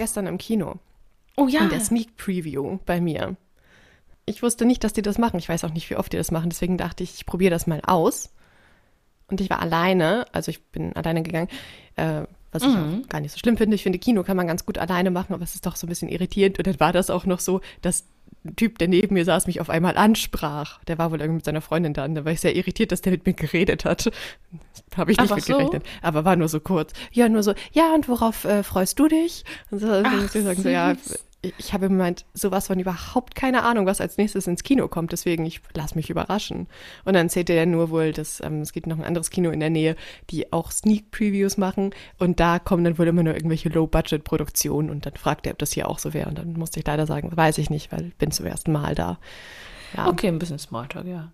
Ich gestern im Kino. Oh ja. In der Sneak Preview bei mir. Ich wusste nicht, dass die das machen. Ich weiß auch nicht, wie oft die das machen. Deswegen dachte ich, ich probiere das mal aus. Und ich war alleine, also ich bin alleine gegangen, äh, was ich Mhm. auch gar nicht so schlimm finde. Ich finde, Kino kann man ganz gut alleine machen, aber es ist doch so ein bisschen irritierend. Und dann war das auch noch so, dass ein Typ, der neben mir saß, mich auf einmal ansprach. Der war wohl irgendwie mit seiner Freundin da und da war ich sehr irritiert, dass der mit mir geredet hat. Habe ich nicht mit so? gerechnet. Aber war nur so kurz. Ja, nur so, ja, und worauf äh, freust du dich? Und so, Ach, ich sagen so, ja. Ich, habe im Moment sowas von überhaupt keine Ahnung, was als nächstes ins Kino kommt. Deswegen, ich lass mich überraschen. Und dann zählte er nur wohl, dass ähm, es gibt noch ein anderes Kino in der Nähe, die auch Sneak Previews machen. Und da kommen dann wohl immer nur irgendwelche Low-Budget-Produktionen. Und dann fragt er, ob das hier auch so wäre. Und dann musste ich leider sagen, weiß ich nicht, weil ich bin zum ersten Mal da. Ja. Okay, ein bisschen Smalltalk, ja.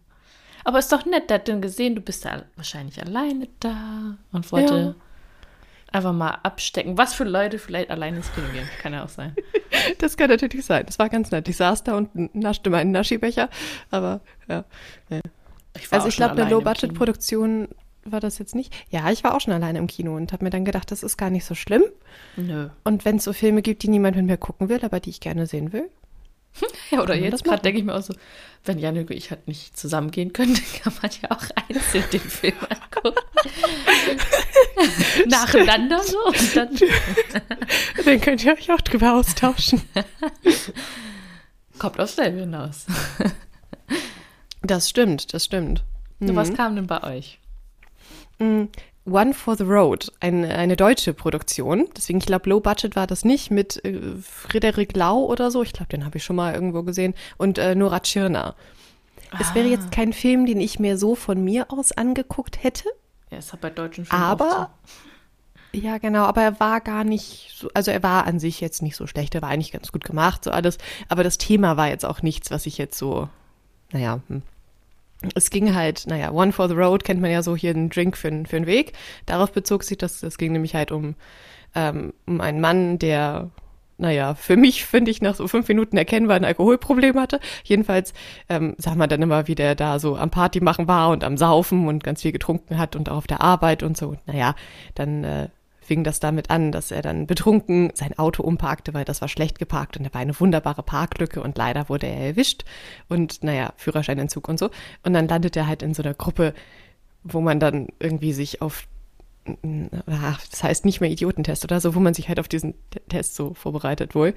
Aber ist doch nett, der hat dann gesehen, du bist da wahrscheinlich alleine da und wollte einfach mal abstecken. Was für Leute vielleicht alleine ins Kino gehen, kann ja auch sein. Das kann natürlich sein. Das war ganz nett. Ich saß da und naschte meinen Naschibecher. Aber ja. Ich war Also ich glaube, eine Low-Budget-Produktion war das jetzt nicht. Ja, ich war auch schon alleine im Kino und habe mir dann gedacht, das ist gar nicht so schlimm. Nö. Und wenn es so Filme gibt, die niemand mit mir gucken will, aber die ich gerne sehen will. Ja, oder jetzt gerade denke ich mir auch so, wenn Janik und ich halt nicht zusammengehen können, dann kann man ja auch einzeln den Film angucken. Nacheinander so und dann Dann könnt ihr euch auch drüber austauschen. kommt aufs selbe hinaus. Das stimmt, das stimmt. Was kam denn bei euch? One for the Road, eine, eine deutsche Produktion. Deswegen, ich glaube, Low Budget war das nicht mit äh, Frederik Lau oder so. Ich glaube, den habe ich schon mal irgendwo gesehen. Und äh, Nora Tschirner. Es wäre jetzt kein Film, den ich mir so von mir aus angeguckt hätte. Ja, ist halt bei deutschen Filmen Aber, oft ja, genau, aber er war gar nicht so, also er war an sich jetzt nicht so schlecht, er war eigentlich ganz gut gemacht, so alles. Aber das Thema war jetzt auch nichts, was ich jetzt so, naja, hm. Es ging halt, naja, One for the Road kennt man ja so hier einen Drink für, für den Weg. Darauf bezog sich das, das ging nämlich halt um, ähm, um einen Mann, der, naja, für mich, finde ich, nach so fünf Minuten erkennbar ein Alkoholproblem hatte. Jedenfalls ähm, sah man dann immer, wie der da so am Party machen war und am Saufen und ganz viel getrunken hat und auch auf der Arbeit und so. Und naja, dann äh, fing das damit an, dass er dann betrunken sein Auto umparkte, weil das war schlecht geparkt und da war eine wunderbare Parklücke und leider wurde er erwischt und naja, Führerscheinentzug und so. Und dann landet er halt in so einer Gruppe, wo man dann irgendwie sich auf das heißt nicht mehr Idiotentest oder so, wo man sich halt auf diesen Test so vorbereitet wohl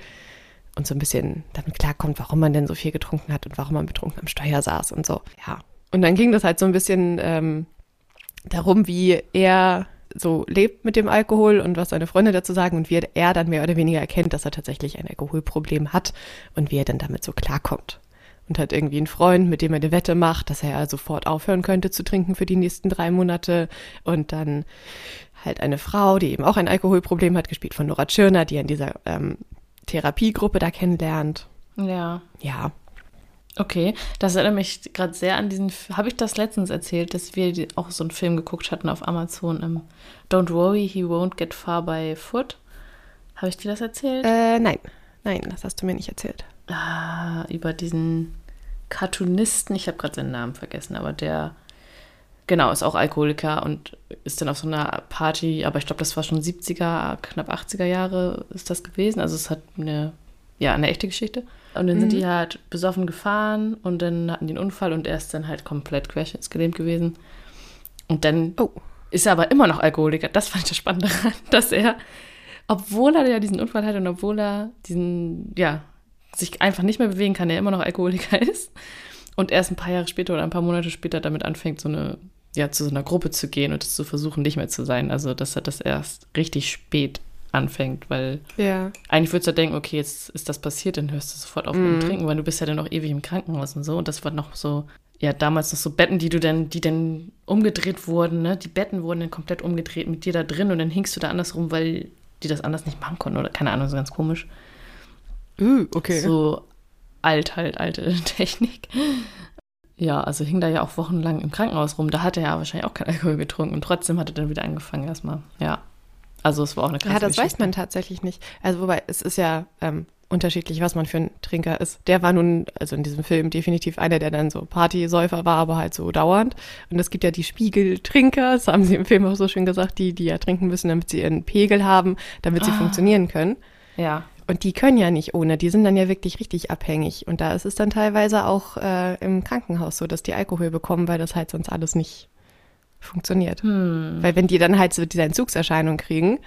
und so ein bisschen damit klarkommt, warum man denn so viel getrunken hat und warum man betrunken am Steuer saß und so. Ja. Und dann ging das halt so ein bisschen ähm, darum, wie er so lebt mit dem Alkohol und was seine Freunde dazu sagen und wie er dann mehr oder weniger erkennt, dass er tatsächlich ein Alkoholproblem hat und wie er dann damit so klarkommt. Und hat irgendwie einen Freund, mit dem er eine Wette macht, dass er sofort aufhören könnte zu trinken für die nächsten drei Monate. Und dann halt eine Frau, die eben auch ein Alkoholproblem hat, gespielt von Nora Tschirner, die er in dieser ähm, Therapiegruppe da kennenlernt. Ja. Ja, Okay, das erinnert mich gerade sehr an diesen, habe ich das letztens erzählt, dass wir auch so einen Film geguckt hatten auf Amazon, ähm, Don't Worry, He Won't Get Far by Foot. Habe ich dir das erzählt? äh, nein, nein, das hast du mir nicht erzählt. Ah, über diesen Cartoonisten, ich habe gerade seinen Namen vergessen, aber der, genau, ist auch Alkoholiker und ist dann auf so einer Party, aber ich glaube, das war schon 70er, knapp 80er Jahre ist das gewesen. Also es hat eine, ja, eine echte Geschichte. Und dann sind die halt besoffen gefahren und dann hatten die einen Unfall und er ist dann halt komplett querschnittsgelähmt gewesen. Und dann Oh. ist er aber immer noch Alkoholiker. Das fand ich das Spannende daran, dass er, obwohl er ja diesen Unfall hatte und obwohl er diesen, ja, sich einfach nicht mehr bewegen kann, er immer noch Alkoholiker ist und erst ein paar Jahre später oder ein paar Monate später damit anfängt, so eine, ja, zu so einer Gruppe zu gehen und es zu versuchen, nicht mehr zu sein. Also, dass er das erst richtig spät anfängt, weil Ja. eigentlich würdest du denken, okay, jetzt ist das passiert, dann hörst du sofort auf mit dem Trinken, weil du bist ja dann noch ewig im Krankenhaus und so. Und das war noch so, ja, damals noch so Betten, die du dann, die dann umgedreht wurden, ne? Die Betten wurden dann komplett umgedreht mit dir da drin und dann hingst du da andersrum, weil die das anders nicht machen konnten oder keine Ahnung, so ganz komisch. Uh, okay. So alt halt, alte Technik. Ja, also hing da ja auch wochenlang im Krankenhaus rum. Da hat er ja wahrscheinlich auch kein Alkohol getrunken und trotzdem hat er dann wieder angefangen erstmal. Ja. Also es war auch eine krasse Ja, das weiß Geschichte. man tatsächlich nicht. Also wobei, es ist ja ähm, unterschiedlich, was man für ein Trinker ist. Der war nun, also in diesem Film definitiv einer, der dann so Partysäufer war, aber halt so dauernd. Und es gibt ja die Spiegeltrinker, das haben sie im Film auch so schön gesagt, die, die ja trinken müssen, damit sie ihren Pegel haben, damit sie Ah. funktionieren können. Ja. Und die können ja nicht ohne, die sind dann ja wirklich richtig abhängig. Und da ist es dann teilweise auch äh, im Krankenhaus so, dass die Alkohol bekommen, weil das halt sonst alles nicht funktioniert. Hm. Weil wenn die dann halt so diese Entzugserscheinung kriegen,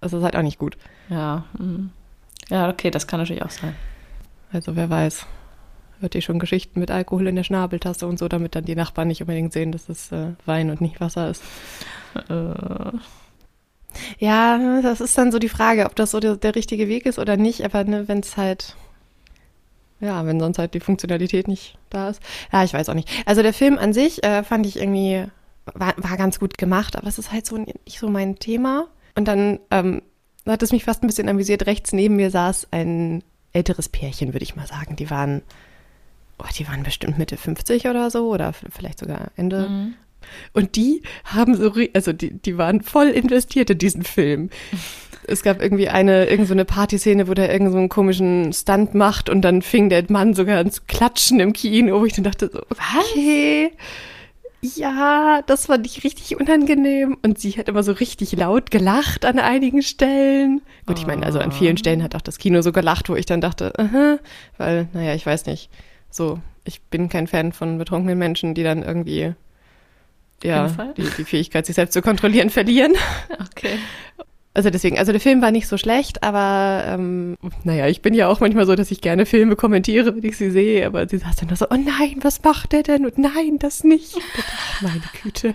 ist das halt auch nicht gut. Ja. hm. Ja, okay, das kann natürlich auch sein. Also wer weiß, hört ihr schon Geschichten mit Alkohol in der Schnabeltasse und so, damit dann die Nachbarn nicht unbedingt sehen, dass es äh, Wein und nicht Wasser ist. Äh, Ja, das ist dann so die Frage, ob das so der, der richtige Weg ist oder nicht. Aber ne, wenn es halt, ja, wenn sonst halt die Funktionalität nicht da ist. Ja, ich weiß auch nicht. Also der Film an sich äh, fand ich irgendwie, war, war ganz gut gemacht, aber es ist halt so nicht so mein Thema. Und dann ähm, hat es mich fast ein bisschen amüsiert. Rechts neben mir saß ein älteres Pärchen, würde ich mal sagen. Die waren, oh, die waren bestimmt Mitte 50 oder so oder vielleicht sogar Ende. mhm. Und die haben so, also die, die waren voll investiert in diesen Film. Es gab irgendwie eine, irgend so eine Partyszene, wo der irgend so einen komischen Stunt macht und dann fing der Mann sogar an zu klatschen im Kino, wo ich dann dachte so, okay, ja, das fand ich richtig unangenehm. Und sie hat immer so richtig laut gelacht an einigen Stellen. Gut, ich meine, also an vielen Stellen hat auch das Kino so gelacht, wo ich dann dachte, aha, weil, naja, ich weiß nicht, so, ich bin kein Fan von betrunkenen Menschen, die dann irgendwie ja, die, die Fähigkeit, sich selbst zu kontrollieren, verlieren. Okay. Also deswegen, also der Film war nicht so schlecht, aber ähm, naja, ich bin ja auch manchmal so, dass ich gerne Filme kommentiere, wenn ich sie sehe, aber sie saß dann da so, oh nein, was macht der denn? Und nein, das nicht. Ach, meine Güte.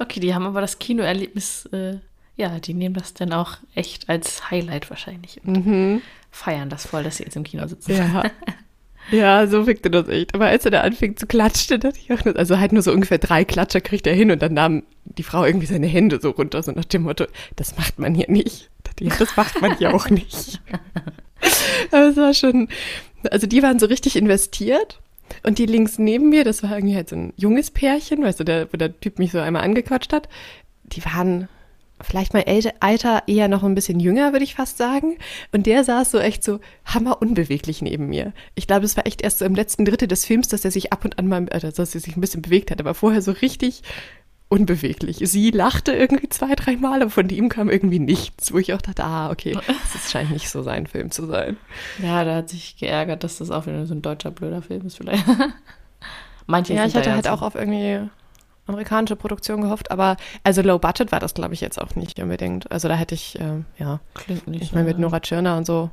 Okay, die haben aber das Kinoerlebnis, äh, ja, die nehmen das dann auch echt als Highlight wahrscheinlich und Mhm. feiern das voll, dass sie jetzt im Kino sitzen. Ja. Ja, so wirkte das echt. Aber als er da anfing zu klatschen, dachte ich auch, nur- also halt nur so ungefähr drei Klatscher kriegt er hin und dann nahm die Frau irgendwie seine Hände so runter, so nach dem Motto, das macht man hier nicht. Das macht man hier auch nicht. Aber es war schon, also die waren so richtig investiert. Und die links neben mir, das war irgendwie halt so ein junges Pärchen, weißt du, der, wo der Typ mich so einmal angequatscht hat. Die waren vielleicht älte, Alter eher noch ein bisschen jünger, würde ich fast sagen. Und der saß so echt so hammer unbeweglich neben mir. Ich glaube, es war echt erst so im letzten Drittel des Films, dass er sich ab und an mal, äh, dass er sich ein bisschen bewegt hat, aber vorher so richtig unbeweglich. Sie lachte irgendwie zwei, drei Mal, aber von ihm kam irgendwie nichts, wo ich auch dachte, ah, okay, das scheint nicht so sein Film zu sein. Ja, da hat sich geärgert, dass das auch wieder so ein deutscher blöder Film ist vielleicht. Manche Ja, ich hatte halt so. auch auf irgendwie amerikanische Produktion gehofft, aber also Low Budget war das, glaube ich, jetzt auch nicht unbedingt. Also da hätte ich, ähm, ja, Klingt nicht ich meine mit so. Nora Tschirner und so.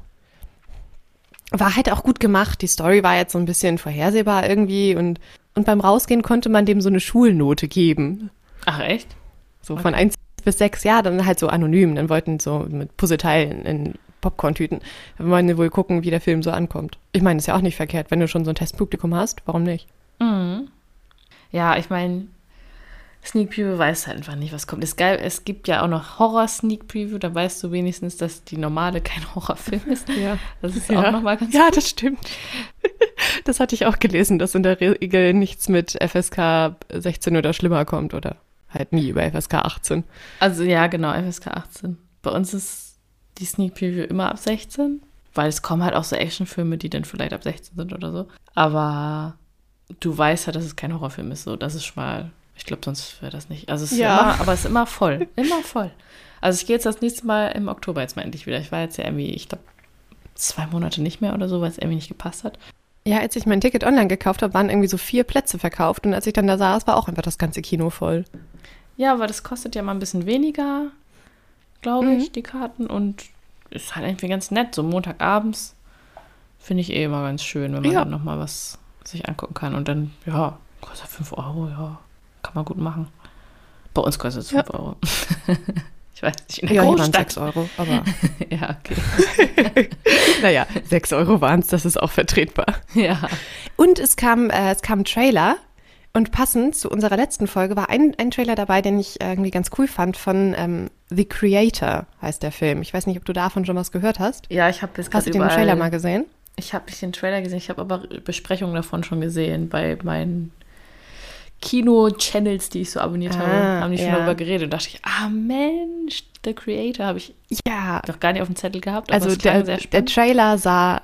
War halt auch gut gemacht. Die Story war jetzt so ein bisschen vorhersehbar irgendwie und, und beim Rausgehen konnte man dem so eine Schulnote geben. Ach, echt? So von eins bis sechs, ja, dann halt so anonym. Dann wollten so mit Puzzleteilen in Popcorn-Tüten. Wir wollen wohl gucken, wie der Film so ankommt. Ich meine, ist ja auch nicht verkehrt, wenn du schon so ein Testpublikum hast, warum nicht? Mhm. Ja, ich meine, Sneak Preview weiß halt einfach nicht, was kommt. Es, geil, es gibt ja auch noch Horror Sneak Preview, da weißt du wenigstens, dass die normale kein Horrorfilm ist. Ja. Das ist Ja. auch nochmal ganz Ja, das stimmt. Das hatte ich auch gelesen, dass in der Regel nichts mit FSK 16 oder schlimmer kommt oder halt nie über FSK 18. Also ja, genau, FSK 18. Bei uns ist die Sneak Preview immer ab 16, weil es kommen halt auch so Actionfilme, die dann vielleicht ab 16 sind oder so. Aber du weißt halt, dass es kein Horrorfilm ist, so das ist schon mal, ich glaube, sonst wäre das nicht. Also es ist Ja. immer, aber es ist immer voll, immer voll. Also ich gehe jetzt das nächste Mal im Oktober jetzt mal endlich wieder. Ich war jetzt ja irgendwie, ich glaube, zwei Monate nicht mehr oder so, weil es irgendwie nicht gepasst hat. Ja, als ich mein Ticket online gekauft habe, waren irgendwie so vier Plätze verkauft und als ich dann da saß, war auch einfach das ganze Kino voll. Ja, aber das kostet ja mal ein bisschen weniger, glaube ich, die Karten. Und ist halt irgendwie ganz nett. So Montagabends finde ich eh immer ganz schön, wenn man Ja. dann nochmal was sich angucken kann. Und dann, ja, kostet 5 Euro, ja, kann man gut machen. Bei uns kostet es 5 Euro. ich weiß nicht, in der Ja, Großstadt. sechs Euro, aber Ja, okay. naja, sechs Euro waren es, das ist auch vertretbar. ja. Und es kam, äh, es kam ein Trailer. Und passend zu unserer letzten Folge war ein, ein Trailer dabei, den ich irgendwie ganz cool fand, von ähm, The Creator heißt der Film. Ich weiß nicht, ob du davon schon was gehört hast. Ja, ich habe Hast gerade du den. Trailer mal gesehen? Ich habe nicht den Trailer gesehen, ich habe aber Besprechungen davon schon gesehen bei meinen Kino-Channels, die ich so abonniert habe, Ah, haben die schon ja. darüber geredet. Und dachte ich, ah Mensch, The Creator habe ich Ja, noch gar nicht auf dem Zettel gehabt. also der, der. Trailer sah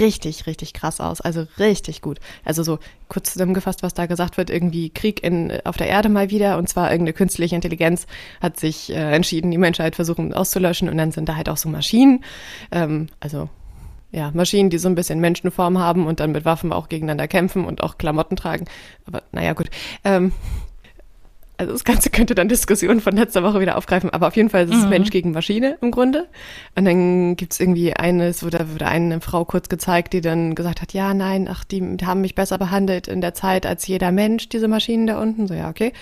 richtig, richtig krass aus. Also richtig gut. Also so kurz zusammengefasst, was da gesagt wird, irgendwie Krieg in, auf der Erde mal wieder. Und zwar irgendeine künstliche Intelligenz hat sich äh, entschieden, die Menschheit versuchen auszulöschen. Und dann sind da halt auch so Maschinen. Ähm, also ja, Maschinen, die so ein bisschen Menschenform haben und dann mit Waffen auch gegeneinander kämpfen und auch Klamotten tragen. Aber naja, gut. Ähm, also das Ganze könnte dann Diskussionen von letzter Woche wieder aufgreifen, aber auf jeden Fall ist es Mhm. Mensch gegen Maschine im Grunde. Und dann gibt's irgendwie eines, wo da wurde eine Frau kurz gezeigt, die dann gesagt hat, ja, nein, ach, die haben mich besser behandelt in der Zeit als jeder Mensch, diese Maschinen da unten. So, ja, okay.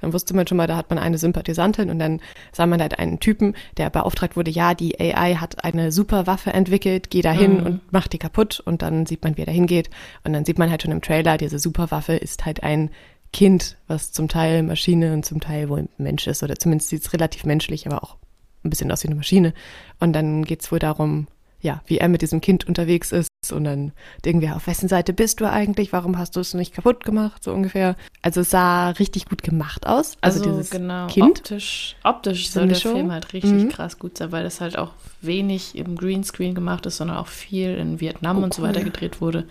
Dann wusste man schon mal, da hat man eine Sympathisantin und dann sah man halt einen Typen, der beauftragt wurde, ja, die AI hat eine super Waffe entwickelt, geh da hin Mhm. und mach die kaputt und dann sieht man, wie er da hingeht. Und dann sieht man halt schon im Trailer, diese Superwaffe ist halt ein Kind, was zum Teil Maschine und zum Teil wohl Mensch ist oder zumindest sieht es relativ menschlich, aber auch ein bisschen aus wie eine Maschine. Und dann geht's wohl darum, ja, wie er mit diesem Kind unterwegs ist und dann irgendwie, auf wessen Seite bist du eigentlich? Warum hast du es nicht kaputt gemacht? So ungefähr. Also es sah richtig gut gemacht aus. Also, dieses genau, Kind. Optisch, optisch soll der. Film halt richtig Mhm. krass gut sein, weil das halt auch wenig im Greenscreen gemacht ist, sondern auch viel in Vietnam Oh, und so cool. weiter gedreht wurde.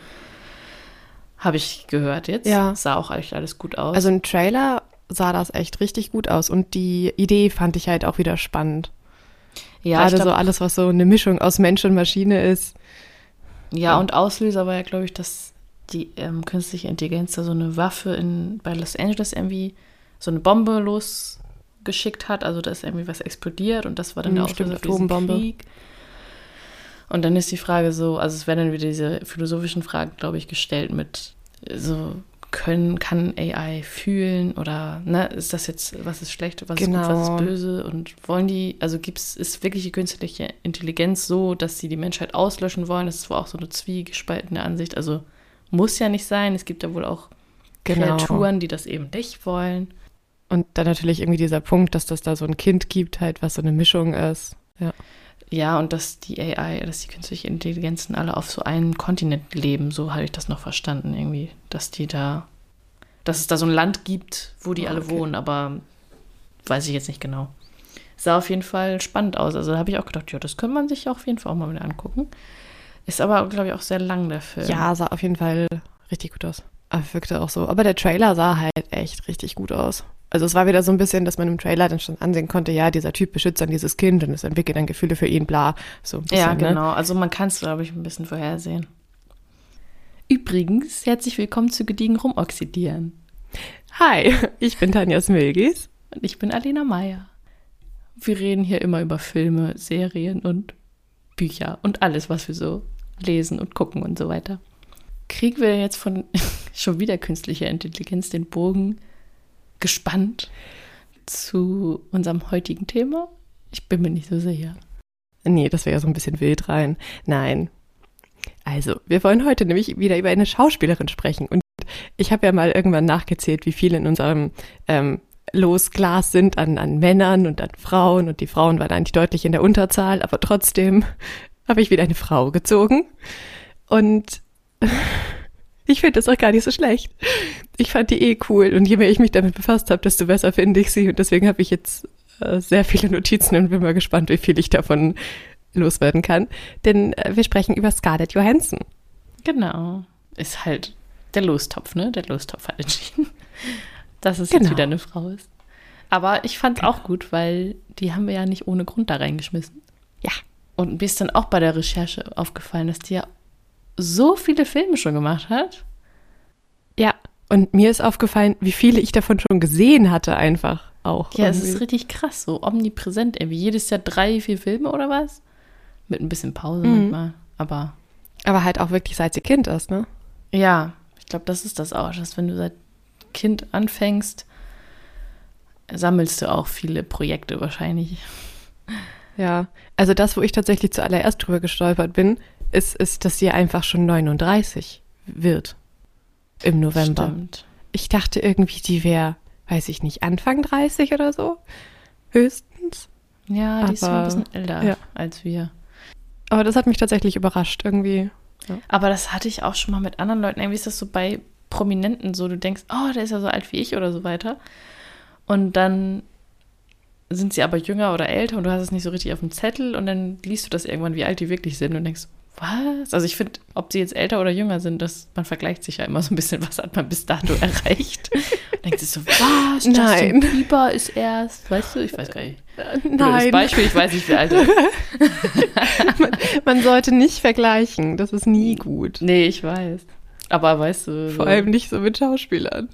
Habe ich gehört jetzt. Ja. Sah auch eigentlich alles gut aus. Also im Trailer sah das echt richtig gut aus und die Idee fand ich halt auch wieder spannend. ja, Gerade so alles, was so eine Mischung aus Mensch und Maschine ist. ja, und Auslöser war ja, glaube ich, dass die ähm, künstliche Intelligenz da so eine Waffe in, bei Los Angeles irgendwie so eine Bombe losgeschickt hat. Also da ist irgendwie was explodiert und das war dann Mhm, der Auslöser für diesen Atombombe. Krieg. Und dann ist die Frage so, also es werden dann wieder diese philosophischen Fragen, glaube ich, gestellt mit so können, kann AI fühlen oder ne, ist das jetzt, was ist schlecht, was ist gut, was Genau. ist böse und wollen die, also gibt's, ist wirklich die künstliche Intelligenz so, dass sie die Menschheit auslöschen wollen? Das ist wohl auch so eine zwiegespaltene Ansicht. Also muss ja nicht sein. Es gibt ja wohl auch Genau. Kreaturen, die das eben nicht wollen. Und dann natürlich irgendwie dieser Punkt, dass das da so ein Kind gibt, halt, was so eine Mischung ist. Ja. Ja, und dass die AI, dass die künstliche Intelligenzen alle auf so einem Kontinent leben, so habe ich das noch verstanden irgendwie, dass die da, dass es da so ein Land gibt, wo die Ah, alle okay. wohnen, aber weiß ich jetzt nicht genau. Sah auf jeden Fall spannend aus. Also da habe ich auch gedacht, ja, das könnte man sich auf jeden Fall auch mal wieder angucken. Ist aber, glaube ich, auch sehr lang, der Film. Ja, sah auf jeden Fall richtig gut aus. Wirkte auch so. Aber der Trailer sah halt echt richtig gut aus. Also es war wieder so ein bisschen, dass man im Trailer dann schon ansehen konnte, ja, dieser Typ beschützt dann dieses Kind und es entwickelt dann Gefühle für ihn, bla. So ein bisschen, Ja, Ne? genau. Also man kann es, glaube ich, ein bisschen vorhersehen. Übrigens, herzlich willkommen zu Gediegen rumoxidieren. Hi, ich bin Tanja Smilgis. Und ich bin Alena Meyer. Wir reden hier immer über Filme, Serien und Bücher und alles, was wir so lesen und gucken und so weiter. Kriegen wir jetzt von schon wieder künstlicher Intelligenz den Bogen gespannt zu unserem heutigen Thema? Ich bin mir nicht so sicher. Nee, das wäre ja so ein bisschen wild rein. Nein. Also, wir wollen heute nämlich wieder über eine Schauspielerin sprechen. Und ich habe ja mal irgendwann nachgezählt, wie viele in unserem ähm, Losglas sind an, an Männern und an Frauen. Und die Frauen waren eigentlich deutlich in der Unterzahl, aber trotzdem habe ich wieder eine Frau gezogen. Und ich finde das auch gar nicht so schlecht. Ich fand die eh cool. Und je mehr ich mich damit befasst habe, desto besser finde ich sie. Und deswegen habe ich jetzt äh, sehr viele Notizen und bin mal gespannt, wie viel ich davon loswerden kann. Denn äh, wir sprechen über Scarlett Johansson. Genau. Ist halt der Lostopf, ne? Der Lostopf hat entschieden, dass es jetzt Genau. wieder eine Frau ist. Aber ich fand es auch gut, weil die haben wir ja nicht ohne Grund da reingeschmissen. Ja. Und mir ist dann auch bei der Recherche aufgefallen, dass die ja so viele Filme schon gemacht hat. Ja. Und mir ist aufgefallen, wie viele ich davon schon gesehen hatte, einfach auch. Ja, es irgendwie. ist richtig krass, so omnipräsent. Irgendwie jedes Jahr drei, vier Filme oder was? Mit ein bisschen Pause Mhm. manchmal. Aber Aber halt auch wirklich seit sie Kind ist, ne? ja, ich glaube, das ist das auch, dass wenn du seit Kind anfängst, sammelst du auch viele Projekte wahrscheinlich. Ja. Also das, wo ich tatsächlich zuallererst drüber gestolpert bin, ist, ist, dass sie einfach schon 39 wird. Im November. Stimmt. Ich dachte irgendwie, die wäre, weiß ich nicht, Anfang 30 oder so. Höchstens. Ja, die ist schon ein Aber- bisschen älter ja. als wir. Aber das hat mich tatsächlich überrascht irgendwie. Aber das hatte ich auch schon mal mit anderen Leuten. Irgendwie ist das so bei Prominenten so, du denkst, oh, der ist ja so alt wie ich oder so weiter. Und dann sind sie aber jünger oder älter und du hast es nicht so richtig auf dem Zettel und dann liest du das irgendwann, wie alt die wirklich sind und denkst, was? Also ich finde, ob sie jetzt älter oder jünger sind, das, man vergleicht sich ja immer so ein bisschen, was hat man bis dato erreicht. Und denkt sich so, was? Nein. Justin Bieber ist erst, weißt du, ich weiß gar nicht. Blödes Nein. Beispiel, ich weiß nicht, wie alt man, man sollte nicht vergleichen. Das ist nie gut. Nee, ich weiß. Aber weißt du. Vor so- allem nicht so mit Schauspielern.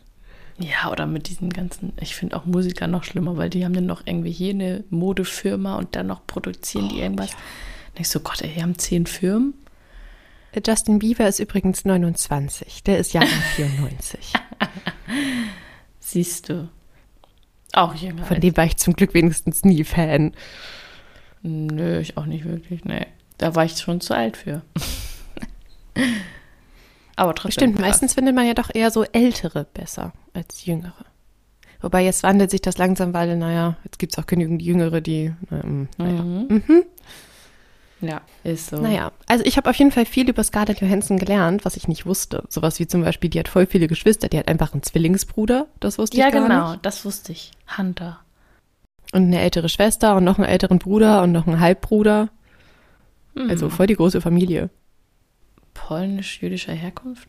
Ja, oder mit diesen ganzen, ich finde auch Musiker noch schlimmer, weil die haben dann noch irgendwie hier eine Modefirma und dann noch produzieren die irgendwas. Und ich so, Gott, ey, die haben zehn Firmen. Justin Bieber ist übrigens 29. Der ist Jahrgang 94. Siehst du. Auch jünger. Von dem war ich zum Glück wenigstens nie Fan. Nö, ich auch nicht wirklich, nee. Da war ich schon zu alt für. Aber trotzdem. Stimmt, krass. meistens findet man ja doch eher so ältere besser als jüngere. Wobei jetzt wandelt sich das langsam, weil, naja, jetzt gibt es auch genügend Jüngere, die, ähm, naja. Mhm. Mhm. Ja, ist so. Naja, also ich habe auf jeden Fall viel über Scarlett Johansson gelernt, was ich nicht wusste. Sowas wie zum Beispiel, die hat voll viele Geschwister, die hat einfach einen Zwillingsbruder, das wusste Ja, ich gar genau, nicht. das wusste ich. Hunter. Und eine ältere Schwester und noch einen älteren Bruder und noch einen Halbbruder. Mhm. Also voll die große Familie. Polnisch-jüdischer Herkunft?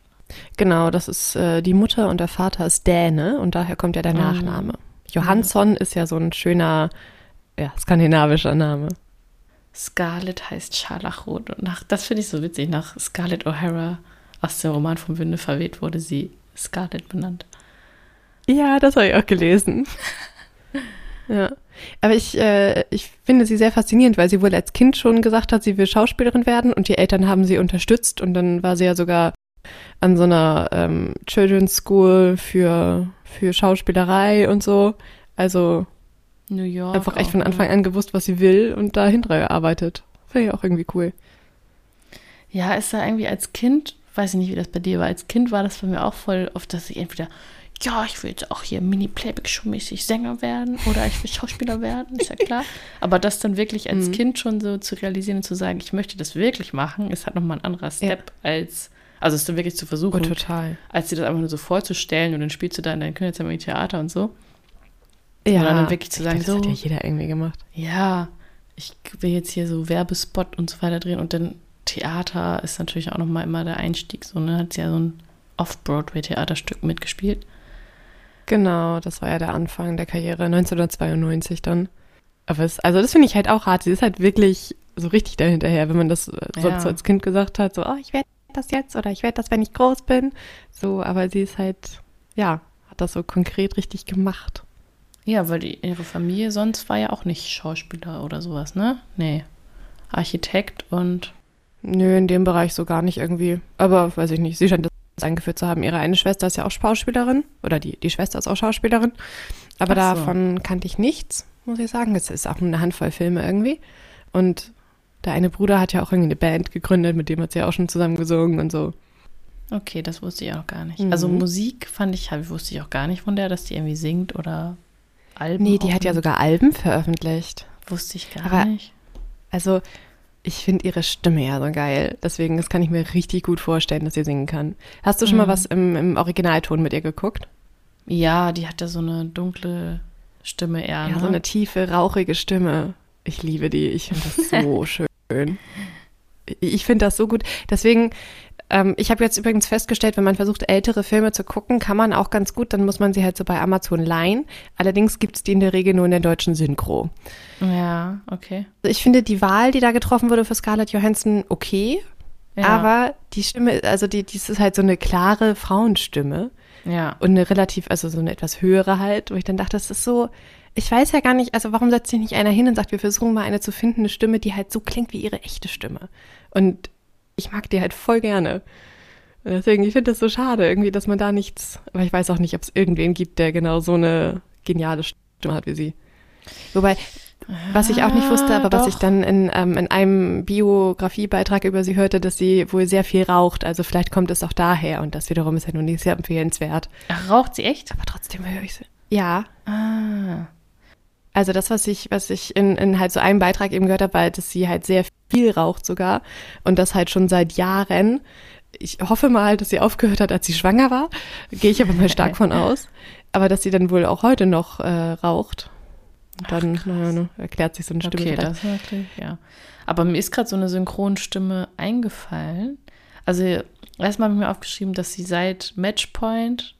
Genau, das ist äh, die Mutter und der Vater ist Däne und daher kommt ja der Mhm. Nachname. Johansson ist ja so ein schöner, ja, skandinavischer Name. Scarlett heißt Scharlachrot. Und nach, das finde ich so witzig. Nach Scarlett O'Hara aus dem Roman vom Winde verweht wurde sie Scarlett benannt. Ja, das habe ich auch gelesen. ja. Aber ich, äh, ich finde sie sehr faszinierend, weil sie wohl als Kind schon gesagt hat, sie will Schauspielerin werden und die Eltern haben sie unterstützt und dann war sie ja sogar an so einer ähm, Children's School für, für Schauspielerei und so. Also New York. einfach echt von ne? Anfang an gewusst, was sie will und dahinter gearbeitet. Finde ich auch irgendwie cool. Ja, ist da irgendwie als Kind, weiß ich nicht, wie das bei dir war, als Kind war das bei mir auch voll oft, dass ich entweder, ja, ich will jetzt auch hier Mini-Playback-Show-mäßig Sänger werden oder ich will Schauspieler werden, ist ja klar. Aber das dann wirklich als Mhm. Kind schon so zu realisieren und zu sagen, ich möchte das wirklich machen, ist halt nochmal ein anderer Step als, also es dann wirklich zu versuchen, total. als dir das einfach nur so vorzustellen und dann spielst du da in deinem Kinderzimmer im Theater und so. Ja, Oder dann wirklich zu sagen, das so- hat ja jeder irgendwie gemacht. Ja, ich will jetzt hier so Werbespot und so weiter drehen und dann Theater ist natürlich auch nochmal immer der Einstieg. So, ne? Hat sie ja so ein Off-Broadway-Theaterstück mitgespielt. Genau, das war ja der Anfang der Karriere, 1992 dann. Aber es, also das finde ich halt auch hart. Sie ist halt wirklich so richtig dahinterher, wenn man das äh, sonst Ja. so als Kind gesagt hat, so, oh, ich werde das jetzt oder ich werde das, wenn ich groß bin. So, aber sie ist halt, ja, hat das so konkret richtig gemacht. Ja, weil die, ihre Familie sonst war ja auch nicht Schauspieler oder sowas, ne? Nee. Architekt und Nö, in dem Bereich so gar nicht irgendwie. Aber weiß ich nicht, sie scheint das eingeführt zu haben. Ihre eine Schwester ist ja auch Schauspielerin. Oder die, die Schwester ist auch Schauspielerin. Aber so. davon kannte ich nichts, muss ich sagen. Es ist auch nur eine Handvoll Filme irgendwie. Und der eine Bruder hat ja auch irgendwie eine Band gegründet, mit dem hat sie ja auch schon zusammen gesungen und so. okay, das wusste ich auch gar nicht. Mhm. Also Musik fand ich, wusste ich auch gar nicht von der, dass die irgendwie singt oder Alben. Nee, die hat ja sogar Alben veröffentlicht. Wusste ich gar Aber- nicht. Also, ich finde ihre Stimme ja so geil. Deswegen, das kann ich mir richtig gut vorstellen, dass sie singen kann. Hast du schon mal Mhm. was im, im Originalton mit ihr geguckt? Ja, die hat ja so eine dunkle Stimme eher. Ja, ne? so eine tiefe, rauchige Stimme. Ich liebe die. Ich finde das so schön. Ich finde das so gut. Deswegen, ähm, ich habe jetzt übrigens festgestellt, wenn man versucht, ältere Filme zu gucken, kann man auch ganz gut, dann muss man sie halt so bei Amazon leihen. Allerdings gibt es die in der Regel nur in der deutschen Synchro. Ja, okay. Ich finde die Wahl, die da getroffen wurde für Scarlett Johansson, okay. Ja. Aber die Stimme, also die, die ist halt so eine klare Frauenstimme ja. und eine relativ, also so eine etwas höhere halt, wo ich dann dachte, das ist so, ich weiß ja gar nicht, also warum setzt sich nicht einer hin und sagt, wir versuchen mal eine zu finden, eine Stimme, die halt so klingt wie ihre echte Stimme. Und ich mag die halt voll gerne. Und deswegen, ich finde das so schade, irgendwie, dass man da nichts, aber ich weiß auch nicht, ob es irgendwen gibt, der genau so eine geniale Stimme hat wie sie. Wobei, was ich auch nicht wusste, aber was doch. ich dann in, ähm, in einem Biografiebeitrag über sie hörte, dass sie wohl sehr viel raucht. Also vielleicht kommt es auch daher und das wiederum ist ja nun nicht sehr empfehlenswert. Ach, raucht sie echt? Aber trotzdem höre ich sie. Ja, Ah. Also das, was ich, was ich in, in halt so einem Beitrag eben gehört habe, war, dass sie halt sehr viel raucht sogar und das halt schon seit Jahren. ich hoffe mal, dass sie aufgehört hat, als sie schwanger war. Gehe ich aber mal stark von aus. Aber dass sie dann wohl auch heute noch äh, raucht. Und dann, Ach, naja, ne, erklärt sich so eine Stimme Okay, vielleicht. das wirklich, ja. Aber mir ist gerade so eine Synchronstimme eingefallen. Also erstmal habe ich mir aufgeschrieben, dass sie seit Matchpoint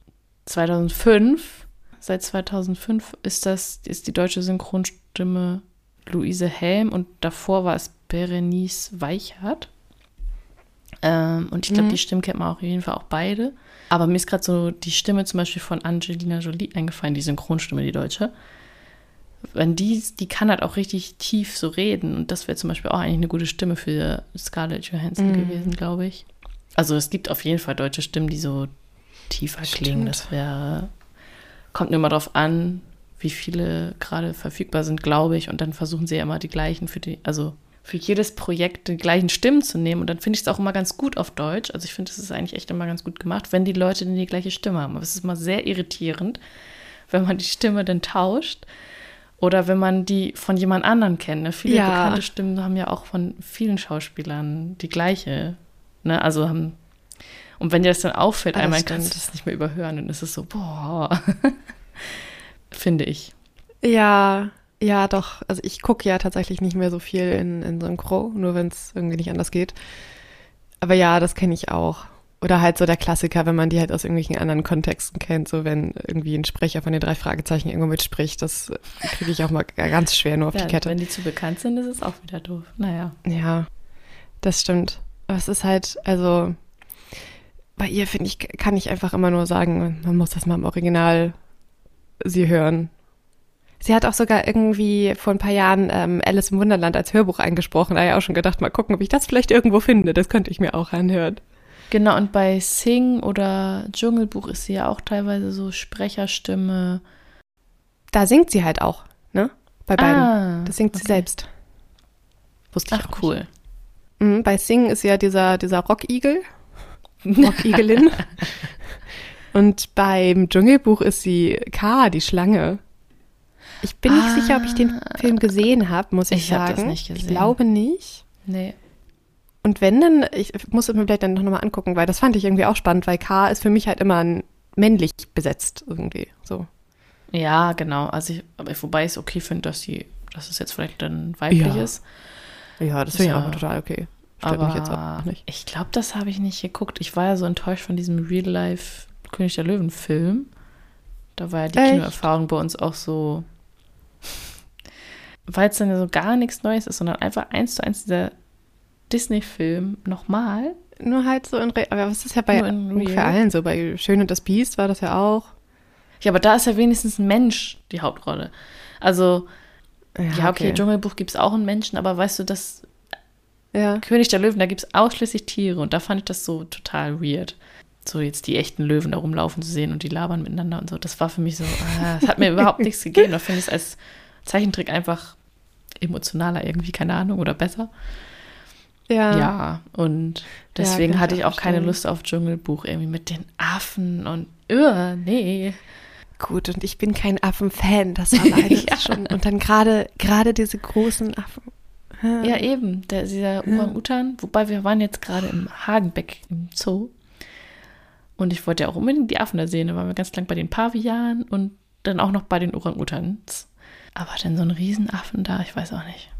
2005, seit 2005 ist das, ist die deutsche Synchronstimme Luise Helm und davor war es Berenice Weichert. Ähm, und ich glaube, Mhm. die Stimmen kennt man auch auf jeden Fall auch beide. Aber mir ist gerade so die Stimme zum Beispiel von Angelina Jolie eingefallen, die Synchronstimme, die deutsche. Wenn die, die kann halt auch richtig tief so reden. Und das wäre zum Beispiel auch eigentlich eine gute Stimme für Scarlett Johansson Mhm. gewesen, glaube ich. Also es gibt auf jeden Fall deutsche Stimmen, die so tiefer klingen. Stimmt. Das wäre, kommt nur mal drauf an, wie viele gerade verfügbar sind, glaube ich. Und dann versuchen sie ja immer die gleichen für die, also für jedes Projekt die gleichen Stimmen zu nehmen. Und dann finde ich es auch immer ganz gut auf Deutsch. Also ich finde, es ist eigentlich echt immer ganz gut gemacht, wenn die Leute dann die gleiche Stimme haben. Aber es ist immer sehr irritierend, wenn man die Stimme dann tauscht. Oder wenn man die von jemand anderen kennt. Ne? Viele Ja. bekannte Stimmen haben ja auch von vielen Schauspielern die gleiche. Ne? Also haben. Und wenn dir das dann auffällt, Ah, einmal kannst du das nicht mehr überhören. Ist es so, boah. Finde ich. Ja, ja, doch. Also ich gucke ja tatsächlich nicht mehr so viel in, in Synchro, nur wenn es irgendwie nicht anders geht. Aber ja, das kenne ich auch. Oder halt so der Klassiker, wenn man die halt aus irgendwelchen anderen Kontexten kennt, so wenn irgendwie ein Sprecher von den drei Fragezeichen irgendwo mitspricht, das kriege ich auch mal ganz schwer nur auf Ja, die Kette. wenn die zu bekannt sind, ist es auch wieder doof. Naja. Ja, das stimmt. Aber es ist halt, also bei ihr finde ich, kann ich einfach immer nur sagen, man muss das mal im Original sie hören. Sie hat auch sogar irgendwie vor ein paar Jahren ähm, Alice im Wunderland als Hörbuch eingesprochen. Da habe ich auch schon gedacht, mal gucken, ob ich das vielleicht irgendwo finde. Das könnte ich mir auch anhören. Genau, und bei Sing oder Dschungelbuch ist sie ja auch teilweise so Sprecherstimme. Da singt sie halt auch, ne? Bei beiden. Ah, das singt sie okay. selbst. Wusste ich Ach, auch cool. Mhm, bei Sing ist ja dieser, dieser Rockigel. Rockigelin. Und beim Dschungelbuch ist sie K, die Schlange. Ich bin nicht Ah. sicher, ob ich den Film gesehen habe, muss ich, Ich sagen. das nicht Ich gesehen. glaube nicht. Nee. Und wenn dann, ich muss es mir vielleicht dann noch mal angucken, weil das fand ich irgendwie auch spannend, weil K ist für mich halt immer männlich besetzt irgendwie. So. Ja, genau. Also ich, aber wobei ich es okay finde, dass sie, dass es jetzt vielleicht dann weiblich Ja. ist. Ja, das finde ich finde ich auch total okay. Stört mich jetzt auch nicht. ich glaube, das habe ich nicht geguckt. Ich war ja so enttäuscht von diesem Real-Life König der Löwen-Film. Da war ja die Echt? Kinoerfahrung bei uns auch so, weil es dann so gar nichts Neues ist, sondern einfach eins zu eins dieser Disney-Film nochmal. Nur halt so in, Re aber was ist ja bei ungefähr Real? allen so. Bei Schön und das Biest war das ja auch. Ja, aber da ist ja wenigstens ein Mensch die Hauptrolle. Also, ja, okay, okay. Dschungelbuch gibt es auch einen Menschen, aber weißt du, das Ja. König der Löwen, da gibt es ausschließlich Tiere und da fand ich das so total weird. So jetzt die echten Löwen da rumlaufen zu sehen und die labern miteinander und so. Das war für mich so, ah, das hat mir überhaupt nichts gegeben. Da finde ich es als Zeichentrick einfach emotionaler irgendwie, keine Ahnung, oder besser. Ja. Ja, und deswegen ich hatte ich auch keine verstehen. Lust auf Dschungelbuch irgendwie mit den Affen und, uh, nee. Gut, und ich bin kein Affenfan, das alleine Ja. ist schon. Und dann gerade gerade diese großen Affen. Ja, eben, der, dieser Orang-Utan, wobei wir waren jetzt gerade im Hagenbeck im Zoo. Und ich wollte ja auch unbedingt die Affen da sehen. Da waren wir ganz lang bei den Pavianen und dann auch noch bei den Orang-Utans. Aber dann so ein Riesenaffen da, ich weiß auch nicht.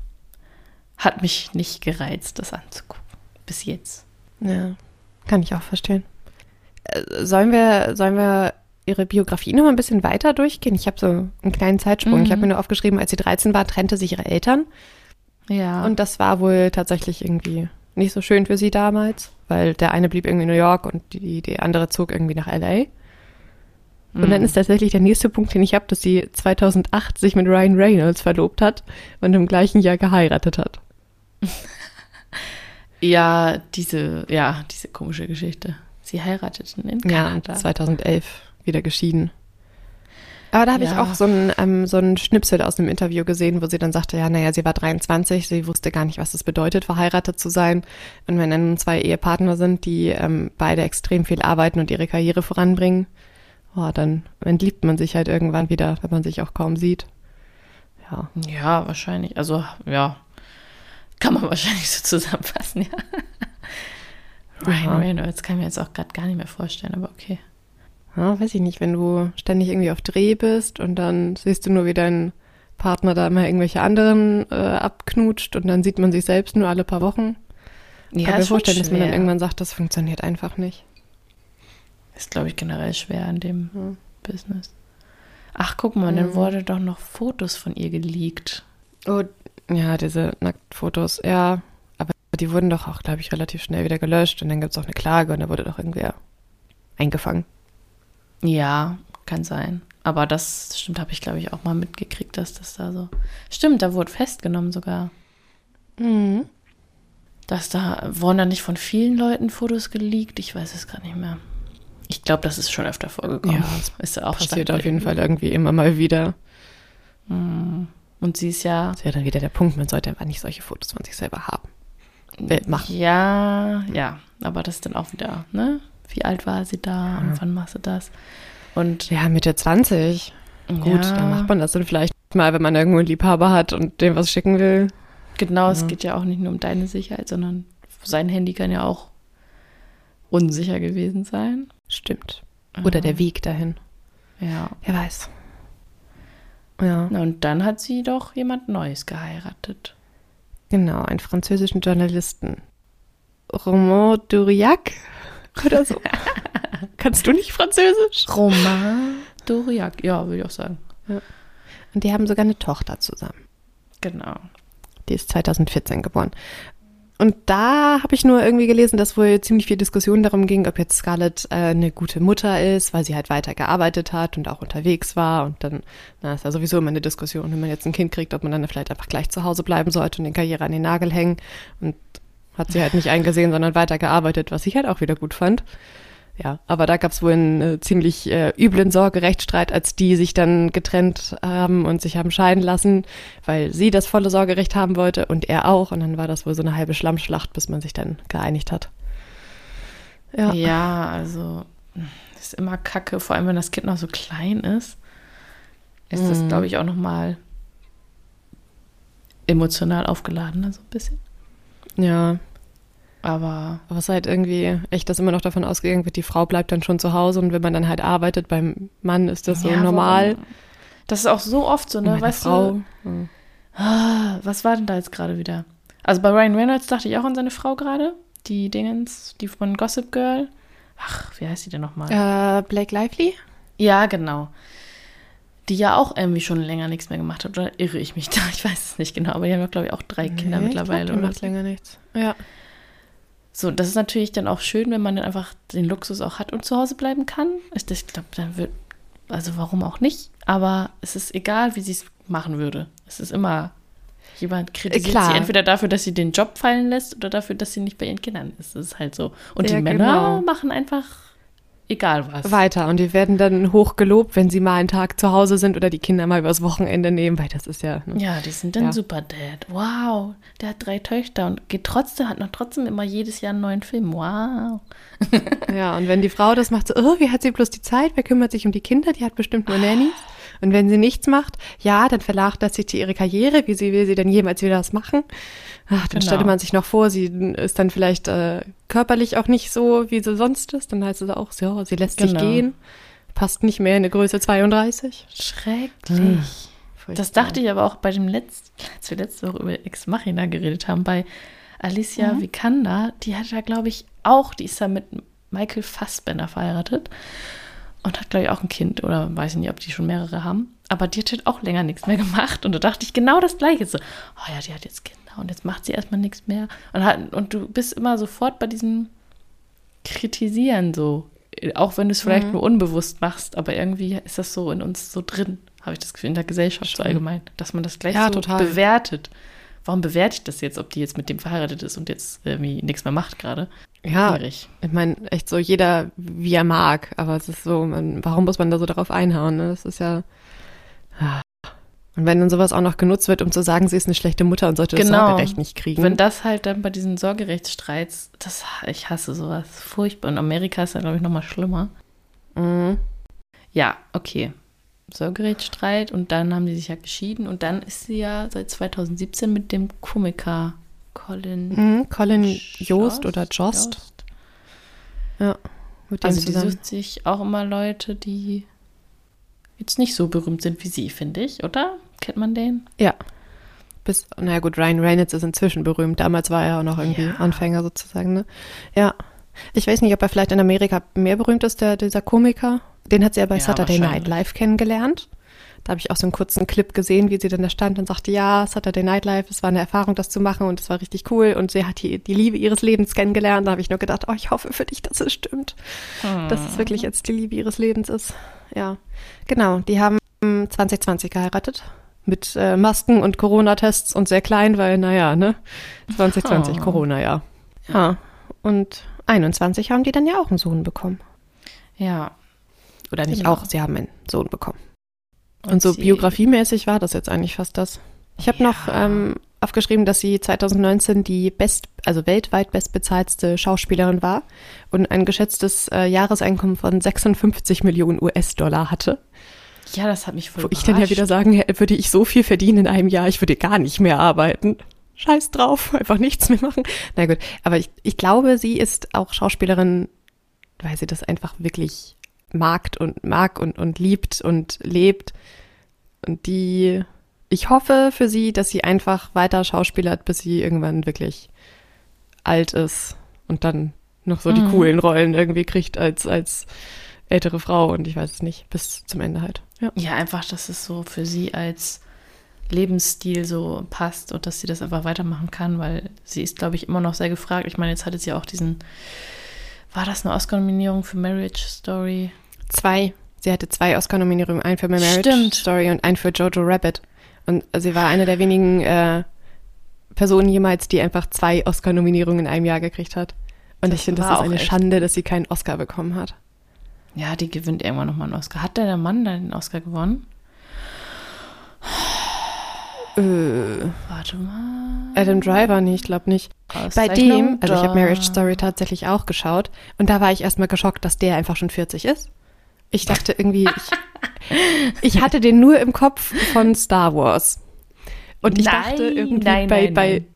Hat mich nicht gereizt, das anzugucken. Bis jetzt. Ja, kann ich auch verstehen. Äh, Sollen wir, sollen wir ihre Biografie noch mal ein bisschen weiter durchgehen? Ich habe so einen kleinen Zeitsprung. Ich habe Mhm. mir nur aufgeschrieben, als sie 13 war, trennte sich ihre Eltern. Ja. Und das war wohl tatsächlich irgendwie nicht so schön für sie damals, weil der eine blieb irgendwie in New York und die, die andere zog irgendwie nach LA. Und dann ist tatsächlich der nächste Punkt, den ich habe, dass sie 2008 sich mit Ryan Reynolds verlobt hat und im gleichen Jahr geheiratet hat. ja, diese, ja, diese komische Geschichte. Sie heirateten in Ja, Kanada. 2011 wieder geschieden. Aber da habe ich Ja. auch so einen, ähm, so einen Schnipsel aus einem Interview gesehen, wo sie dann sagte, ja, naja, sie war 23, sie wusste gar nicht, was es bedeutet, verheiratet zu sein. Und wenn dann zwei Ehepartner sind, die ähm, beide extrem viel arbeiten und ihre Karriere voranbringen, oh, dann entliebt man sich halt irgendwann wieder, wenn man sich auch kaum sieht. Ja. Ja, wahrscheinlich. Also, ja. Kann man wahrscheinlich so zusammenfassen, ja. Ryan. Reynolds kann ich mir jetzt auch gerade gar nicht mehr vorstellen, aber okay. Ja, weiß ich nicht, wenn du ständig irgendwie auf Dreh bist und dann siehst du nur, wie dein Partner da immer irgendwelche anderen äh, abknutscht und dann sieht man sich selbst nur alle paar Wochen. Ja, Kann mir vorstellen, dass man dann irgendwann sagt, das funktioniert einfach nicht. Ist, glaube ich, generell schwer in dem Ja. Business. Ach, guck mal, dann Mhm. wurde doch noch Fotos von ihr geleakt. Oh, ja, diese Nacktfotos, ja. Aber die wurden doch auch, glaube ich, relativ schnell wieder gelöscht und dann gibt es auch eine Klage und da wurde doch irgendwer eingefangen. Ja, kann sein. Aber das stimmt, habe ich, glaube ich, auch mal mitgekriegt, dass das da so. Stimmt, da wurde festgenommen sogar. Mhm. Dass da wurden da nicht von vielen Leuten Fotos geleakt. Ich weiß es gerade nicht mehr. Ich glaube, das ist schon öfter vorgekommen. Ja, das ist ja auch Passiert auf jeden Fall irgendwie immer mal wieder. Mhm. Und sie ist ja. Das ist ja dann wieder der Punkt, man sollte einfach nicht solche Fotos von sich selber haben. Machen. Ja, ja. Aber das ist dann auch wieder, ne? Wie alt war sie da und wann machst du das? Und Ja, Mitte 20. Gut, ja, dann macht man das dann vielleicht mal, wenn man irgendwo einen Liebhaber hat und dem was schicken will. Genau, es Ja. geht ja auch nicht nur um deine Sicherheit, sondern sein Handy kann ja auch unsicher gewesen sein. Stimmt. Oder der Weg dahin. Ja. Wer weiß. Ja, Na, und dann hat sie doch jemand Neues geheiratet. genau, einen französischen Journalisten. Romain Duriac oder so. Kannst du nicht Französisch? Romain Doriac, ja, würde ich auch sagen. Und die haben sogar eine Tochter zusammen. Genau. Die ist 2014 geboren. Und da habe ich nur irgendwie gelesen, dass wohl ziemlich viel Diskussion darum ging, ob jetzt Scarlett äh, eine gute Mutter ist, weil sie halt weiter gearbeitet hat und auch unterwegs war. Und dann, na, ist ja sowieso immer eine Diskussion, wenn man jetzt ein Kind kriegt, ob man dann vielleicht einfach gleich zu Hause bleiben sollte und den Karriere an den Nagel hängen. Und hat sie halt nicht eingesehen, sondern weiter gearbeitet, was ich halt auch wieder gut fand. Ja, aber da gab es wohl einen äh, ziemlich äh, üblen Sorgerechtsstreit, als die sich dann getrennt haben und sich haben scheiden lassen, weil sie das volle Sorgerecht haben wollte und er auch. Und dann war das wohl so eine halbe Schlammschlacht, bis man sich dann geeinigt hat. Ja. Ja, also ist immer kacke, vor allem wenn das Kind noch so klein ist. Ist das, Mhm. glaube ich, auch nochmal emotional aufgeladen, so ein bisschen. ja. Aber Aber es ist halt irgendwie echt, dass immer noch davon ausgegangen wird, die Frau bleibt dann schon zu Hause und wenn man dann halt arbeitet, beim Mann ist das so Ja, normal. warum? Das ist auch so oft so, ne? meine Weißt Frau, du? Ah, was war denn da jetzt gerade wieder? Also bei Ryan Reynolds dachte ich auch an seine Frau gerade. Die Dingens, die von Gossip Girl. Ach, wie heißt die denn nochmal? äh, Blake Lively? Ja, genau. Die ja auch irgendwie schon länger nichts mehr gemacht hat. Oder irre ich mich da? Ich weiß es nicht genau. Aber die haben ja, glaube ich, auch drei Kinder Nee, mittlerweile. Ich glaub, die macht länger nichts. Ja. So, das ist natürlich dann auch schön, wenn man dann einfach den Luxus auch hat und zu Hause bleiben kann. Ich, ich glaube, dann wird, also warum auch nicht, aber es ist egal, wie sie es machen würde. Es ist immer, jemand kritisiert Klar. sie entweder dafür, dass sie den Job fallen lässt oder dafür, dass sie nicht bei ihren Kindern ist. Das ist halt so. Und Ja, die Männer genau. machen einfach egal was. Weiter und die werden dann hoch gelobt, wenn sie mal einen Tag zu Hause sind oder die Kinder mal übers Wochenende nehmen, weil das ist ja. Ne? Ja, die sind dann Ja. super Dad. Wow, der hat drei Töchter und geht trotzdem, hat noch trotzdem immer jedes Jahr einen neuen Film. Wow. Ja, und wenn die Frau das macht, so, oh, wie hat sie bloß die Zeit? Wer kümmert sich um die Kinder? Die hat bestimmt nur Nannies. Und wenn sie nichts macht, ja, dann vernachlässigt sie ihre Karriere. Wie sie will sie denn jemals wieder was machen? Ach, dann Genau. stellte man sich noch vor, sie ist dann vielleicht äh, körperlich auch nicht so, wie sie sonst ist. Dann heißt es auch, so, sie lässt sich Genau. gehen, passt nicht mehr in eine Größe 32. Schrecklich. Das dachte ich aber auch bei dem letzten, als wir letzte Woche über Ex Machina geredet haben, bei Alicia Mhm. Vikander, die hat da, glaube ich, auch, die ist da mit Michael Fassbender verheiratet und hat, glaube ich, auch ein Kind oder weiß ich nicht, ob die schon mehrere haben. Aber die hat halt auch länger nichts mehr gemacht und da dachte ich genau das Gleiche. So, oh ja, die hat jetzt Kinder und jetzt macht sie erstmal nichts mehr. Und, hat, und du bist immer sofort bei diesem Kritisieren so. Auch wenn du es vielleicht Mhm. nur unbewusst machst, aber irgendwie ist das so in uns so drin, habe ich das Gefühl, in der Gesellschaft so Stimmt. allgemein, dass man das gleich Ja, so total. bewertet. Warum bewerte ich das jetzt, ob die jetzt mit dem verheiratet ist und jetzt irgendwie nichts mehr macht gerade? Ja, Schwierig. ich meine, echt so jeder, wie er mag. Aber es ist so, man, warum muss man da so darauf einhauen? Ne? Das ist ja. Und wenn dann sowas auch noch genutzt wird, um zu sagen, sie ist eine schlechte Mutter und sollte das Genau. Sorgerecht nicht kriegen. Wenn das halt dann bei diesen Sorgerechtsstreits, das, ich hasse sowas, furchtbar. Und Amerika ist da, glaube ich, nochmal schlimmer. Mhm. Ja, okay. Sorgerechtsstreit und dann haben die sich ja geschieden und dann ist sie ja seit 2017 mit dem Komiker Colin Mhm. Colin Jost oder Jost. Ja. Mit dem Also die zusammen. sucht sich auch immer Leute, die jetzt nicht so berühmt sind wie sie, finde ich, oder? Kennt man den? Ja. Bis, naja gut, Ryan Reynolds ist inzwischen berühmt. Damals war er auch noch irgendwie Ja. Anfänger sozusagen, ne? Ja. Ich weiß nicht, ob er vielleicht in Amerika mehr berühmt ist, der, dieser Komiker. Den hat sie ja bei Ja, Saturday Night. Live kennengelernt. Da habe ich auch so einen kurzen Clip gesehen, wie sie dann da stand und sagte, ja, Saturday Night Live, es war eine Erfahrung, das zu machen und es war richtig cool und sie hat die, die Liebe ihres Lebens kennengelernt. Da habe ich nur gedacht, oh, ich hoffe für dich, dass es stimmt. Dass es wirklich jetzt die Liebe ihres Lebens ist. Ja, genau. Die haben 2020 geheiratet. Mit äh, Masken und Corona-Tests und sehr klein, weil, naja, ne? 2020 Oh. Corona, ja. Ja. Und 21 haben die dann ja auch einen Sohn bekommen. Ja. Oder nicht Genau. auch, sie haben einen Sohn bekommen. Und, so sie- biografiemäßig war das jetzt eigentlich fast das. Ich habe Ja. noch ähm, aufgeschrieben, dass sie 2019 die best, also weltweit bestbezahlste Schauspielerin war und ein geschätztes äh, Jahreseinkommen von 56 Millionen US-Dollar hatte. Ja, das hat mich voll Wo ich dann ja wieder sagen, würde ich so viel verdienen in einem Jahr, ich würde gar nicht mehr arbeiten. Scheiß drauf, einfach nichts mehr machen. Na gut, aber ich, ich glaube, sie ist auch Schauspielerin, weil sie das einfach wirklich mag und mag und, und liebt und lebt. Und die, ich hoffe für sie, dass sie einfach weiter schauspielert, bis sie irgendwann wirklich alt ist und dann noch so die Mhm. coolen Rollen irgendwie kriegt als, als ältere Frau und ich weiß es nicht, bis zum Ende halt. Ja. Ja, einfach, dass es so für sie als Lebensstil so passt und dass sie das einfach weitermachen kann, weil sie ist, glaube ich, immer noch sehr gefragt. Ich meine, jetzt hatte sie auch diesen, war das eine Oscar-Nominierung für Marriage Story? Zwei. Sie hatte zwei Oscar-Nominierungen, einen für Marriage Stimmt. Story und einen für Jojo Rabbit. Und sie war eine der wenigen äh, Personen jemals, die einfach zwei Oscar-Nominierungen in einem Jahr gekriegt hat. Und Das ich finde, das ist eine echt- Schande, dass sie keinen Oscar bekommen hat. Ja, die gewinnt irgendwann nochmal einen Oscar. Hat der Mann dann den Oscar gewonnen? Äh, Warte mal. Adam Driver, nee, ich glaube nicht. Bei dem, also ich habe. Marriage Story tatsächlich auch geschaut und da war ich erstmal geschockt, dass der einfach schon 40 ist. Ich dachte irgendwie, ich, ich hatte den nur im Kopf von Star Wars. Und ich dachte Nein, irgendwie nein, bei, nein, bei nein.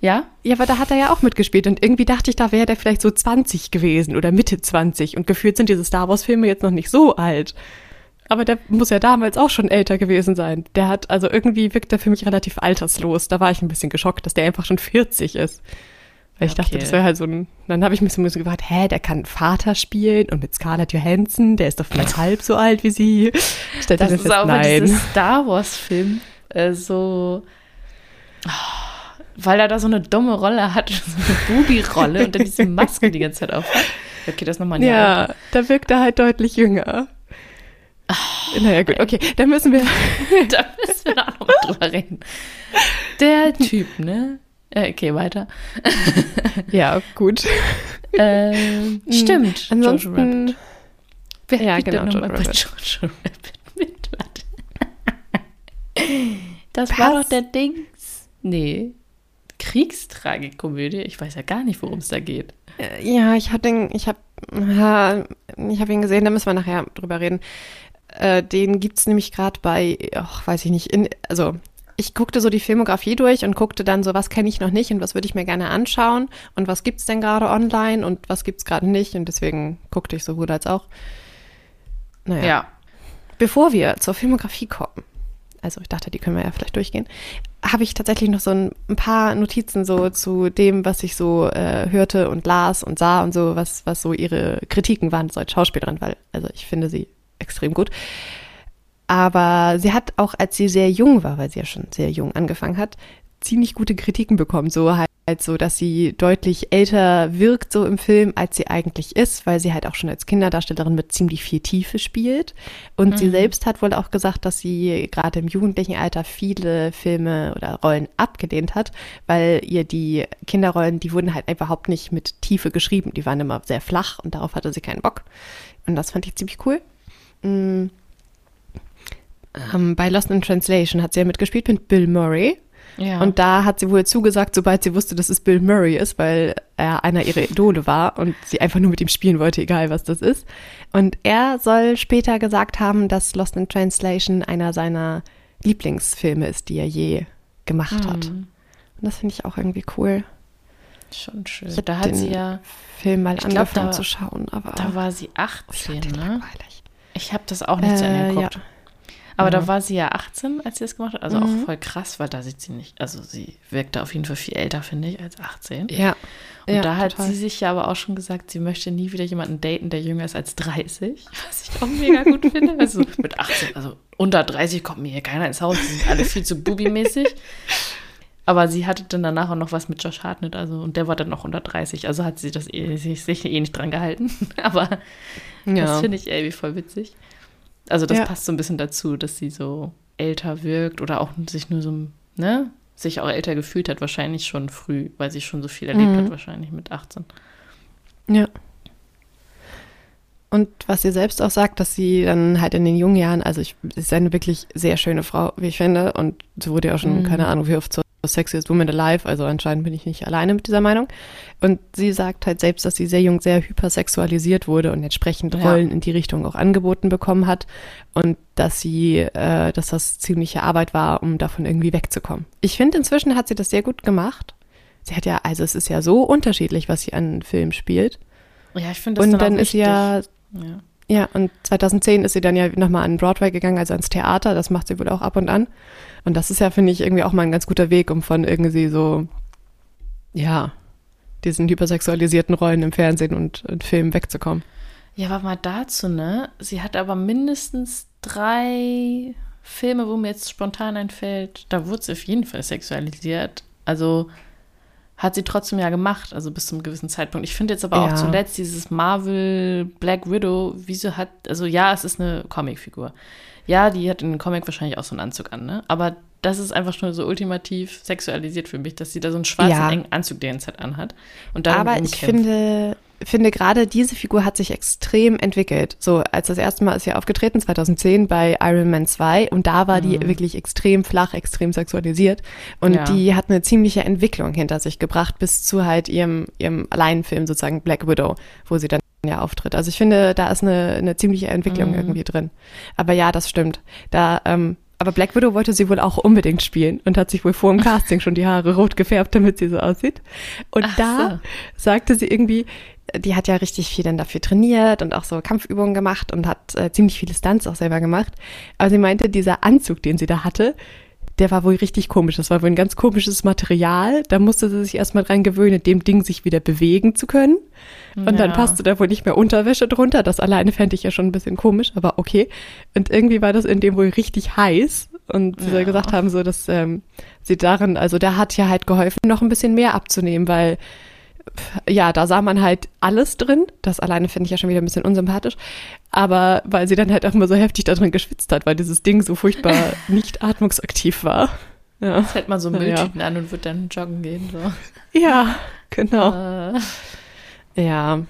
Ja? Ja, aber da hat er ja auch mitgespielt und irgendwie dachte ich, da wäre der vielleicht so 20 gewesen oder Mitte 20 und gefühlt sind diese Star Wars Filme jetzt noch nicht so alt. Aber der muss ja damals auch schon älter gewesen sein. Der hat, also irgendwie wirkt er für mich relativ alterslos. Da war ich ein bisschen geschockt, dass der einfach schon 40 ist. Weil ich dachte, Okay. das wäre halt so ein, dann habe ich mich so ein bisschen gefragt, hä, der kann Vater spielen und mit Scarlett Johansson, der ist doch vielleicht halb so alt wie sie. Stellt Das ist fest, auch nein. diesem Star Wars-Film äh, so. Ah, Weil er da so eine dumme Rolle hat, so eine Bubi-Rolle und dann diese Maske die ganze Zeit auf. hat. Okay, das nochmal Ja, da wirkt er halt deutlich jünger. naja, gut, okay, dann müssen wir Da müssen wir da auch nochmal drüber reden. Der Typ, ne? Äh, Okay, weiter. Ja, gut. Ähm, stimmt. Jojo Rabbit. Ansonsten, Wer ja, genau, Jojo Rabbit. Jojo Rabbit mit? Warte. Das war Was? doch der Dings. Nee. Kriegstragikomödie. Ich weiß ja gar nicht, worum es da geht. äh, ja, ich habe den, ich habe, ich habe ihn gesehen, da müssen wir nachher drüber reden. Äh, den gibt's nämlich gerade bei, ach, weiß ich nicht, in, also ich guckte so die Filmografie durch und guckte dann so, was kenne ich noch nicht und was würde ich mir gerne anschauen und was gibt's denn gerade online und was gibt's gerade nicht und deswegen guckte ich sowohl als auch. Naja. Bevor wir zur Filmografie kommen, also ich dachte, die können wir ja vielleicht durchgehen, habe ich tatsächlich noch so ein, ein paar Notizen so zu dem, was ich so äh, hörte und las und sah und so, was, was so ihre Kritiken waren so als Schauspielerin, weil, also ich finde sie extrem gut. Aber sie hat auch, als sie sehr jung war, weil sie ja schon sehr jung angefangen hat, ziemlich gute Kritiken bekommen. So halt so, dass sie deutlich älter wirkt so im Film, als sie eigentlich ist, weil sie halt auch schon als Kinderdarstellerin mit ziemlich viel Tiefe spielt. Und sie selbst hat wohl auch gesagt, dass sie gerade im jugendlichen Alter viele Filme oder Rollen abgelehnt hat, weil ihr die Kinderrollen, die wurden halt überhaupt nicht mit Tiefe geschrieben. Die waren immer sehr flach und darauf hatte sie keinen Bock. Und das fand ich ziemlich cool. Mm. Ähm, bei Lost in Translation hat sie ja mitgespielt mit Bill Murray. Ja. Und da hat sie wohl zugesagt, sobald sie wusste, dass es Bill Murray ist, weil er einer ihrer Idole war und sie einfach nur mit ihm spielen wollte, egal was das ist. Und er soll später gesagt haben, dass Lost in Translation einer seiner Lieblingsfilme ist, die er je gemacht hat. Mhm. Und das finde ich auch irgendwie cool. Schon schön. Ich Da hat sie ja, Film mal Ich glaub, angefangen da- zu schauen, aber da war sie oh, ich 18, fand den ne? langweilig. Ich habe das auch nicht zu Äh, Ende geguckt. ja. Aber Ja. da war sie ja 18, als sie das gemacht hat. Also Mhm. auch voll krass, weil da sieht sie nicht. Also sie wirkte auf jeden Fall viel älter, finde ich, als 18. Ja. Und ja, da hat total. sie sich ja aber auch schon gesagt, sie möchte nie wieder jemanden daten, der jünger ist als 30. Was ich auch mega gut finde. Also mit 18, also unter 30 kommt mir hier keiner ins Haus. Die sind alle viel zu bubi-mäßig. Aber sie hatte dann danach auch noch was mit Josh Hartnett, also und der war dann noch unter 30. Also hat sie das eh, sich, sich eh nicht dran gehalten. Aber das ja. finde ich irgendwie voll witzig. Also das Ja. passt so ein bisschen dazu, dass sie so älter wirkt oder auch sich nur so, ne, sich auch älter gefühlt hat, wahrscheinlich schon früh, weil sie schon so viel erlebt Mhm. hat, wahrscheinlich mit 18. Ja. Und was sie selbst auch sagt, dass sie dann halt in den jungen Jahren, also ich, sie ist eine wirklich sehr schöne Frau, wie ich finde, und sie wurde ja auch schon, Mhm. keine Ahnung, wie oft zur Sexiest Woman Alive, also anscheinend bin ich nicht alleine mit dieser Meinung. Und sie sagt halt selbst, dass sie sehr jung sehr hypersexualisiert wurde und entsprechend Ja. Rollen in die Richtung auch angeboten bekommen hat und dass sie, äh, dass das ziemliche Arbeit war, um davon irgendwie wegzukommen. Ich finde, inzwischen hat sie das sehr gut gemacht. Sie hat ja, also es ist ja so unterschiedlich, was sie an Filmen spielt. Ja, ich finde das Und dann, dann ist sie wichtig. ja ja. Ja, und 2010 ist sie dann ja nochmal an Broadway gegangen, also ans Theater. Das macht sie wohl auch ab und an. Und das ist ja, finde ich, irgendwie auch mal ein ganz guter Weg, um von irgendwie so, ja, diesen hypersexualisierten Rollen im Fernsehen und, und Filmen wegzukommen. Ja, aber mal dazu, ne? Sie hat aber mindestens drei Filme, wo mir jetzt spontan einfällt, da wurde sie auf jeden Fall sexualisiert. Also hat sie trotzdem ja gemacht, also bis zum gewissen Zeitpunkt. Ich finde jetzt aber auch Ja. zuletzt dieses Marvel Black Widow, wieso hat, also ja, es ist eine Comicfigur. Ja, die hat in dem Comic wahrscheinlich auch so einen Anzug an, ne? Aber das ist einfach schon so ultimativ sexualisiert für mich, dass sie da so einen schwarzen Ja. engen Anzug die ganze Zeit anhat. Und dann Aber ich finde, finde gerade diese Figur hat sich extrem entwickelt. So, als das erste Mal ist sie aufgetreten, 2010 bei Iron Man 2 und da war die wirklich extrem flach, extrem sexualisiert und Ja. die hat eine ziemliche Entwicklung hinter sich gebracht bis zu halt ihrem, ihrem Alleinfilm sozusagen Black Widow, wo sie dann ja auftritt. Also ich finde, da ist eine, eine ziemliche Entwicklung irgendwie drin. Aber ja, das stimmt. Da, ähm, aber Black Widow wollte sie wohl auch unbedingt spielen und hat sich wohl vor dem Casting schon die Haare rot gefärbt, damit sie so aussieht. Und Ach da so. sagte sie irgendwie, die hat ja richtig viel dann dafür trainiert und auch so Kampfübungen gemacht und hat äh, ziemlich viele Stunts auch selber gemacht. Aber sie meinte, dieser Anzug, den sie da hatte, der war wohl richtig komisch. Das war wohl ein ganz komisches Material. Da musste sie sich erstmal dran gewöhnen, dem Ding sich wieder bewegen zu können. Und dann Ja. passte da wohl nicht mehr Unterwäsche drunter. Das alleine fände ich ja schon ein bisschen komisch, aber okay. Und irgendwie war das in dem wohl richtig heiß. Und sie Ja. gesagt haben, so, dass ähm, sie darin, also da hat ja halt geholfen, noch ein bisschen mehr abzunehmen, weil ja, da sah man halt alles drin. Das alleine finde ich ja schon wieder ein bisschen unsympathisch. Aber weil sie dann halt auch immer so heftig da drin geschwitzt hat, weil dieses Ding so furchtbar nicht atmungsaktiv war. Ja, Jetzt hält man so Ja. Mülltüten an und wird dann joggen gehen. So. ja genau. Äh, Ja,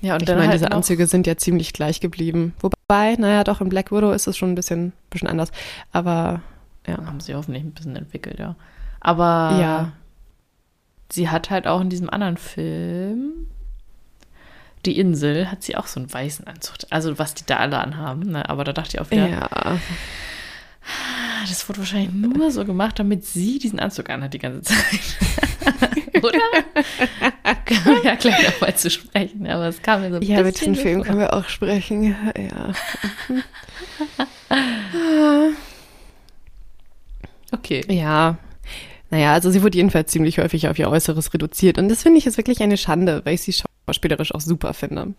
ja, und ich meine, halt diese Anzüge sind ja ziemlich gleich geblieben. Wobei, naja, doch, in Black Widow ist es schon ein bisschen, bisschen anders. Aber ja. haben sie hoffentlich ein bisschen entwickelt, ja. Aber Ja. sie hat halt auch in diesem anderen Film, Die Insel, hat sie auch so einen weißen Anzug. Also was die da alle anhaben. Ne? Aber da dachte ich auch wieder, Ja. ah, das wurde wahrscheinlich nur so gemacht, damit sie diesen Anzug anhat die ganze Zeit. Oder? Können wir ja gleich nochmal zu sprechen. Aber es kam mir so ein Ja, bisschen diesen so Film vor. können wir auch sprechen. Ja. Okay. Ja. Naja, also sie wurde jedenfalls ziemlich häufig auf ihr Äußeres reduziert. Und das finde ich ist wirklich eine Schande, weil ich sie schauspielerisch auch super finde.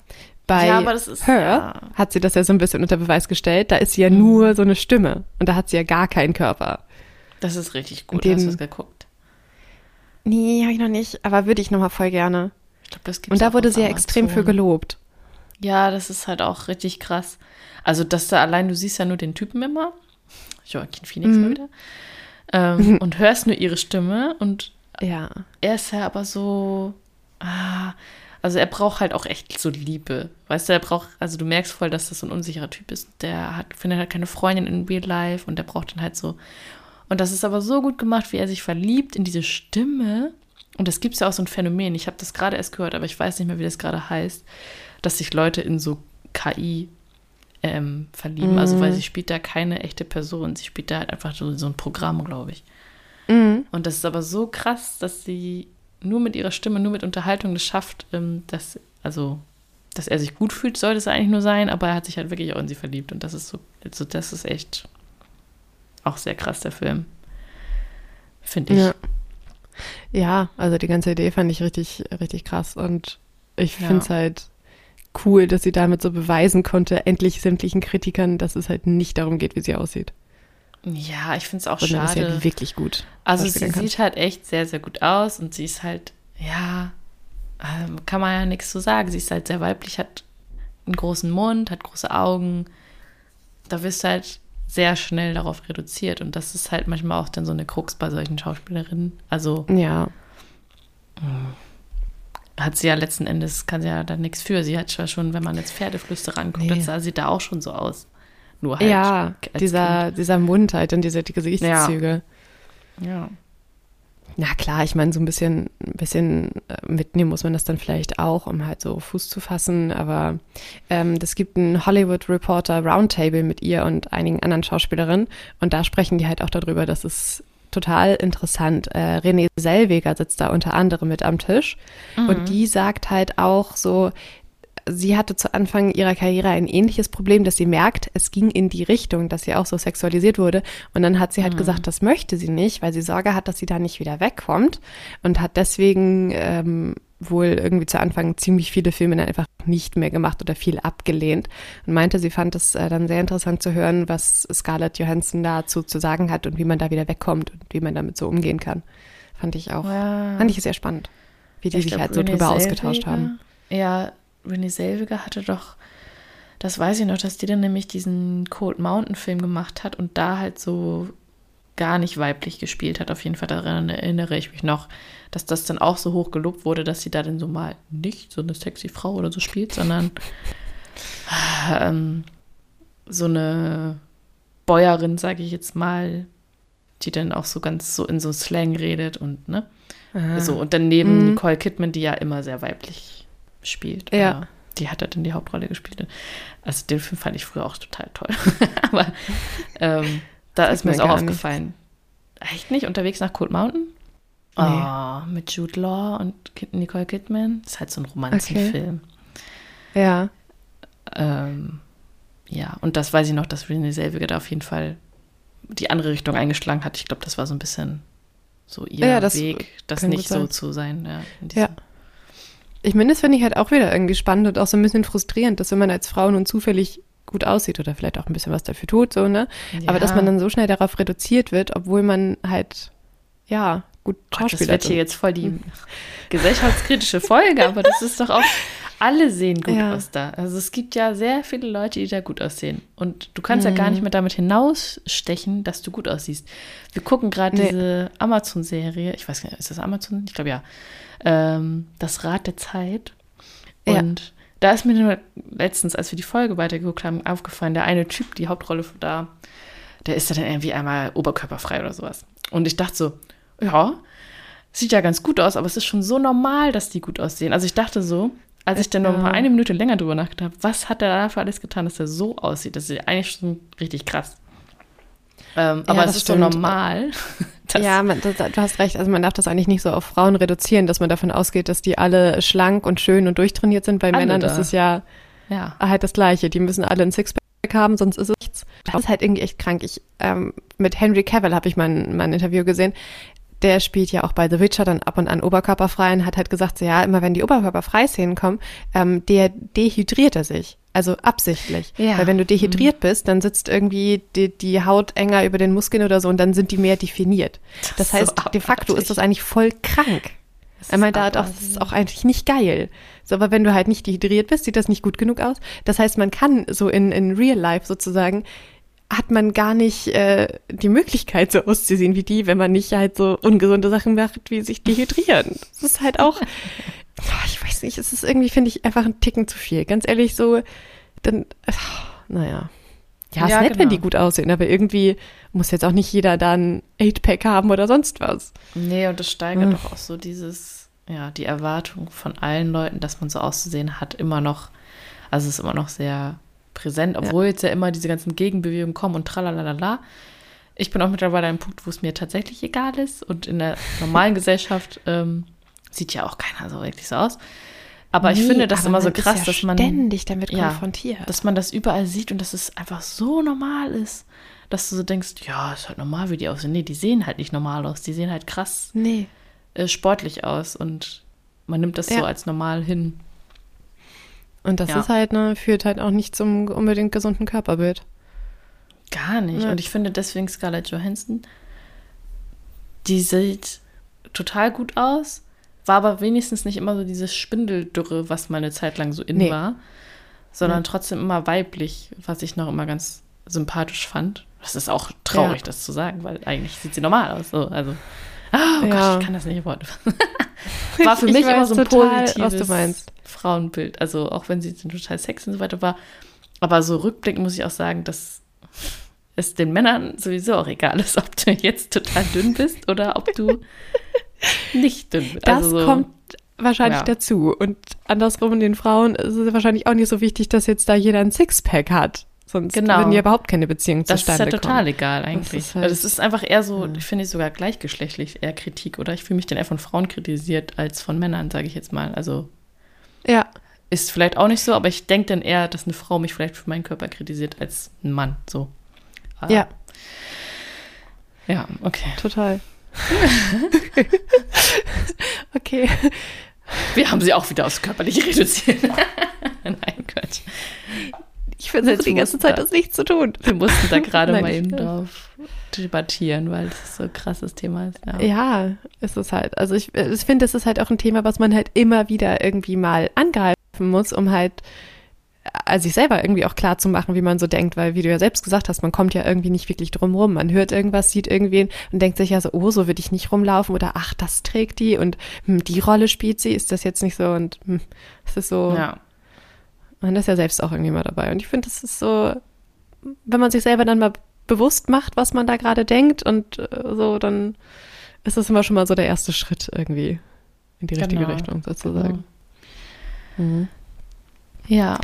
Bei Ja, aber das ist- Her ja. hat sie das ja so ein bisschen unter Beweis gestellt. Da ist sie ja Mhm. nur so eine Stimme. Und da hat sie ja gar keinen Körper. Das ist richtig gut. Den- Hast du es geguckt? Nee, habe ich noch nicht. Aber würde ich noch mal voll gerne. Ich glaube, das gibt's Und da wurde sie ja extrem für gelobt. Ja, das ist halt auch richtig krass. Also, dass da allein, du siehst ja nur den Typen immer, Joaquin Phoenix Mhm. mal wieder, ähm, und hörst nur ihre Stimme und Ja. er ist ja aber so, ah, also er braucht halt auch echt so Liebe. Weißt du, er braucht, also du merkst voll, dass das so ein unsicherer Typ ist. Der hat, findet halt keine Freundin in Real Life und der braucht dann halt so. Und das ist aber so gut gemacht, wie er sich verliebt in diese Stimme. Und das gibt es ja auch so ein Phänomen. Ich habe das gerade erst gehört, aber ich weiß nicht mehr, wie das gerade heißt, dass sich Leute in so KI ähm, verlieben. Also, weil sie spielt da keine echte Person. Sie spielt da halt einfach so, so ein Programm, glaube ich. Mhm. Und das ist aber so krass, dass sie nur mit ihrer Stimme, nur mit Unterhaltung das schafft, ähm, dass, also, dass er sich gut fühlt, sollte es eigentlich nur sein, aber er hat sich halt wirklich auch in sie verliebt. Und das ist so, also das ist echt auch sehr krass, der Film. Finde ich. Ja. ja, also die ganze Idee fand ich richtig, richtig krass. Und ich finde es ja. halt cool, dass sie damit so beweisen konnte, endlich sämtlichen Kritikern, dass es halt nicht darum geht, wie sie aussieht. Ja, ich finde es auch Sondern schade. Dass sie wirklich gut. Also sie kann. sieht halt echt sehr, sehr gut aus und sie ist halt, ja, ähm, kann man ja nichts zu sagen. Sie ist halt sehr weiblich, hat einen großen Mund, hat große Augen. Da wirst du halt sehr schnell darauf reduziert und das ist halt manchmal auch dann so eine Krux bei solchen Schauspielerinnen. Also ja. Hm, hat sie ja letzten Endes, kann sie ja dann nichts für. Sie hat zwar schon, wenn man jetzt Pferdeflüster ranguckt, nee. sah sie da auch schon so aus. Nur halt. Ja, dieser, dieser Mund halt und diese die Gesichtszüge. Ja. ja. Na klar, ich meine, so ein bisschen, ein bisschen äh, mitnehmen muss man das dann vielleicht auch, um halt so Fuß zu fassen. Aber ähm, das gibt ein Hollywood Reporter Roundtable mit ihr und einigen anderen Schauspielerinnen. Und da sprechen die halt auch darüber, dass es total interessant. Äh, Renée Selweger sitzt da unter anderem mit am Tisch. Mhm. Und die sagt halt auch so, sie hatte zu Anfang ihrer Karriere ein ähnliches Problem, dass sie merkt, es ging in die Richtung, dass sie auch so sexualisiert wurde. Und dann hat sie halt mhm. gesagt, das möchte sie nicht, weil sie Sorge hat, dass sie da nicht wieder wegkommt und hat deswegen ähm, wohl irgendwie zu Anfang ziemlich viele Filme dann einfach nicht mehr gemacht oder viel abgelehnt und meinte, sie fand es äh, dann sehr interessant zu hören, was Scarlett Johansson dazu zu sagen hat und wie man da wieder wegkommt und wie man damit so umgehen kann. Fand ich auch, ja. fand ich sehr spannend, wie die ich sich glaub, halt so drüber ausgetauscht haben. Ja, Renée Selviger hatte doch, das weiß ich noch, dass die dann nämlich diesen Cold Mountain Film gemacht hat und da halt so gar nicht weiblich gespielt hat. Auf jeden Fall daran erinnere ich mich noch, dass das dann auch so hoch gelobt wurde, dass sie da dann so mal nicht so eine sexy Frau oder so spielt, sondern ähm, so eine Bäuerin, sage ich jetzt mal, die dann auch so ganz so in so Slang redet und ne. Aha. So, und daneben mhm. Nicole Kidman, die ja immer sehr weiblich spielt. Ja. Die hat er dann die Hauptrolle gespielt. Also den Film fand ich früher auch total toll. Aber ähm, da das ist mir es auch aufgefallen. Nicht. Echt nicht? Unterwegs nach Cold Mountain? Nee. Oh, mit Jude Law und Nicole Kidman. Das ist halt so ein Romanzenfilm. Okay. Ja. Ähm, ja, und das weiß ich noch, dass Renée Selviger da auf jeden Fall die andere Richtung eingeschlagen hat. Ich glaube, das war so ein bisschen so ihr ja, das Weg, das nicht so zu sein. Ja, ja. Ich meine, das finde ich halt auch wieder irgendwie spannend und auch so ein bisschen frustrierend, dass wenn man als Frau nun zufällig gut aussieht oder vielleicht auch ein bisschen was dafür tut, so, ne? Ja. Aber dass man dann so schnell darauf reduziert wird, obwohl man halt, ja, gut Schauspieler Das wird hier jetzt voll die gesellschaftskritische Folge, aber das ist doch auch, alle sehen gut ja. aus da. Also es gibt ja sehr viele Leute, die da gut aussehen. Und du kannst mhm. ja gar nicht mehr damit hinausstechen, dass du gut aussiehst. Wir gucken gerade nee. diese Amazon-Serie, ich weiß nicht, ist das Amazon? Ich glaube ja ähm, Das Rad der Zeit. Und ja. Da ist mir letztens, als wir die Folge weitergeguckt haben, aufgefallen, der eine Typ, die Hauptrolle da, der ist dann irgendwie einmal oberkörperfrei oder sowas. Und ich dachte so, ja, sieht ja ganz gut aus, aber es ist schon so normal, dass die gut aussehen. Also ich dachte so, als ich dann noch mal eine Minute länger drüber nachgedacht habe, was hat er dafür alles getan, dass er so aussieht? Das ist eigentlich schon richtig krass. Ähm, aber ja, es ist stimmt. so normal. ja, man, das, du hast recht. Also man darf das eigentlich nicht so auf Frauen reduzieren, dass man davon ausgeht, dass die alle schlank und schön und durchtrainiert sind. Bei alle Männern da. ist es ja, ja halt das Gleiche. Die müssen alle ein Sixpack haben, sonst ist es nichts. Das ist halt irgendwie echt krank. Ich, ähm, mit Henry Cavill habe ich mal ein, mal ein Interview gesehen der spielt ja auch bei The Witcher dann ab und an oberkörperfrei und hat halt gesagt, so, ja, immer wenn die Oberkörperfrei-Szenen kommen, ähm, der dehydriert er sich. Also absichtlich. Ja. Weil wenn du dehydriert mhm. bist, dann sitzt irgendwie die, die Haut enger über den Muskeln oder so und dann sind die mehr definiert. Das, das heißt, so de facto ist das eigentlich voll krank. Er meint da, das ist auch eigentlich nicht geil. So, aber wenn du halt nicht dehydriert bist, sieht das nicht gut genug aus. Das heißt, man kann so in, in Real Life sozusagen hat man gar nicht äh, die Möglichkeit, so auszusehen wie die, wenn man nicht halt so ungesunde Sachen macht, wie sich dehydrieren. Das ist halt auch, ich weiß nicht, es ist irgendwie, finde ich, einfach ein Ticken zu viel. Ganz ehrlich, so, dann, naja. Ja, ist ja, nett, genau. wenn die gut aussehen, aber irgendwie muss jetzt auch nicht jeder da ein 8-Pack haben oder sonst was. Nee, und das steigert hm. doch auch so dieses, ja, die Erwartung von allen Leuten, dass man so auszusehen hat, immer noch, also es ist immer noch sehr präsent, obwohl ja. jetzt ja immer diese ganzen Gegenbewegungen kommen und tralalala. Ich bin auch mittlerweile an einem Punkt, wo es mir tatsächlich egal ist und in der normalen Gesellschaft ähm, Sieht ja auch keiner so wirklich so aus. Aber ich finde das immer so krass, ja dass man ständig damit ja, konfrontiert. Dass man das überall sieht und dass es einfach so normal ist, dass du so denkst, ja, ist halt normal, wie die aussehen. Nee, die sehen halt nicht normal aus. Die sehen halt krass nee. äh, sportlich aus und man nimmt das ja. so als normal hin. Und das ist halt, ne, führt halt auch nicht zum unbedingt gesunden Körperbild. Gar nicht. Und ich finde deswegen Scarlett Johansson, die sieht total gut aus war aber wenigstens nicht immer so dieses Spindeldürre, was mal eine Zeit lang so in nee. war, sondern ja. trotzdem immer weiblich, was ich noch immer ganz sympathisch fand. Das ist auch traurig, ja. das zu sagen, weil eigentlich sieht sie normal aus. So. Also, oh ja. Gott, ich kann das nicht Wort. war für mich immer so ein total, positives Frauenbild. Also auch wenn sie total sexy und so weiter war. Aber so rückblickend muss ich auch sagen, dass es den Männern sowieso auch egal ist, ob du jetzt total dünn bist oder ob du nicht dünn. Das also, kommt wahrscheinlich ja. dazu. Und andersrum den Frauen ist es wahrscheinlich auch nicht so wichtig, dass jetzt da jeder ein Sixpack hat. Sonst genau. würden ja überhaupt keine Beziehung das zustande kommen. Das ist ja total egal eigentlich. Das ist, halt, also ist einfach eher so, ja. ich finde ich sogar gleichgeschlechtlich eher Kritik, oder? Ich fühle mich dann eher von Frauen kritisiert als von Männern, sage ich jetzt mal. Also ja. Ist vielleicht auch nicht so, aber ich denke dann eher, dass eine Frau mich vielleicht für meinen Körper kritisiert als ein Mann. So. ja. Ja, okay. Total. okay. Wir haben sie auch wieder aufs Körperliche reduziert. Nein, Quatsch. Ich versuche die ganze Zeit, da, das nicht zu tun. Wir mussten da gerade mal eben drauf debattieren, weil das so ein krasses Thema ist. Ja, ja ist es halt. Also ich, ich finde, es ist halt auch ein Thema, was man halt immer wieder irgendwie mal angreifen muss, um halt also sich selber irgendwie auch klar zu machen, wie man so denkt, weil wie du ja selbst gesagt hast, man kommt ja irgendwie nicht wirklich drum rum. Man hört irgendwas, sieht irgendwen und denkt sich ja so, oh, so würde ich nicht rumlaufen oder ach, das trägt die und hm, die Rolle spielt sie, ist das jetzt nicht so und hm, es ist so. Ja. Man ist ja selbst auch irgendwie mal dabei und ich finde, das ist so, wenn man sich selber dann mal bewusst macht, was man da gerade denkt und äh, so, dann ist das immer schon mal so der erste Schritt irgendwie in die richtige genau. Richtung sozusagen. Genau. Mhm. Ja.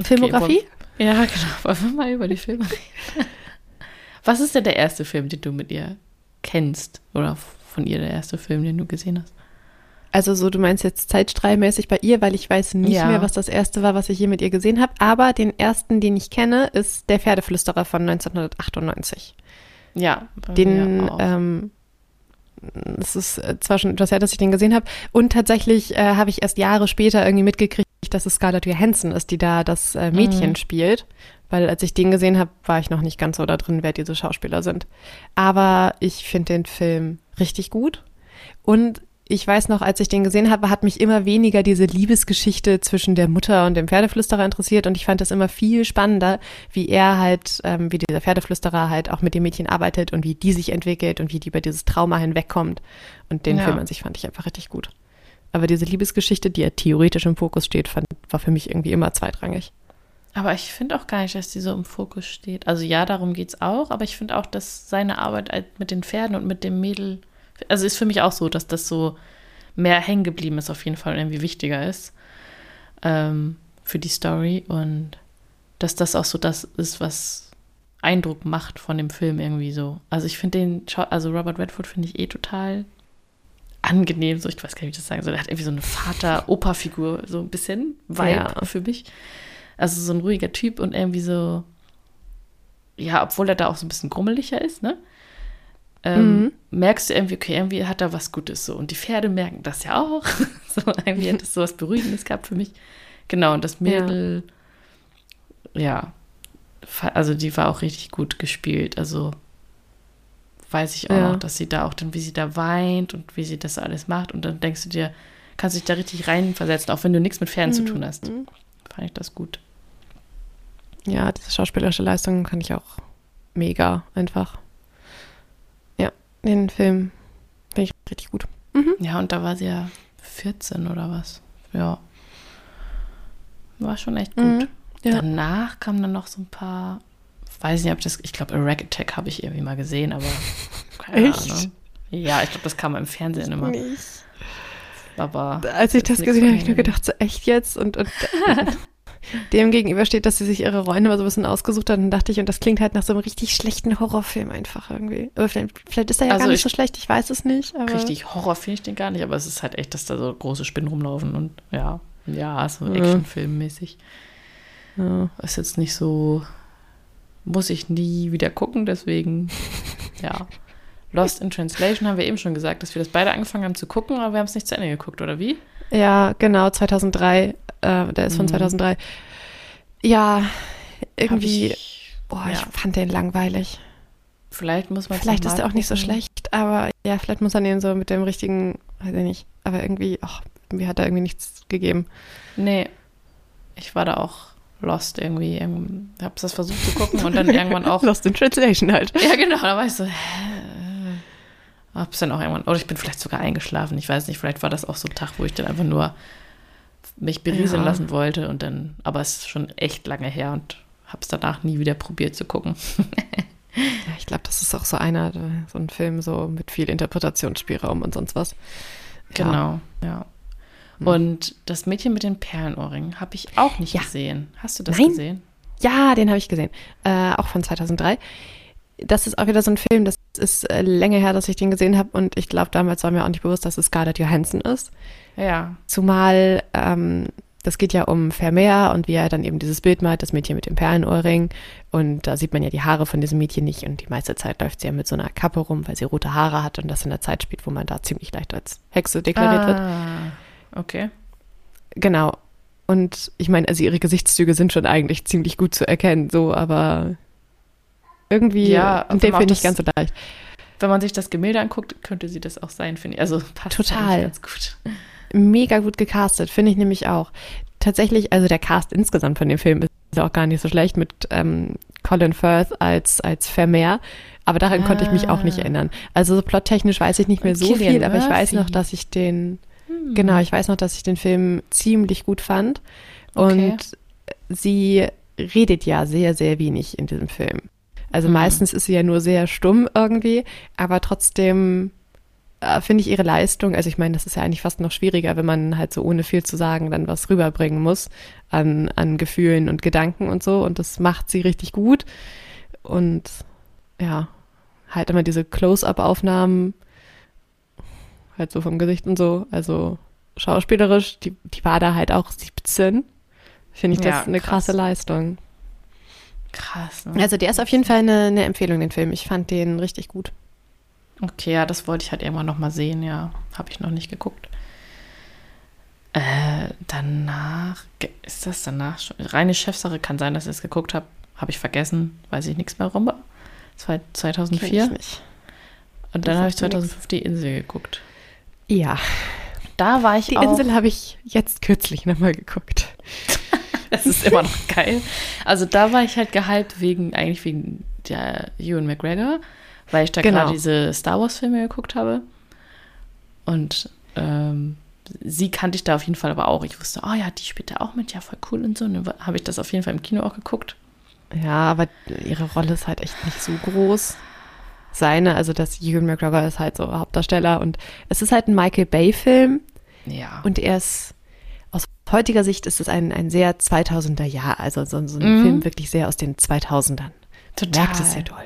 Filmografie? Okay, ja, genau. Wollen wir mal über die Filme reden? Was ist denn der erste Film, den du mit ihr kennst? Oder von ihr der erste Film, den du gesehen hast? Also so, du meinst jetzt zeitstrahlmäßig bei ihr, weil ich weiß nicht ja. mehr, was das erste war, was ich je mit ihr gesehen habe. Aber den ersten, den ich kenne, ist Der Pferdeflüsterer von 1998. Ja. Den, ähm, es ist zwar schon etwas her, dass ich den gesehen habe. Und tatsächlich äh, habe ich erst Jahre später irgendwie mitgekriegt, dass es Scarlett Johansson ist, die da das äh, Mädchen mhm. spielt. Weil als ich den gesehen habe, war ich noch nicht ganz so da drin, wer diese Schauspieler sind. Aber ich finde den Film richtig gut. Und ich weiß noch, als ich den gesehen habe, hat mich immer weniger diese Liebesgeschichte zwischen der Mutter und dem Pferdeflüsterer interessiert. Und ich fand das immer viel spannender, wie er halt, ähm, wie dieser Pferdeflüsterer halt auch mit dem Mädchen arbeitet und wie die sich entwickelt und wie die über dieses Trauma hinwegkommt. Und den ja. Film an sich fand ich einfach richtig gut. Aber diese Liebesgeschichte, die ja theoretisch im Fokus steht, fand, war für mich irgendwie immer zweitrangig. Aber ich finde auch gar nicht, dass die so im Fokus steht. Also ja, darum geht es auch, aber ich finde auch, dass seine Arbeit mit den Pferden und mit dem Mädel, also ist für mich auch so, dass das so mehr hängen geblieben ist auf jeden Fall und irgendwie wichtiger ist ähm, für die Story und dass das auch so das ist, was Eindruck macht von dem Film irgendwie so. Also ich finde den, also Robert Redford finde ich eh total angenehm, so ich weiß gar nicht, wie ich das sagen soll. Er hat irgendwie so eine Vater-Opa-Figur, so ein bisschen Vibe ja. für mich. Also so ein ruhiger Typ und irgendwie so, ja, obwohl er da auch so ein bisschen grummeliger ist, ne? Ähm, mhm. Merkst du irgendwie, okay, irgendwie hat er was Gutes so. Und die Pferde merken das ja auch. so, irgendwie hat das so was Beruhigendes gehabt für mich. Genau, und das Mädel, ja. ja, also die war auch richtig gut gespielt. Also weiß ich auch ja. dass sie da auch dann, wie sie da weint und wie sie das alles macht. Und dann denkst du dir, kannst du dich da richtig reinversetzen, auch wenn du nichts mit Pferden mhm. zu tun hast. Mhm. Fand ich das gut. Ja, diese schauspielerische Leistung kann ich auch mega einfach. Den Film finde ich richtig gut. Mhm. Ja, und da war sie ja 14 oder was. Ja. War schon echt gut. Mhm. Ja. Danach kamen dann noch so ein paar weiß nicht, ob das, ich glaube, A Rack Attack habe ich irgendwie mal gesehen, aber keine Echt? Ahnung. Ja, ich glaube, das kam im Fernsehen immer. Nicht. Aber als ich das gesehen habe, habe ich nur gedacht, so echt jetzt und, und dem gegenüber steht, dass sie sich ihre Rollen immer so ein bisschen ausgesucht hat, dann dachte ich, und das klingt halt nach so einem richtig schlechten Horrorfilm einfach irgendwie. Aber vielleicht, vielleicht ist er ja Also gar nicht ich- so schlecht, ich weiß es nicht. Richtig Horror finde ich den gar nicht, aber es ist halt echt, dass da so große Spinnen rumlaufen und ja, ja, so Ja. Actionfilmmäßig. Ja. Ist jetzt nicht so, muss ich nie wieder gucken, deswegen, ja. Lost in Translation haben wir eben schon gesagt, dass wir das beide angefangen haben zu gucken, aber wir haben es nicht zu Ende geguckt, oder wie? Ja, genau, 2003. Äh, der ist von Mhm. 2003. Ja, irgendwie, ich, boah, ja. ich fand den langweilig. vielleicht muss man Vielleicht ist er auch nicht so schlecht, aber ja, vielleicht muss man den so mit dem richtigen, weiß ich nicht, aber irgendwie, ach, mir hat er irgendwie nichts gegeben. Nee, ich war da auch lost irgendwie. Ähm, Hab's das versucht zu gucken und dann irgendwann auch. Lost in Translation halt. Ja, genau, da war ich so, hä? Hab's dann auch irgendwann, oder ich bin vielleicht sogar eingeschlafen, ich weiß nicht, vielleicht war das auch so ein Tag, wo ich dann einfach nur mich berieseln Ja. lassen wollte und dann, aber es ist schon echt lange her und hab's danach nie wieder probiert zu gucken. Ja, ich glaube, das ist auch so einer, so ein Film so mit viel Interpretationsspielraum und sonst was. Ja. Genau, ja. Hm. Und das Mädchen mit den Perlenohrringen habe ich auch nicht Ja. gesehen. Hast du das Nein. gesehen? Ja, den habe ich gesehen. Äh, auch von 2003. Das ist auch wieder so ein Film, das ist äh, länger her, dass ich den gesehen habe und ich glaube, damals war mir auch nicht bewusst, dass es Scarlett Johansson ist. Ja. Zumal ähm, das geht ja um Vermeer und wie er dann eben dieses Bild malt, das Mädchen mit dem Perlenohrring. Und da sieht man ja die Haare von diesem Mädchen nicht und die meiste Zeit läuft sie ja mit so einer Kappe rum, weil sie rote Haare hat und das in der Zeit spielt, wo man da ziemlich leicht als Hexe deklariert wird. Ah, okay. Genau. Und ich meine, also ihre Gesichtszüge sind schon eigentlich ziemlich gut zu erkennen, so, aber irgendwie Ja, Film nicht das- ganz so leicht. Wenn man sich das Gemälde anguckt, könnte sie das auch sein, finde ich. Also passt Total. ganz gut. Mega gut gecastet, finde ich nämlich auch. Tatsächlich, also der Cast insgesamt von dem Film ist auch gar nicht so schlecht mit ähm, Colin Firth als, als Vermeer. Aber daran konnte ich mich auch nicht Ah. erinnern. Also so plottechnisch weiß ich nicht mehr so Cillian viel, aber ich weiß Murphy. noch, dass ich den, Hm. genau, ich weiß noch, dass ich den Film ziemlich gut fand. Okay. Und sie redet ja sehr, sehr wenig in diesem Film. Also Hm. meistens ist sie ja nur sehr stumm irgendwie, aber trotzdem äh, finde ich ihre Leistung, also ich meine, das ist ja eigentlich fast noch schwieriger, wenn man halt so ohne viel zu sagen dann was rüberbringen muss an, an Gefühlen und Gedanken und so und das macht sie richtig gut und ja, halt immer diese Close-up-Aufnahmen halt so vom Gesicht und so, also schauspielerisch, die, die war da halt auch 17, finde ich das Ja, eine krass. krasse Leistung. Krass. Ne? Also der ist auf jeden Fall eine, eine Empfehlung, den Film. Ich fand den richtig gut. Okay, ja, das wollte ich halt irgendwann noch mal sehen, ja. Habe ich noch nicht geguckt. Äh, danach, ist das danach schon? Reine Chefsache kann sein, dass ich es geguckt habe. Habe ich vergessen, weiß ich nichts mehr rum. Das war 2004. Kenn ich nicht. Und dann habe ich sagt mir nix. 2005 die Insel geguckt. Ja, Da war ich die auch. Insel habe ich jetzt kürzlich nochmal geguckt. Das ist immer noch geil. Also da war ich halt gehypt wegen, eigentlich wegen der Ewan McGregor, weil ich da Genau. gerade diese Star Wars Filme geguckt habe. Und ähm, sie kannte ich da auf jeden Fall aber auch. Ich wusste, oh ja, die spielt da auch mit, ja, voll cool und so. Und dann habe ich das auf jeden Fall im Kino auch geguckt. Ja, aber ihre Rolle ist halt echt nicht so groß. Seine, also das Ewan McGregor ist halt so Hauptdarsteller und es ist halt ein Michael Bay-Film Ja. und er ist, aus heutiger Sicht ist es ein, ein sehr 2000er Jahr, also so, so ein Mhm. Film wirklich sehr aus den 2000ern. Total. merkt es sehr doll.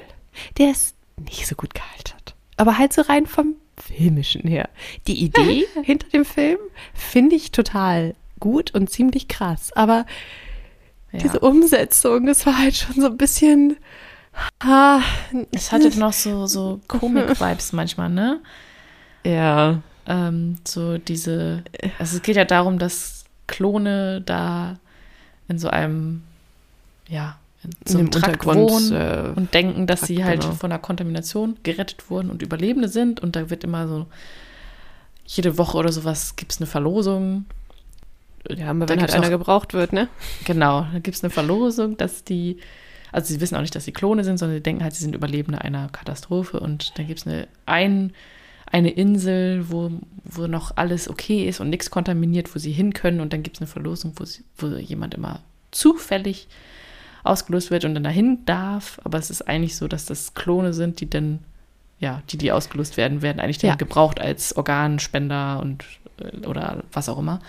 Der ist nicht so gut gealtert. Aber halt so rein vom Filmischen her. Die Idee hinter dem Film finde ich total gut und ziemlich krass. Aber ja. diese Umsetzung, das war halt schon so ein bisschen. Ah, es hatte noch so, so Komik-Vibes manchmal, ne? ja. ähm, so diese, also es geht ja darum, dass Klone da in so einem, ja, so einem Trakt wohnen äh, und denken, dass sie Trakt, halt genau. von der Kontamination gerettet wurden und Überlebende sind und da wird immer so, jede Woche oder sowas gibt es eine Verlosung. Ja, aber wenn halt einer gebraucht wird, ne? Genau, da gibt es eine Verlosung, dass die, also sie wissen auch nicht, dass sie Klone sind, sondern sie denken halt, sie sind Überlebende einer Katastrophe und dann gibt es eine, ein, eine Insel, wo, wo noch alles okay ist und nichts kontaminiert, wo sie hin können und dann gibt es eine Verlosung, wo, sie, wo jemand immer zufällig ausgelöst wird und dann dahin darf, aber es ist eigentlich so, dass das Klone sind, die dann, ja, die, die ausgelöst werden, werden eigentlich dann Ja. gebraucht als Organspender und äh, oder was auch immer.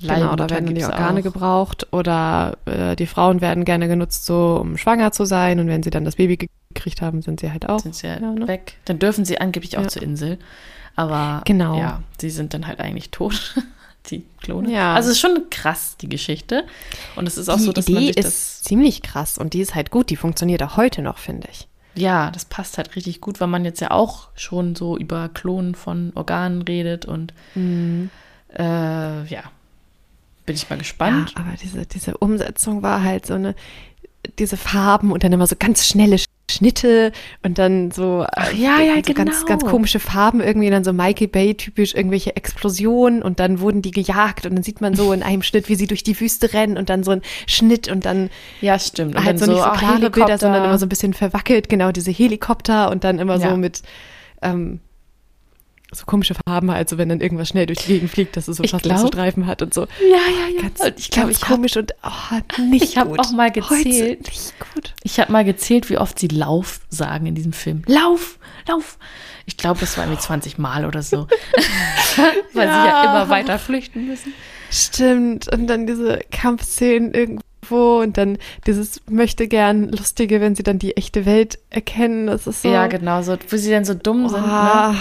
Genau, da werden die Organe auch. gebraucht oder äh, die Frauen werden gerne genutzt, so um schwanger zu sein und wenn sie dann das Baby gekriegt haben, sind sie halt auch sind sie halt ja, ne? weg. Dann dürfen sie angeblich auch ja. zur Insel, aber genau. ja, sie sind dann halt eigentlich tot. die Klone. Ja. Also es ist schon krass, die Geschichte. Und es ist auch die so, dass Idee man sich ist ziemlich krass und die ist halt gut. Die funktioniert auch heute noch, finde ich. Ja, das passt halt richtig gut, weil man jetzt ja auch schon so über Klonen von Organen redet und mhm. äh, ja, bin ich mal gespannt. Ja, aber diese, diese Umsetzung war halt so eine, diese Farben und dann immer so ganz schnelle Schnitte und dann so, Ach, ja, ja, so genau. ganz, ganz komische Farben, irgendwie dann so Michael Bay typisch irgendwelche Explosionen und dann wurden die gejagt und dann sieht man so in einem Schnitt, wie sie durch die Wüste rennen und dann so ein Schnitt und dann ja stimmt und halt so, so nicht so klare Bilder, sondern immer so ein bisschen verwackelt, genau diese Helikopter und dann immer ja. so mit ähm, so komische Farben halt, so wenn dann irgendwas schnell durch die Gegend fliegt, dass es so fast so Streifen hat und so. Ja, ja, ja. Ganz, ich glaube, ich komisch hab, und oh, nicht Ich habe auch mal gezählt. Heute nicht gut. Ich habe mal gezählt, wie oft sie Lauf sagen in diesem Film. Lauf, Lauf. Ich glaube, das war irgendwie 20 Mal oder so. Weil ja. sie ja immer weiter flüchten müssen. Stimmt. Und dann diese Kampfszenen irgendwo und dann dieses möchte gern lustige, wenn sie dann die echte Welt erkennen. Das ist so. Ja, genau so, wo sie dann so dumm oh. sind. Ne?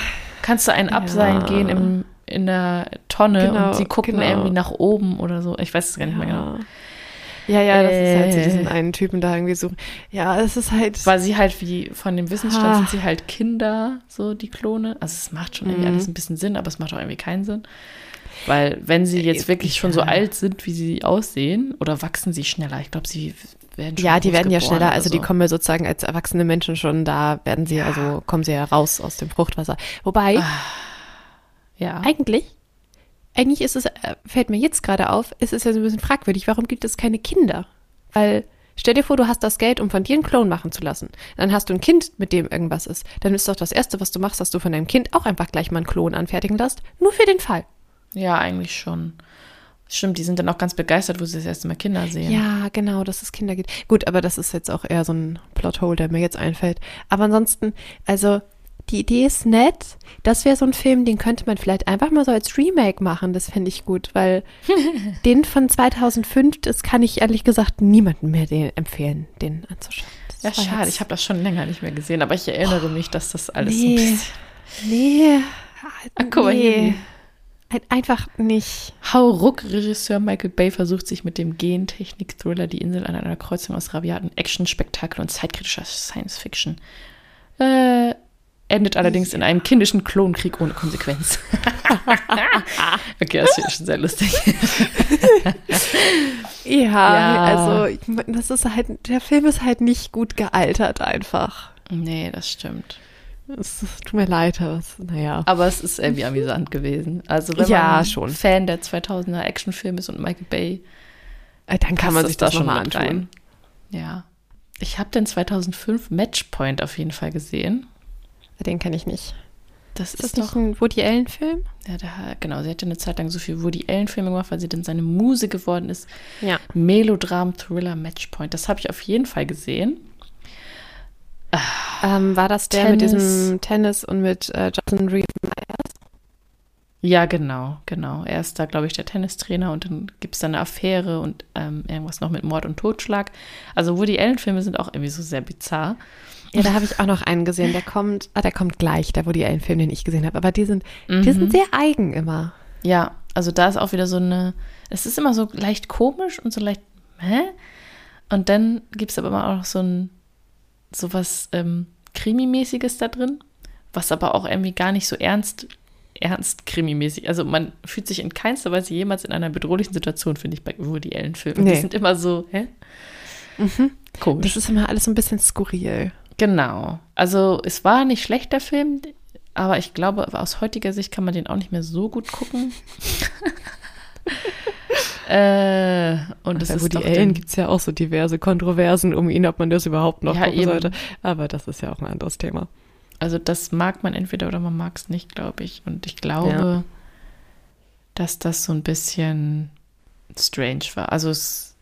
Kannst du einen Abseilen ja. gehen im, in der Tonne genau, und sie gucken genau. irgendwie nach oben oder so. Ich weiß es gar nicht ja. mehr genau. Ja, ja, das äh, ist halt so diesen einen Typen da irgendwie so. Ja, es ist halt. Weil sie halt wie von dem Wissensstand ah. sind sie halt Kinder, so die Klone. Also es macht schon irgendwie mhm. alles ein bisschen Sinn, aber es macht auch irgendwie keinen Sinn. Weil wenn sie jetzt äh, wirklich schon so alt sind, wie sie aussehen, oder wachsen sie schneller? Ich glaube, sie werden schon Ja, die werden ja schneller, also so. die kommen ja sozusagen als erwachsene Menschen schon, da werden sie, ja. also kommen sie ja raus aus dem Fruchtwasser. Wobei, ah, ja. eigentlich, eigentlich ist es, äh, fällt mir jetzt gerade auf, ist es ja so ein bisschen fragwürdig, warum gibt es keine Kinder? Weil Stell dir vor, du hast das Geld, um von dir einen Klon machen zu lassen. Dann hast du ein Kind, mit dem irgendwas ist. Dann ist doch das Erste, was du machst, dass du von deinem Kind auch einfach gleich mal einen Klon anfertigen lässt. Nur für den Fall. Ja, eigentlich schon. Stimmt, die sind dann auch ganz begeistert, wo sie das erste Mal Kinder sehen. Ja, genau, dass es Kinder gibt. Gut, aber das ist jetzt auch eher so ein Plothole, der mir jetzt einfällt. Aber ansonsten, also die Idee ist nett. Das wäre so ein Film, den könnte man vielleicht einfach mal so als Remake machen. Das fände ich gut, weil den von 2005, das kann ich ehrlich gesagt niemandem mehr den empfehlen, den anzuschauen. Das ja, schade. Ich habe das schon länger nicht mehr gesehen, aber ich erinnere oh, mich, dass das alles nee, so ein bisschen. Nee. Ach, guck mal nee. hier. Einfach nicht. Hauruck-Regisseur Michael Bay versucht sich mit dem Gentechnik-Thriller Die Insel an einer Kreuzung aus rabiaten Action-Spektakel und zeitkritischer Science-Fiction. Äh, endet allerdings in einem kindischen Klonkrieg ohne Konsequenz. okay, das ist schon sehr lustig. ja, ja, also das ist halt, der Film ist halt nicht gut gealtert einfach. Nee, das stimmt. Es tut mir leid, aber es, naja. Aber es ist irgendwie amüsant gewesen. Also wenn ja, man schon. Fan der 2000er Actionfilme ist und Michael Bay, äh, dann kann man sich das, das schon mal anschauen. Rein. Ja. Ich habe den 2005 Matchpoint auf jeden Fall gesehen. Den kenne ich nicht. Das ist, ist das doch ein Woody Allen-Film? Ja, da, genau. Sie hat ja eine Zeit lang so viel Woody Allen-Filme gemacht, weil sie dann seine Muse geworden ist. Ja. Melodram, Thriller, Matchpoint. Das habe ich auf jeden Fall gesehen. Ähm, war das der Tennis. mit diesem Tennis und mit äh, Justin Reeve Myers? Ja, genau, genau. Er ist da, glaube ich, der Tennistrainer und dann gibt es da eine Affäre und ähm, irgendwas noch mit Mord und Totschlag. Also Woody Allen-Filme sind auch irgendwie so sehr bizarr. Ja, da habe ich auch noch einen gesehen, der kommt, ah, der kommt gleich, der Woody Allen-Film, den ich gesehen habe. Aber die sind, mhm. die sind sehr eigen immer. Ja, also da ist auch wieder so eine, es ist immer so leicht komisch und so leicht, hä? Und dann gibt es aber immer auch so ein sowas ähm, Krimi-mäßiges da drin, was aber auch irgendwie gar nicht so ernst, ernst Krimi-mäßig. Also man fühlt sich in keinster Weise jemals in einer bedrohlichen Situation, finde ich, bei Woody Allen-Filmen. Nee. Die sind immer so, hä? Mhm. Komisch. Das ist immer alles so ein bisschen skurril. Genau. Also es war nicht schlecht, der Film, aber ich glaube, aus heutiger Sicht kann man den auch nicht mehr so gut gucken. Äh, und es ist Woody Allen gibt es ja auch so diverse Kontroversen um ihn, ob man das überhaupt noch ja, gucken eben. sollte. Aber das ist ja auch ein anderes Thema. Also das mag man entweder oder man mag es nicht, glaube ich. Und ich glaube, ja. dass das so ein bisschen strange war. Also es,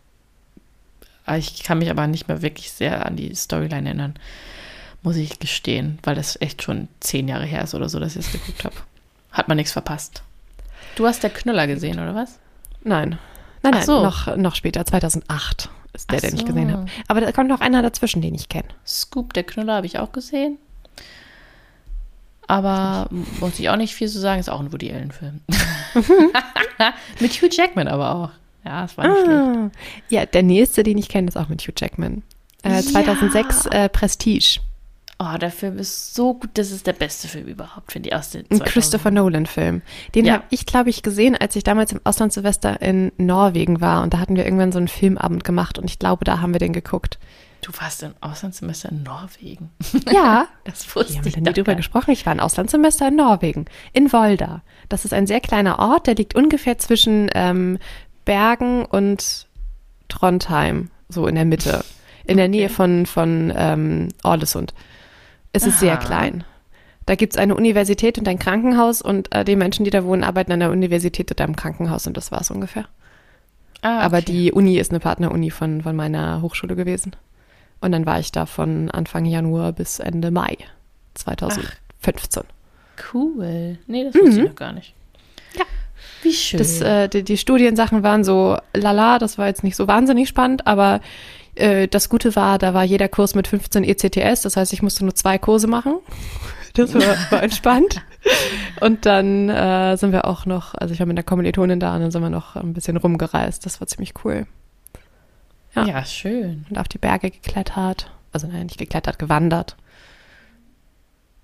ich kann mich aber nicht mehr wirklich sehr an die Storyline erinnern, muss ich gestehen, weil das echt schon zehn Jahre her ist oder so, dass ich es geguckt habe. Hat man nichts verpasst. Du hast der Knüller gesehen, oder was? Nein. Nein, nein, so. noch, noch später, 2008 ist der, Ach den ich so. gesehen habe. Aber da kommt noch einer dazwischen, den ich kenne. Scoop, der Knüller, habe ich auch gesehen. Aber muss ich auch nicht viel zu sagen, ist auch ein Woody Allen-Film. Mit Hugh Jackman aber auch. Ja, das war nicht schlecht. Ah. Ja, der nächste, den ich kenne, ist auch mit Hugh Jackman. Äh, Ja. 2006 äh, Prestige. Oh, der Film ist so gut. Das ist der beste Film überhaupt, finde ich, aus den Ein 2000. Christopher Nolan-Film. Den Ja. habe ich, glaube ich, gesehen, als ich damals im Auslandssilvester in Norwegen war. Und da hatten wir irgendwann so einen Filmabend gemacht. Und ich glaube, da haben wir den geguckt. Du warst im Auslandssemester in Norwegen. Ja, Das wir wusste haben ich nie drüber gar gesprochen. Ich war ein Auslandssemester in Norwegen, in Volda. Das ist ein sehr kleiner Ort, der liegt ungefähr zwischen ähm, Bergen und Trondheim, so in der Mitte, in der Nähe von, von ähm, Orlesund. Es ist sehr klein. Da gibt es eine Universität und ein Krankenhaus und äh, die Menschen, die da wohnen, arbeiten an der Universität oder im Krankenhaus und das war es ungefähr. Ah, Aber okay. die Uni ist eine Partneruni von, von meiner Hochschule gewesen. Und dann war ich da von Anfang Januar bis Ende Mai 2015. Cool. Nee, das wusste Mhm. ich noch gar nicht. Ja. Wie schön. Das, äh, die, die Studiensachen waren so lala, das war jetzt nicht so wahnsinnig spannend, aber äh, das Gute war, da war jeder Kurs mit 15 ECTS, das heißt, ich musste nur zwei Kurse machen. Das war, war entspannt. Und dann äh, sind wir auch noch, also ich war mit einer Kommilitonin da und dann sind wir noch ein bisschen rumgereist. Das war ziemlich cool. ja. ja, schön. Und auf die Berge geklettert. Also nein, nicht geklettert, gewandert.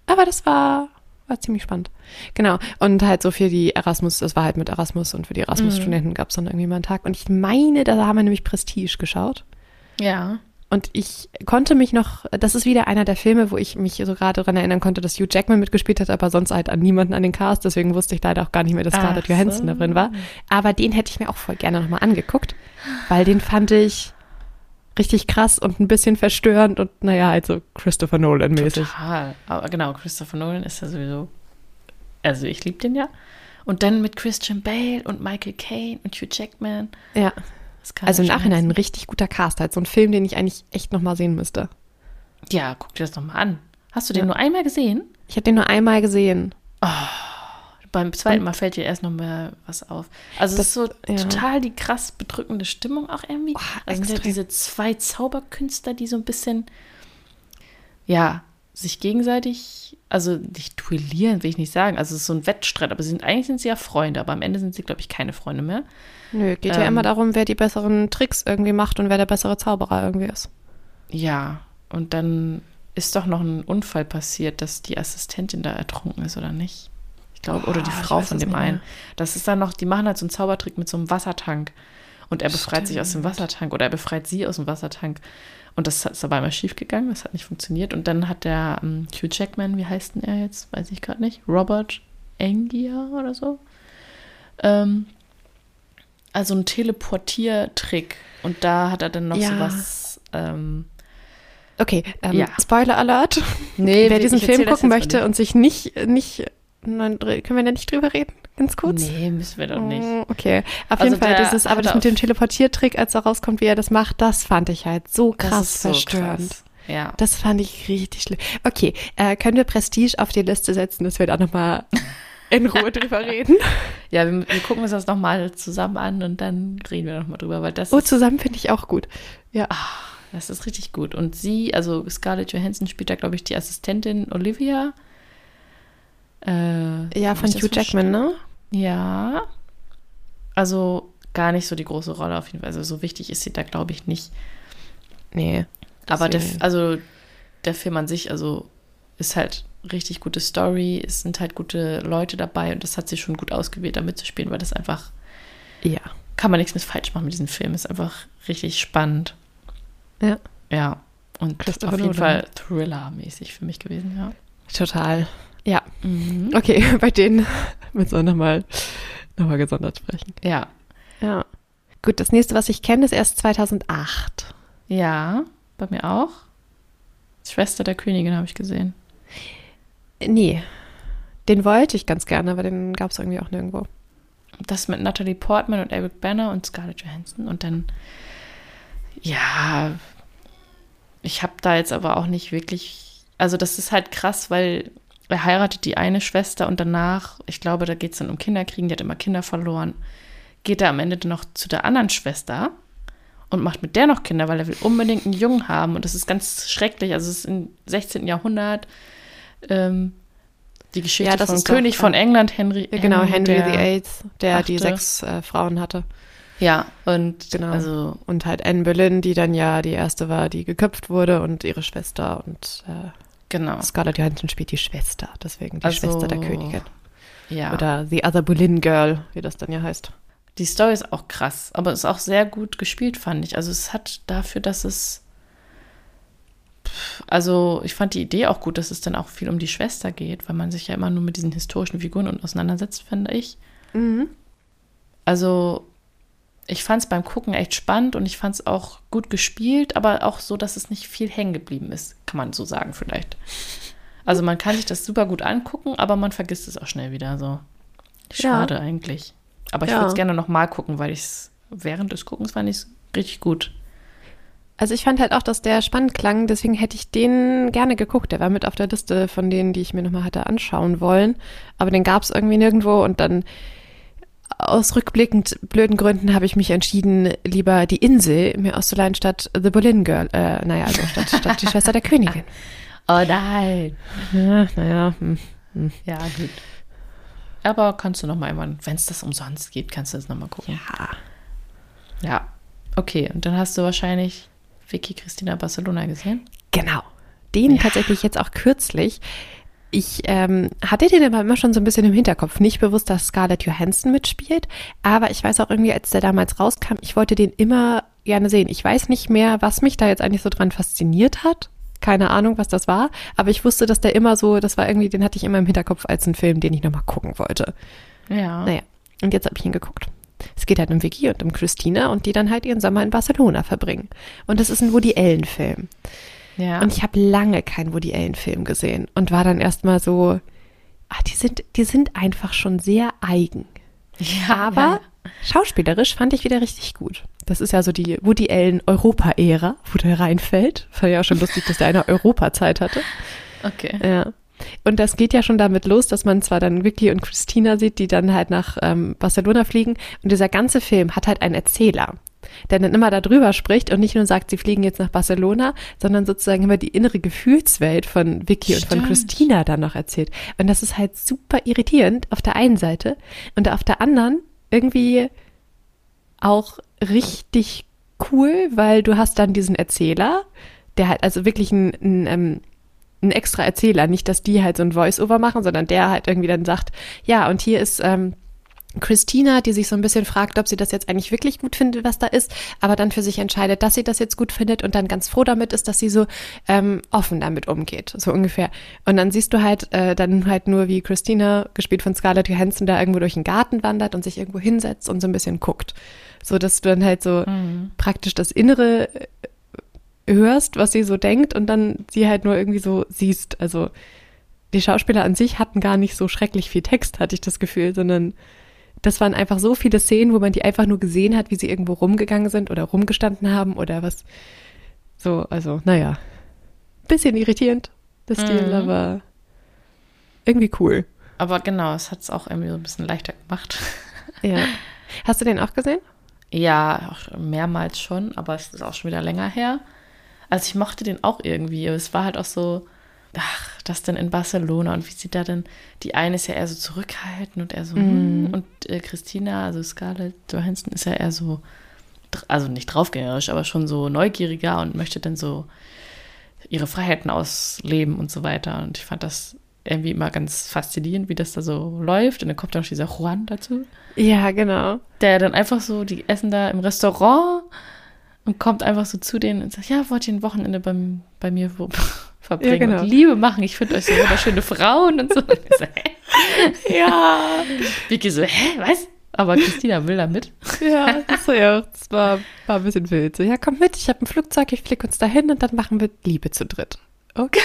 Aber das war, war ziemlich spannend. Genau. Und halt so für die Erasmus, das war halt mit Erasmus und für die Erasmus-Studenten gab es dann irgendwie mal einen Tag. Und ich meine, da haben wir nämlich Prestige geschaut. Ja. Und ich konnte mich noch, das ist wieder einer der Filme, wo ich mich so gerade daran erinnern konnte, dass Hugh Jackman mitgespielt hat, aber sonst halt an niemanden an den Cast. Deswegen wusste ich leider auch gar nicht mehr, dass Scarlett Johansson so. da drin war. Aber den hätte ich mir auch voll gerne nochmal angeguckt, weil den fand ich richtig krass und ein bisschen verstörend und naja, halt so Christopher Nolan-mäßig. Total. Aber genau, Christopher Nolan ist ja sowieso. Also ich liebe den ja. Und dann mit Christian Bale und Michael Caine und Hugh Jackman. Ja. Also im Nachhinein ein richtig guter Cast, halt so ein Film, den ich eigentlich echt nochmal sehen müsste. Ja, guck dir das nochmal an. Hast du den Ja. nur einmal gesehen? Ich habe den nur einmal gesehen. Beim zweiten Mal fällt dir erst noch mal was auf. Also Das- es ist so ja. total die krass bedrückende Stimmung auch irgendwie. Oh, also sind ja extrem. diese zwei Zauberkünstler, die so ein bisschen, ja, sich gegenseitig, also nicht duellieren, will ich nicht sagen. Also es ist so ein Wettstreit, aber sie sind, eigentlich sind sie ja Freunde, aber am Ende sind sie, glaube ich, keine Freunde mehr. Nö, geht ja Ähm. immer darum, wer die besseren Tricks irgendwie macht und wer der bessere Zauberer irgendwie ist. Ja, und dann ist doch noch ein Unfall passiert, dass die Assistentin da ertrunken ist, oder nicht? Ich glaube, oder die ich Frau von dem einen. Das ist dann noch, die machen halt so einen Zaubertrick mit so einem Wassertank. Und er befreit sich aus dem Wassertank oder er befreit sie aus dem Wassertank. Und das ist aber einmal schief gegangen, das hat nicht funktioniert. Und dann hat der ähm, Hugh Jackman, wie heißt denn er jetzt? Weiß ich gerade nicht. Robert Angier oder so. Ähm, also ein Teleportiertrick. Und da hat er dann noch Ja. so was. Ähm, Okay, ähm, Ja. Spoiler Alert. Nee, Wer diesen Film gucken möchte und sich nicht, nicht, nein, können wir da nicht drüber reden? Ganz kurz? Nee, müssen wir doch nicht. Oh, Okay, auf Also jeden Fall, der dieses, aber das mit dem Teleportiertrick, als er rauskommt, wie er das macht, das fand ich halt so Das krass ist so verstörend. krass. Ja. Das fand ich richtig schlimm. Okay, äh, können wir Prestige auf die Liste setzen, dass wir da nochmal in Ruhe drüber reden? Ja, wir, wir gucken uns das nochmal zusammen an und dann reden wir nochmal drüber, weil das, Oh, ist, zusammen finde ich auch gut. Ja. das ist richtig gut. Und sie, also Scarlett Johansson spielt da, glaube ich, die Assistentin Olivia. Äh, Ja, von Hugh Jackman, ne? Ja. Also gar nicht so die große Rolle auf jeden Fall. Also so wichtig ist sie da, glaube ich, nicht. Nee. Aber der, also der Film an sich, also ist halt richtig gute Story, es sind halt gute Leute dabei und das hat sie schon gut ausgewählt, da mitzuspielen, weil das einfach, Ja. kann man nichts mit falsch machen mit diesem Film, ist einfach richtig spannend. Ja. Ja. Und auf jeden. Fall Thriller-mäßig für mich gewesen, ja. Total. Ja. Mhm. Okay, bei denen müssen wir nochmal noch mal gesondert sprechen. Ja. Ja. Gut, das nächste, was ich kenne, ist erst 2008. Ja, bei mir auch. Schwester der Königin habe ich gesehen. Nee. Den wollte ich ganz gerne, aber den gab es irgendwie auch nirgendwo. Das mit Natalie Portman und Eric Banner und Scarlett Johansson. Und dann, ja, ich habe da jetzt aber auch nicht wirklich, also das ist halt krass, weil heiratet die eine Schwester und danach, ich glaube, da geht es dann um Kinderkriegen, die hat immer Kinder verloren, geht er am Ende dann noch zu der anderen Schwester und macht mit der noch Kinder, weil er will unbedingt einen Jungen haben. Und das ist ganz schrecklich. Also es ist im 16. Jahrhundert ähm, die Geschichte Ja, das vom ist doch, König von England, Henry. Ja, genau, Henry VIII, der die Achte. sechs äh, Frauen hatte. Ja, und Genau. also Und halt Anne Boleyn, die dann ja die erste war, die geköpft wurde und ihre Schwester und äh, genau. Scarlett Johansson spielt die Schwester, deswegen die Also, Schwester der Königin. Ja. Oder The Other Boleyn Girl, wie das dann ja heißt. Die Story ist auch krass, aber ist auch sehr gut gespielt, fand ich. Also es hat dafür, dass es also ich fand die Idee auch gut, dass es dann auch viel um die Schwester geht, weil man sich ja immer nur mit diesen historischen Figuren auseinandersetzt, finde ich. Also ich fand es beim Gucken echt spannend und ich fand es auch gut gespielt, aber auch so, dass es nicht viel hängen geblieben ist, kann man so sagen vielleicht. Also man kann sich das super gut angucken, aber man vergisst es auch schnell wieder so. Schade eigentlich. Aber ich Ja. würde es gerne noch mal gucken, weil ich es während des Guckens fand ich es richtig gut. Also ich fand halt auch, dass der spannend klang, deswegen hätte ich den gerne geguckt. Der war mit auf der Liste von denen, die ich mir nochmal hatte anschauen wollen. Aber den gab es irgendwie nirgendwo und dann aus rückblickend blöden Gründen habe ich mich entschieden, lieber die Insel mir auszuleihen statt The Boleyn Girl. Äh, naja, also statt, statt die Schwester der Königin. Oh nein. Ja, naja, hm. Ja, gut. Aber kannst du noch mal wenn es das umsonst geht, kannst du das noch mal gucken. ja. Ja. Okay, und dann hast du wahrscheinlich Vicky Christina Barcelona gesehen? Genau. Den tatsächlich jetzt auch kürzlich. Ich ähm, hatte den aber immer schon so ein bisschen im Hinterkopf. Nicht bewusst, dass Scarlett Johansson mitspielt, aber ich weiß auch irgendwie, als der damals rauskam, ich wollte den immer gerne sehen. Ich weiß nicht mehr, was mich da jetzt eigentlich so dran fasziniert hat. Keine Ahnung, was das war, aber ich wusste, dass der immer so, das war irgendwie, den hatte ich immer im Hinterkopf als einen Film, den ich nochmal gucken wollte. Ja. Naja, und jetzt habe ich ihn geguckt. Es geht halt um Vicky und um Christina und die dann halt ihren Sommer in Barcelona verbringen. Und das ist ein Woody Allen-Film. Ja. Und ich habe lange keinen Woody Allen-Film gesehen und war dann erstmal so, ach, die sind, die sind einfach schon sehr eigen. ja, Aber schauspielerisch fand ich wieder richtig gut. Das ist ja so die Woody Allen Europa-Ära, wo der reinfällt. War ja auch schon lustig, dass der eine Europa-Zeit hatte. ja. Okay. Ja. Und das geht ja schon damit los, dass man zwar dann Vicky und Christina sieht, die dann halt nach ähm, Barcelona fliegen. Und dieser ganze Film hat halt einen Erzähler, der dann immer darüber spricht und nicht nur sagt, sie fliegen jetzt nach Barcelona, sondern sozusagen immer die innere Gefühlswelt von Vicky und von Stimmt. Christina dann noch erzählt. Und das ist halt super irritierend auf der einen Seite und auf der anderen irgendwie auch richtig cool, weil du hast dann diesen Erzähler, der halt also wirklich ein, ein, ähm, ein extra Erzähler, nicht, dass die halt so ein Voice-Over machen, sondern der halt irgendwie dann sagt, ja, und hier ist ähm, Christina, die sich so ein bisschen fragt, ob sie das jetzt eigentlich wirklich gut findet, was da ist, aber dann für sich entscheidet, dass sie das jetzt gut findet und dann ganz froh damit ist, dass sie so ähm, offen damit umgeht, so ungefähr. Und dann siehst du halt äh, dann halt nur, wie Christina, gespielt von Scarlett Johansson, da irgendwo durch den Garten wandert und sich irgendwo hinsetzt und so ein bisschen guckt. So, dass du dann halt so praktisch das Innere äh, hörst, was sie so denkt und dann sie halt nur irgendwie so siehst. Also die Schauspieler an sich hatten gar nicht so schrecklich viel Text, hatte ich das Gefühl, sondern das waren einfach so viele Szenen, wo man die einfach nur gesehen hat, wie sie irgendwo rumgegangen sind oder rumgestanden haben oder was. So, also, naja. Bisschen irritierend, Stil, Mhm. aber irgendwie cool. Aber genau, es hat es auch irgendwie so ein bisschen leichter gemacht. Ja. Hast du den auch gesehen? Ja, auch mehrmals schon, aber es ist auch schon wieder länger her. Also ich mochte den auch irgendwie. Es war halt auch so, ach, das denn in Barcelona und wie sie da denn, die eine ist ja eher so zurückhaltend und eher so, hm, und äh, Christina, also Scarlett Johansson ist ja eher so, also nicht draufgängerisch, aber schon so neugieriger und möchte dann so ihre Freiheiten ausleben und so weiter. Und ich fand das irgendwie immer ganz faszinierend, wie das da so läuft. Und dann kommt dann noch dieser Juan dazu Ja, genau. der dann einfach so, die essen da im Restaurant und kommt einfach so zu denen und sagt, ja, wollt ihr ein Wochenende beim, bei mir verbringen Ja, genau. und Liebe machen? Ich finde euch so wunderschöne Frauen und so. Und so hä? Ja, Vicky so, hä, was? Aber Christina will da mit. ja, das war ja, das war, war ein bisschen wild. So, ja, komm mit, ich habe ein Flugzeug, ich flieg uns dahin und dann machen wir Liebe zu dritt. Okay.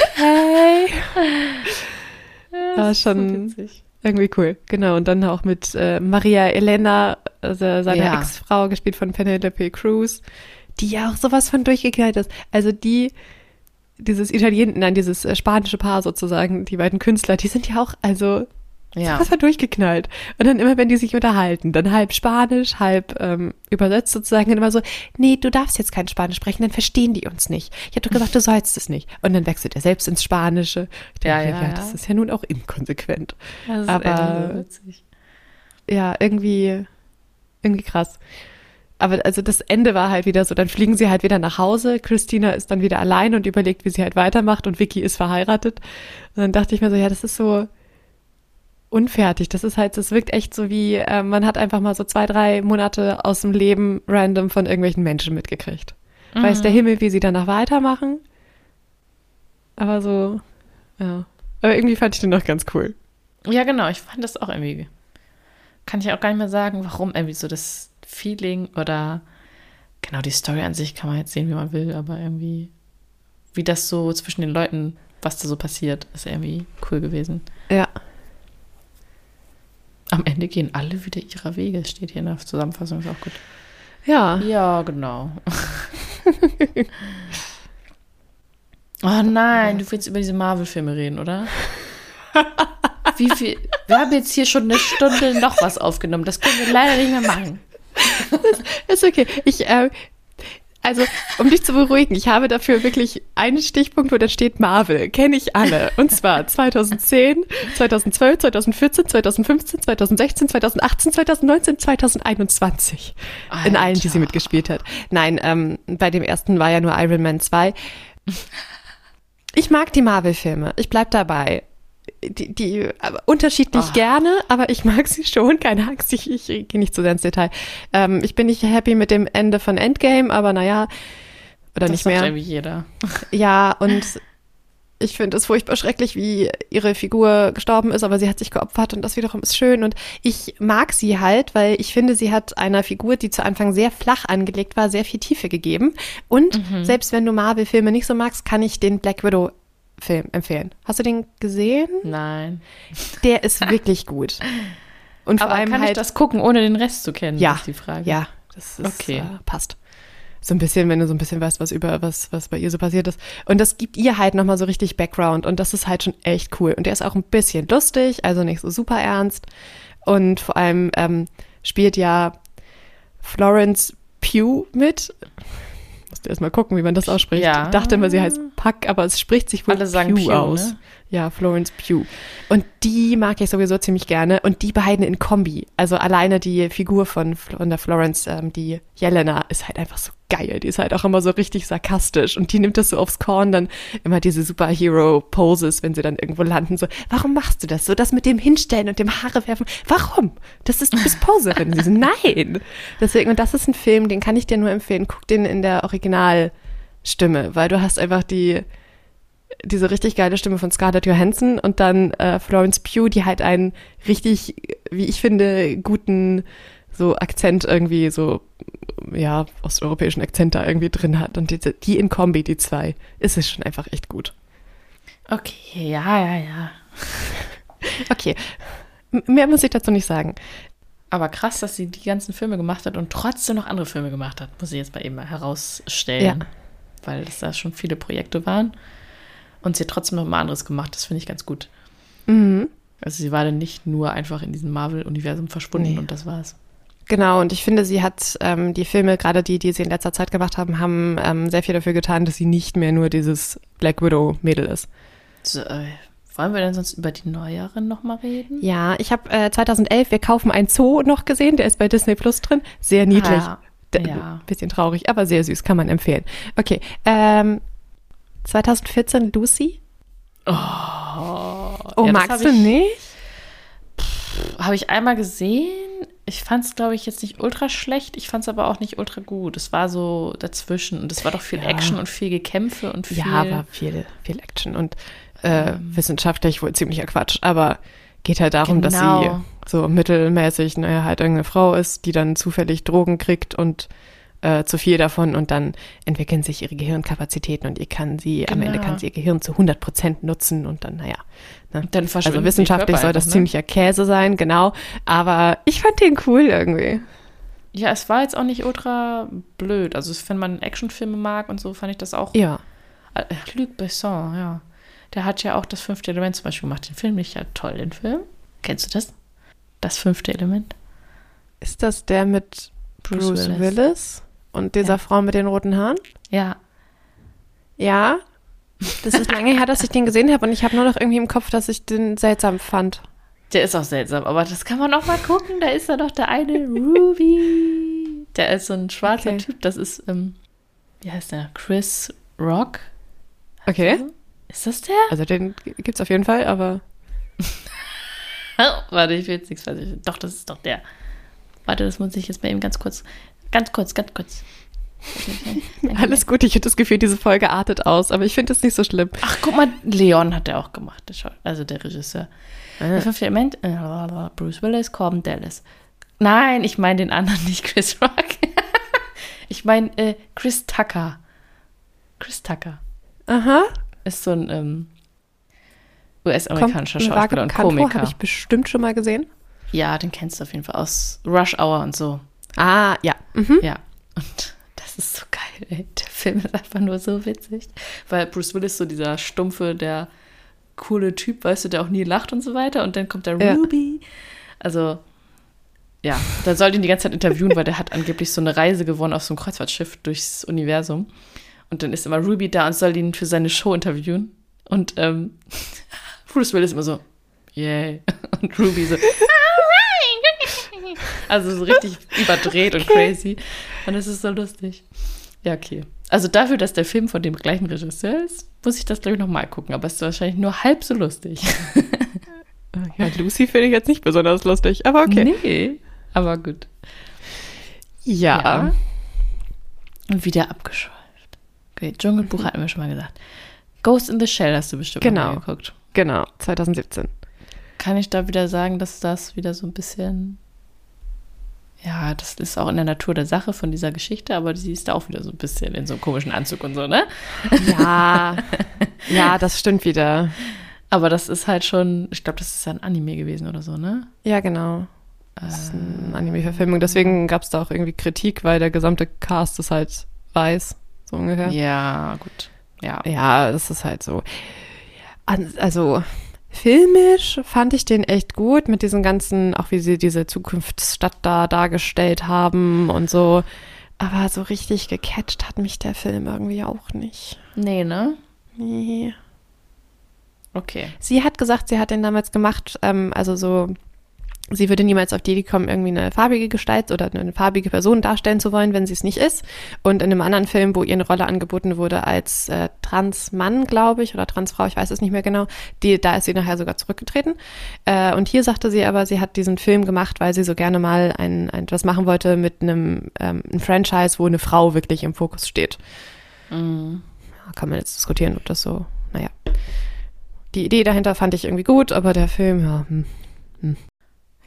War schon witzig. irgendwie cool. Genau. Und dann auch mit äh, Maria Elena, also seiner Ja. Ex-Frau, gespielt von Penelope Cruz, die ja auch sowas von durchgeknallt ist. Also die, dieses Italien, nein, dieses äh, spanische Paar sozusagen, die beiden Künstler, die sind ja auch, also Ja. Das war durchgeknallt. Und dann immer, wenn die sich unterhalten, dann halb Spanisch, halb ähm, übersetzt sozusagen, dann immer so, nee, du darfst jetzt kein Spanisch sprechen, dann verstehen die uns nicht. Ich habe doch gesagt, du sollst es nicht. Und dann wechselt er selbst ins Spanische. Ich Ja, denke, ja, ja, ja. das ist ja nun auch inkonsequent. Das ist Aber- irgendwie witzig. Ja, irgendwie, irgendwie krass. Aber also das Ende war halt wieder so, dann fliegen sie halt wieder nach Hause. Christina ist dann wieder allein und überlegt, wie sie halt weitermacht und Vicky ist verheiratet. Und dann dachte ich mir so, ja, das ist so unfertig. Das ist halt, das wirkt echt so wie, äh, man hat einfach mal so zwei, drei Monate aus dem Leben random von irgendwelchen Menschen mitgekriegt. Weiß der Himmel, wie sie danach weitermachen. Aber so, ja. Aber irgendwie fand ich den noch ganz cool. Ja, genau. Ich fand das auch irgendwie. Kann ich auch gar nicht mehr sagen, warum irgendwie so das Feeling oder genau die Story an sich kann man jetzt sehen, wie man will, aber irgendwie, wie das so zwischen den Leuten, was da so passiert, ist irgendwie cool gewesen. Ja. Am Ende gehen alle wieder ihrer Wege, steht hier in der Zusammenfassung, ist auch gut. Ja. Ja, genau. oh nein, du willst über diese Marvel-Filme reden, oder? Wie viel? Wir haben jetzt hier schon eine Stunde noch was aufgenommen. Das können wir leider nicht mehr machen. Ist okay. Ich, äh, also, um dich zu beruhigen, ich habe dafür wirklich einen Stichpunkt, wo da steht Marvel. Kenne ich alle. Und zwar 2010, 2012, 2014, 2015, 2016, 2018, 2019, 2021. In allen, die sie Alter. mitgespielt hat. Nein, ähm, bei dem ersten war ja nur Iron Man 2. Ich mag die Marvel-Filme. Ich bleib dabei. Die, die unterschiedlich Ah. gerne, aber ich mag sie schon. Keine Angst, ich, ich gehe nicht zu sehr ins Detail. Ähm, ich bin nicht happy mit dem Ende von Endgame, aber naja, oder Das nicht mehr. irgendwie jeder. Ja, und ich finde es furchtbar schrecklich, wie ihre Figur gestorben ist, aber sie hat sich geopfert und das wiederum ist schön. Und ich mag sie halt, weil ich finde, sie hat einer Figur, die zu Anfang sehr flach angelegt war, sehr viel Tiefe gegeben. Und selbst wenn du Marvel-Filme nicht so magst, kann ich den Black Widow-Film empfehlen. Hast du den gesehen? Nein. Der ist wirklich gut. Und vor Aber allem kann halt. ich das gucken, ohne den Rest zu kennen? Ja, ist die Frage. Ja, das ist, Okay. äh, passt. So ein bisschen, wenn du so ein bisschen weißt, was über was, was bei ihr so passiert ist. Und das gibt ihr halt nochmal so richtig Background und das ist halt schon echt cool. Und der ist auch ein bisschen lustig, also nicht so super ernst. Und vor allem ähm, spielt ja Florence Pugh mit. Musste erst mal gucken, wie man das ausspricht. Ja. Ich dachte immer, sie heißt Puck, aber es spricht sich wohl Alle sagen Pugh Pugh, aus. ne? Ja, Florence Pugh. Und die mag ich sowieso ziemlich gerne. Und die beiden in Kombi. Also alleine die Figur von, von der Florence, ähm, die Jelena, ist halt einfach so geil. Die ist halt auch immer so richtig sarkastisch. Und die nimmt das so aufs Korn, dann immer diese Superhero-Poses, wenn sie dann irgendwo landen. So, warum machst du das? So das mit dem Hinstellen und dem Haare werfen. Warum? Das ist, du bist Poserin. sie so, nein. Deswegen, und das ist ein Film, den kann ich dir nur empfehlen. Guck den in der Originalstimme, weil du hast einfach die, diese richtig geile Stimme von Scarlett Johansson und dann äh, Florence Pugh, die halt einen richtig, wie ich finde, guten so Akzent irgendwie so, ja, osteuropäischen Akzent da irgendwie drin hat. Und die, die in Kombi, die zwei, ist es schon einfach echt gut. Okay, ja, ja, ja. Okay, mehr muss ich dazu nicht sagen. Aber krass, dass sie die ganzen Filme gemacht hat und trotzdem noch andere Filme gemacht hat, muss ich jetzt mal eben mal herausstellen. Ja. Weil es da schon viele Projekte waren. Und sie hat trotzdem noch mal anderes gemacht. Das finde ich ganz gut. Mhm. Also sie war dann nicht nur einfach in diesem Marvel-Universum verschwunden Nee. und das war's. Genau, und ich finde, sie hat ähm, die Filme, gerade die, die sie in letzter Zeit gemacht haben, haben ähm, sehr viel dafür getan, dass sie nicht mehr nur dieses Black Widow-Mädel ist. So, äh, wollen wir denn sonst über die neueren noch mal reden? Ja, ich habe äh, 2011 Wir kaufen ein Zoo noch gesehen, der ist bei Disney Plus drin. Sehr niedlich. Ah, ja. Bisschen traurig, aber sehr süß, kann man empfehlen. Okay, ähm, 2014 Lucy? Oh, Oh, ja, magst du ich- nicht? Habe ich einmal gesehen. Ich fand es, glaube ich, jetzt nicht ultra schlecht. Ich fand es aber auch nicht ultra gut. Es war so dazwischen. Und es war doch viel Ja. Action und viel Gekämpfe und viel. Ja, aber viel, viel Action und äh, wissenschaftlich wohl ziemlicher Quatsch, aber geht halt darum, dass sie Genau. so mittelmäßig, naja, halt irgendeine Frau ist, die dann zufällig Drogen kriegt und äh, zu viel davon und dann entwickeln sich ihre Gehirnkapazitäten und ihr kann sie, am Ende Genau. kann sie ihr Gehirn zu 100 Prozent nutzen und dann, naja. Ne? dann Also wissenschaftlich soll das ne? ziemlicher Käse sein, genau. Aber ich fand den cool irgendwie. Ja, es war jetzt auch nicht ultra blöd. Also wenn man Actionfilme mag und so, fand ich das auch. Ja. Äh, Luc Besson, ja. Der hat ja auch das fünfte Element zum Beispiel gemacht. Den Film nicht ja toll, den Film. Kennst du das? Das fünfte Element? Ist das der mit Bruce, Bruce Willis. Willis. und dieser ja. Frau mit den roten Haaren? Ja. Ja. Das ist lange her, dass ich den gesehen habe und ich habe nur noch irgendwie im Kopf, dass ich den seltsam fand. Der ist auch seltsam, aber das kann man auch mal gucken. Da ist ja doch der eine Ruby. Der ist so ein schwarzer okay. Typ. Das ist, ähm, wie heißt der? Chris Rock. Okay. Ist das der? Also den gibt's auf jeden Fall, aber. oh, warte, ich will jetzt nichts falsch. Doch, das ist doch der. Warte, das muss ich jetzt mal eben ganz kurz. Ganz kurz, ganz kurz. Alles gut, ich habe das Gefühl, diese Folge artet aus, aber ich finde es nicht so schlimm. Ach, guck mal, Leon hat er auch gemacht, also der Regisseur. Ah. Der fünfte Element, äh, Bruce Willis, Corbin Dallas. Nein, ich meine den anderen nicht, Chris Rock. ich meine äh, Chris Tucker. Chris Tucker. Aha. Ist so ein ähm, US-amerikanischer Schauspieler und Komiker. Habe ich bestimmt schon mal gesehen. Ja, den kennst du auf jeden Fall aus Rush Hour und so. Ah, ja. Mhm. Ja. Und das ist so geil, ey. Der Film ist einfach nur so witzig. Weil Bruce Willis so dieser stumpfe, der coole Typ, weißt du, der auch nie lacht und so weiter. Und dann kommt der ja. Ruby. Also, ja, da soll ihn die ganze Zeit interviewen, weil der hat angeblich so eine Reise gewonnen auf so einem Kreuzfahrtschiff durchs Universum. Und dann ist immer Ruby da und soll ihn für seine Show interviewen. Und ähm, Bruce Willis immer so, yay. Und Ruby so, also so richtig überdreht und crazy. Und es ist so lustig. Ja, okay. Also dafür, dass der Film von dem gleichen Regisseur ist, muss ich das, glaube ich, nochmal gucken. Aber es ist wahrscheinlich nur halb so lustig. ja, Lucy finde ich jetzt nicht besonders lustig, aber okay. Nee, aber gut. Ja. ja. Und wieder abgeschweift. Okay, Dschungelbuch hatten wir schon mal gesagt. Ghost in the Shell hast du bestimmt genau. mal geguckt. Genau, 2017. Kann ich da wieder sagen, dass das wieder so ein bisschen ja, das ist auch in der Natur der Sache von dieser Geschichte, aber sie ist da auch wieder so ein bisschen in so einem komischen Anzug und so, ne? Ja, ja, das stimmt wieder. Aber das ist halt schon, ich glaube, das ist ja ein Anime gewesen oder so, ne? Ja, genau. Das ist eine äh, Anime-Verfilmung. Deswegen gab es da auch irgendwie Kritik, weil der gesamte Cast ist halt weiß, so ungefähr. Ja, gut. Ja. Ja, das ist halt so. Also, Filmisch fand ich den echt gut mit diesen ganzen, auch wie sie diese Zukunftsstadt da dargestellt haben und so. Aber so richtig gecatcht hat mich der Film irgendwie auch nicht. Nee, ne? Nee. Okay. Sie hat gesagt, sie hat den damals gemacht, ähm, also so Sie würde niemals auf die Idee kommen, irgendwie eine farbige Gestalt oder eine farbige Person darstellen zu wollen, wenn sie es nicht ist. Und in einem anderen Film, wo ihr eine Rolle angeboten wurde als äh, Transmann, glaube ich, oder Transfrau, ich weiß es nicht mehr genau, die, da ist sie nachher sogar zurückgetreten. Äh, und hier sagte sie aber, sie hat diesen Film gemacht, weil sie so gerne mal ein, ein etwas machen wollte mit einem ähm, ein Franchise, wo eine Frau wirklich im Fokus steht. Mhm. Kann man jetzt diskutieren, ob das so, naja. Die Idee dahinter fand ich irgendwie gut, aber der Film, ja, hm, hm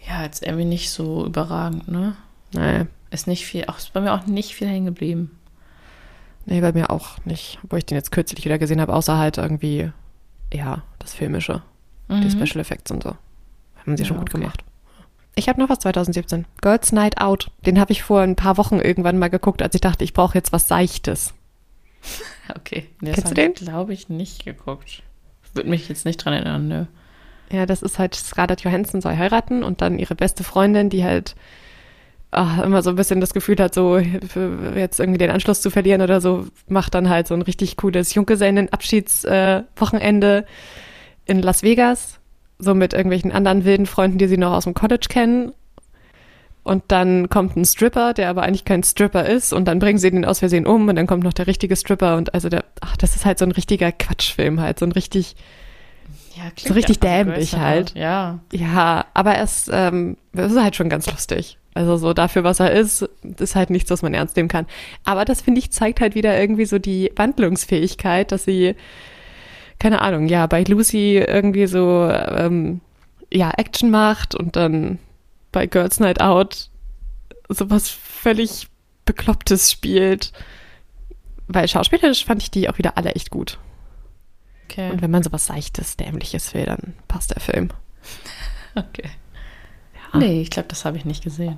ja, jetzt irgendwie nicht so überragend, ne? Nee. Ist nicht viel, auch ist bei mir auch nicht viel hängen geblieben. Nee, bei mir auch nicht. Obwohl ich den jetzt kürzlich wieder gesehen habe, außer halt irgendwie, ja, das Filmische. Mhm. Die Special Effects und so. Haben sie ja, schon gut okay. gemacht. Ich habe noch was 2017. Girls Night Out. Den habe ich vor ein paar Wochen irgendwann mal geguckt, als ich dachte, ich brauche jetzt was Seichtes. Okay. Nee, Kennst du den? glaube ich, nicht geguckt. Würde mich jetzt nicht dran erinnern, nö. Ja, das ist halt, Scarlett Johansson soll heiraten und dann ihre beste Freundin, die halt ach, immer so ein bisschen das Gefühl hat, so jetzt irgendwie den Anschluss zu verlieren oder so, macht dann halt so ein richtig cooles Junggesellenabschiedswochenende äh, in Las Vegas, so mit irgendwelchen anderen wilden Freunden, die sie noch aus dem College kennen. Und dann kommt ein Stripper, der aber eigentlich kein Stripper ist, und dann bringen sie den aus Versehen um und dann kommt noch der richtige Stripper und also der, ach, das ist halt so ein richtiger Quatschfilm halt, so ein richtig ja, so richtig dämlich halt. Ja. Ja, aber es, ähm, es ist halt schon ganz lustig. Also so dafür, was er ist, ist halt nichts, was man ernst nehmen kann. Aber das, finde ich, zeigt halt wieder irgendwie so die Wandlungsfähigkeit, dass sie, keine Ahnung, ja, bei Lucy irgendwie so, ähm, ja, Action macht und dann bei Girls Night Out sowas völlig Beklopptes spielt. Weil schauspielerisch fand ich die auch wieder alle echt gut. Okay. Und wenn man sowas Seichtes, Dämliches will, dann passt der Film. Okay. Ja. Nee, ich glaube, das habe ich nicht gesehen.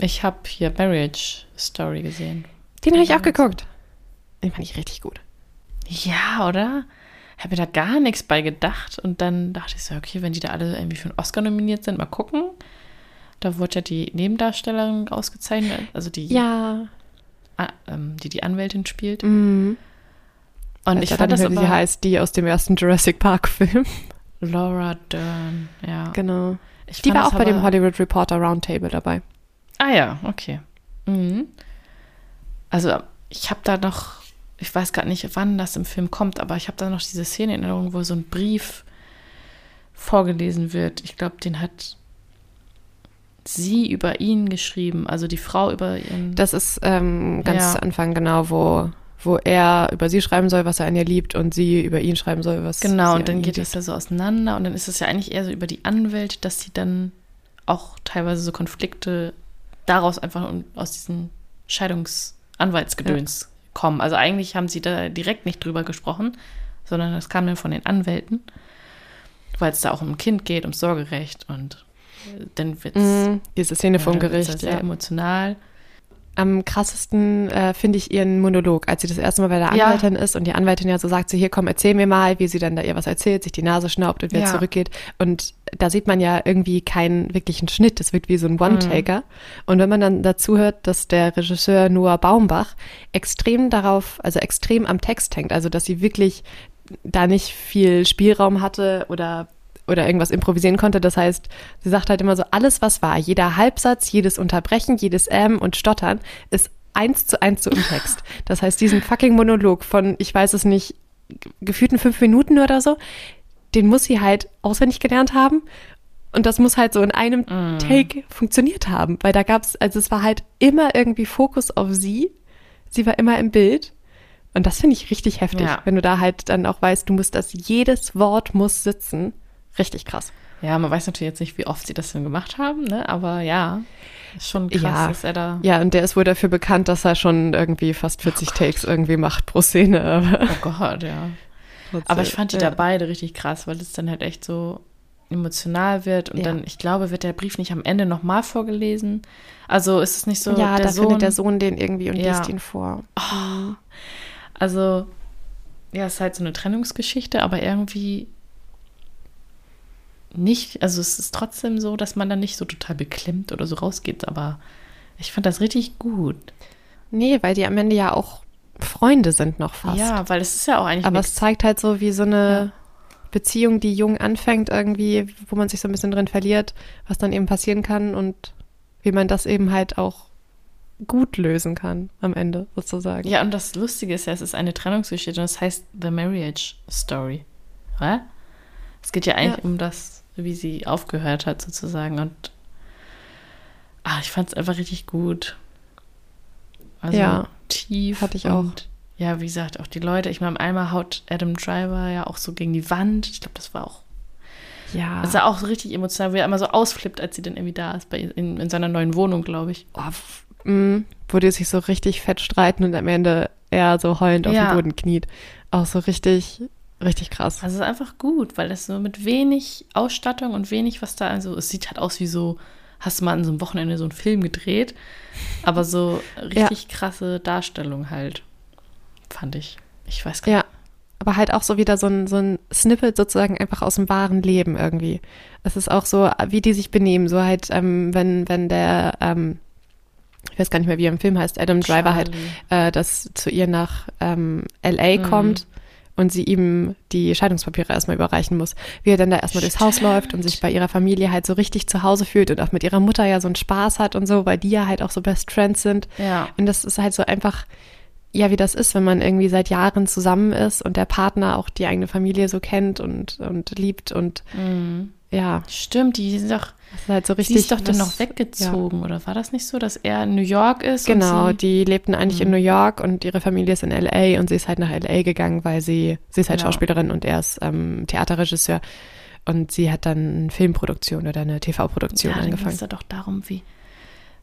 Ich habe hier Marriage Story gesehen. Den habe ich auch geguckt. Den fand ich richtig gut. Ja, oder? habe mir da gar nichts bei gedacht. Und dann dachte ich so, okay, wenn die da alle irgendwie für einen Oscar nominiert sind, mal gucken. Da wurde ja die Nebendarstellerin ausgezeichnet, also die, Ja. ah, ähm, die die Anwältin spielt. Mhm. Und ich fand das wie aber sie heißt, die aus dem ersten Jurassic Park-Film. Laura Dern, ja. Genau. Ich Die war auch bei dem Hollywood Reporter Roundtable dabei. Ah ja, okay. Mhm. Also ich habe da noch, ich weiß gar nicht, wann das im Film kommt, aber ich habe da noch diese Szene in Erinnerung, wo so ein Brief vorgelesen wird. Ich glaube, den hat sie über ihn geschrieben, also die Frau über ihren. Das ist ähm, ganz Ja. zu Anfang genau, wo, wo er über sie schreiben soll, was er an ihr liebt und sie über ihn schreiben soll, was genau, und an dann geht das ja so auseinander und dann ist es ja eigentlich eher so über die Anwälte, dass sie dann auch teilweise so Konflikte daraus einfach und aus diesen Scheidungsanwaltsgedöns kommen. Also eigentlich haben sie da direkt nicht drüber gesprochen, sondern das kam dann von den Anwälten, weil es da auch um ein Kind geht, ums Sorgerecht und äh, dann wird es Mhm, diese Szene vom Gericht, sehr ja. emotional. Am krassesten äh, finde ich ihren Monolog, als sie das erste Mal bei der Ja. Anwältin ist und die Anwältin ja so sagt, so hier komm, erzähl mir mal, wie sie dann da ihr was erzählt, sich die Nase schnaubt und wieder Ja. zurückgeht. Und da sieht man ja irgendwie keinen wirklichen Schnitt, das wirkt wie so ein One-Taker. Mhm. Und wenn man dann dazu hört, dass der Regisseur Noah Baumbach extrem darauf, also extrem am Text hängt, also dass sie wirklich da nicht viel Spielraum hatte oder oder irgendwas improvisieren konnte. Das heißt, sie sagt halt immer so, alles was war, jeder Halbsatz, jedes Unterbrechen, jedes Ähm und Stottern ist eins zu eins so im Text. Das heißt, diesen fucking Monolog von, ich weiß es nicht, gefühlten fünf Minuten oder so, den muss sie halt auswendig gelernt haben. Und das muss halt so in einem Take funktioniert haben, weil da gab's, also es war halt immer irgendwie Fokus auf sie. Sie war immer im Bild. Und das finde ich richtig heftig, Ja. wenn du da halt dann auch weißt, du musst das, jedes Wort muss sitzen. Richtig krass. Ja, man weiß natürlich jetzt nicht, wie oft sie das denn gemacht haben, ne? aber ja, ist schon krass, Ja. dass er da. Ja, und der ist wohl dafür bekannt, dass er schon irgendwie fast 40 Takes irgendwie macht pro Szene. Oh Gott, ja. Aber ich fand die ja. da beide richtig krass, weil es dann halt echt so emotional wird und Ja. dann, ich glaube, wird der Brief nicht am Ende nochmal vorgelesen. Also ist es nicht so, ja, der da Sohn, findet der Sohn den irgendwie und Ja. liest ihn vor. also ja, es ist halt so eine Trennungsgeschichte, aber irgendwie nicht, also es ist trotzdem so, dass man dann nicht so total beklemmt oder so rausgeht, aber ich fand das richtig gut. Nee, weil die am Ende ja auch Freunde sind noch fast. Ja, weil es ist ja auch eigentlich Aber nix- es zeigt halt so, wie so eine Beziehung, die jung anfängt irgendwie, wo man sich so ein bisschen drin verliert, was dann eben passieren kann und wie man das eben halt auch gut lösen kann am Ende sozusagen. Ja, und das Lustige ist ja, es ist eine Trennungsgeschichte und es heißt The Marriage Story. Ja? Es geht ja eigentlich Ja. um das, wie sie aufgehört hat sozusagen und ah, ich fand es einfach richtig gut. Also Ja, tief. hatte ich und, Ja, wie gesagt, auch die Leute. Ich meine, einmal haut Adam Driver ja auch so gegen die Wand. Ich glaube, das war auch Ja. Das war auch so richtig emotional, wie er immer so ausflippt, als sie dann irgendwie da ist, bei, in, in seiner neuen Wohnung, glaube ich. oh, mh, wo die sich so richtig fett streiten und am Ende er so heulend auf Ja. dem Boden kniet. Auch so richtig, richtig krass. Also es ist einfach gut, weil das so mit wenig Ausstattung und wenig, was da, also es sieht halt aus wie so, hast du mal an so einem Wochenende so einen Film gedreht, aber so richtig krasse Darstellung halt, fand ich. Ich weiß gar Ja. Aber halt auch so wieder so ein, so ein Snippet sozusagen einfach aus dem wahren Leben irgendwie. Es ist auch so, wie die sich benehmen. So halt, ähm, wenn, wenn der, ähm, ich weiß gar nicht mehr, wie er im Film heißt, Adam Driver halt, Charlie. äh, das zu ihr nach ähm, LA Mhm. kommt und sie ihm die Scheidungspapiere erstmal überreichen muss. Wie er dann da erstmal durchs Haus läuft und sich bei ihrer Familie halt so richtig zu Hause fühlt und auch mit ihrer Mutter ja so einen Spaß hat und so, weil die ja halt auch so Best Friends sind. Ja. Und das ist halt so einfach, ja, wie das ist, wenn man irgendwie seit Jahren zusammen ist und der Partner auch die eigene Familie so kennt und, und liebt und Mhm. ja, Stimmt, die sind doch, das ist halt so sie richtig. ist doch dann noch weggezogen, oder war das nicht so, dass er in New York ist? Genau, sie, die lebten eigentlich in Mhm. New York und ihre Familie ist in LA und sie ist halt nach LA gegangen, weil sie, sie ist halt Ja. Schauspielerin und er ist ähm, Theaterregisseur und sie hat dann eine Filmproduktion oder eine TV-Produktion ja, angefangen. es da doch darum, wie,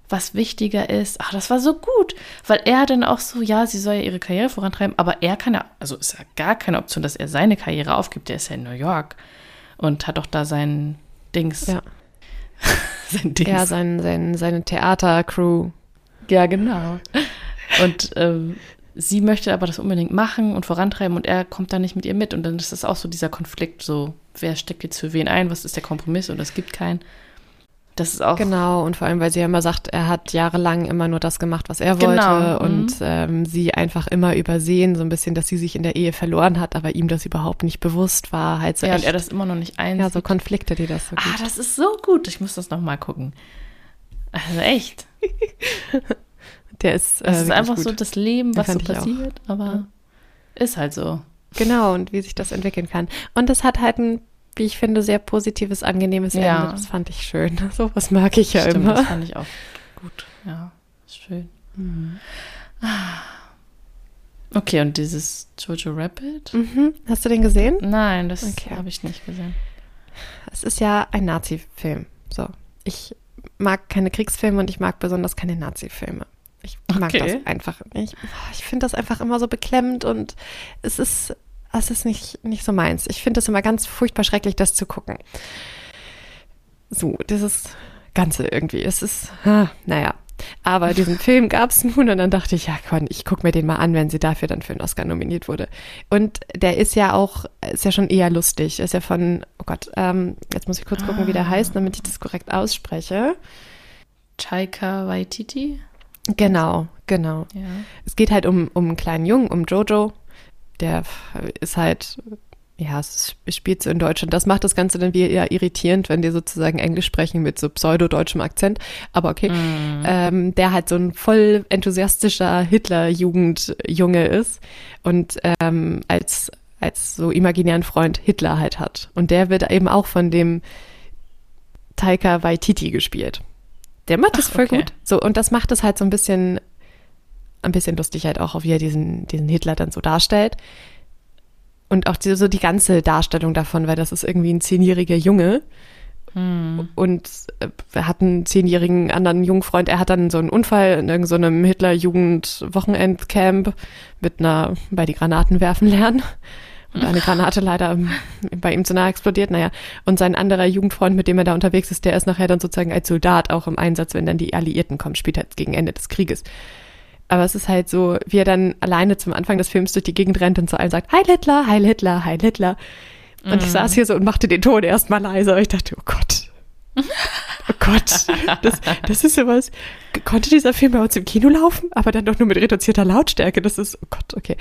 was wichtiger ist. Ach, das war so gut, weil er dann auch so, ja, sie soll ja ihre Karriere vorantreiben, aber er kann ja, also ist ja gar keine Option, dass er seine Karriere aufgibt. Der ist ja in New York und hat doch da sein Dings. Ja. sein Dings. Ja, sein, sein, seine Theatercrew. Ja, genau. Und ähm, sie möchte aber das unbedingt machen und vorantreiben und er kommt da nicht mit ihr mit. Und dann ist das auch so dieser Konflikt, so, wer steckt jetzt für wen ein, was ist der Kompromiss und es gibt keinen. Das ist auch. Genau, und vor allem, weil sie ja immer sagt, er hat jahrelang immer nur das gemacht, was er wollte Genau, und mhm. ähm, sie einfach immer übersehen, so ein bisschen, dass sie sich in der Ehe verloren hat, aber ihm das überhaupt nicht bewusst war. Halt so ja, und echt, er das immer noch nicht einsieht. ja, so Konflikte, die das so ah, gibt. das ist so gut. Ich muss das nochmal gucken. Also echt. Der ist, äh, Das ist einfach gut. so das Leben, was so ich auch. passiert, aber ist halt so. Genau, und wie sich das entwickeln kann. Und es hat halt ein, wie ich finde, sehr positives, angenehmes Ja. Ende. Das fand ich schön. So was mag ich ja Stimmt, immer. das fand ich auch gut. Ja, ist schön. Okay, und dieses Jojo Rabbit? Mhm. Hast du den gesehen? Nein, das Okay. habe ich nicht gesehen. Es ist ja ein Nazi-Film. So. Ich mag keine Kriegsfilme und ich mag besonders keine Nazi-Filme. Ich mag Okay. das einfach. Ich, ich finde das einfach immer so beklemmend und es ist, es ist nicht, nicht so meins. Ich finde es immer ganz furchtbar schrecklich, das zu gucken. So, dieses Ganze irgendwie. Es ist, ah, naja. Aber diesen Film gab es nun und dann dachte ich, ja, komm, ich gucke mir den mal an, wenn sie dafür dann für einen Oscar nominiert wurde. Und der ist ja auch, ist ja schon eher lustig. Ist ja von, oh Gott, ähm, jetzt muss ich kurz gucken, wie der heißt, damit ich das korrekt ausspreche. Chaika Waititi? Genau, genau. Ja. Es geht halt um, um einen kleinen Jungen, um Jojo. Der ist halt, ja, es spielt so in Deutschland. Das macht das Ganze dann wieder eher irritierend, wenn die sozusagen Englisch sprechen mit so pseudo-deutschem Akzent. Aber okay. Ähm, der halt so ein voll enthusiastischer Hitler-Jugendjunge ist und ähm, als, als so imaginären Freund Hitler halt hat. Und der wird eben auch von dem Taika Waititi gespielt. Der macht das Ach, voll okay. gut. So, und das macht es halt so ein bisschen, ein bisschen lustig halt auch, wie er diesen, diesen Hitler dann so darstellt. Und auch die, so die ganze Darstellung davon, weil das ist irgendwie ein zehnjähriger Junge Hm. und äh, er hat einen zehnjährigen anderen Jungfreund. Er hat dann so einen Unfall in irgendeinem Hitler-Jugend-Wochenendcamp mit einer, bei die Granaten werfen lernen. Und eine Granate leider bei ihm zu nahe explodiert. Naja, und sein anderer Jugendfreund, mit dem er da unterwegs ist, der ist nachher dann sozusagen als Soldat auch im Einsatz, wenn dann die Alliierten kommen, halt gegen Ende des Krieges. Aber es ist halt so, wie er dann alleine zum Anfang des Films durch die Gegend rennt und zu allen sagt, Heil Hitler, Heil Hitler, Heil Hitler. Und ich saß hier so und machte den Ton erstmal leise. Und ich dachte, oh Gott. Oh Gott. Das, das ist sowas. Konnte dieser Film bei uns im Kino laufen? Aber dann doch nur mit reduzierter Lautstärke. Das ist, oh Gott, okay.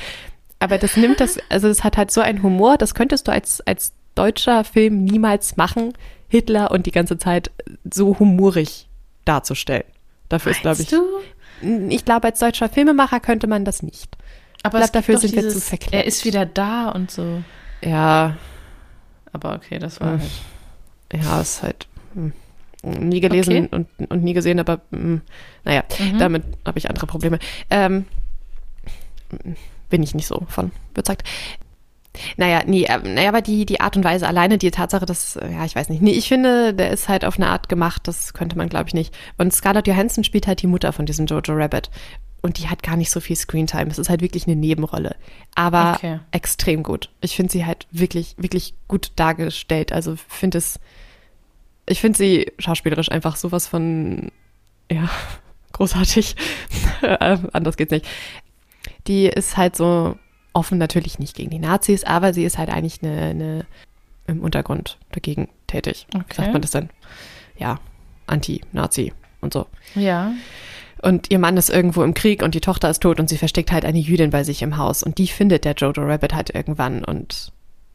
Aber das nimmt das, also es hat halt so einen Humor, das könntest du als, als deutscher Film niemals machen, Hitler und die ganze Zeit so humorig darzustellen. Dafür ist, glaube ich, du? Ich glaube, als deutscher Filmemacher könnte man das nicht. Aber glaub, dafür sind wir dieses, zu verklemmt. Er ist wieder da und so. Ja, Aber okay, das war Mhm. halt. ja, ist halt hm, nie gelesen Okay. und, und nie gesehen, aber hm, naja, Mhm. damit habe ich andere Probleme. Ähm, bin ich nicht so von überzeugt. Naja, nee, ähm, naja, aber die, die Art und Weise alleine, die Tatsache, dass, äh, ja, ich weiß nicht. Nee, ich finde, der ist halt auf eine Art gemacht, das könnte man, glaube ich, nicht. Und Scarlett Johansson spielt halt die Mutter von diesem Jojo Rabbit. Und die hat gar nicht so viel Screentime. Es ist halt wirklich eine Nebenrolle. Aber Okay. extrem gut. Ich finde sie halt wirklich, wirklich gut dargestellt. Also finde es, ich finde sie schauspielerisch einfach sowas von, ja, großartig. äh, anders geht's nicht. Die ist halt so offen natürlich nicht gegen die Nazis, aber sie ist halt eigentlich eine, eine im Untergrund dagegen tätig. Okay. Sagt man das dann? Ja, Anti-Nazi und so. Ja. Und ihr Mann ist irgendwo im Krieg und die Tochter ist tot und sie versteckt halt eine Jüdin bei sich im Haus. Und die findet der Jojo Rabbit halt irgendwann. Und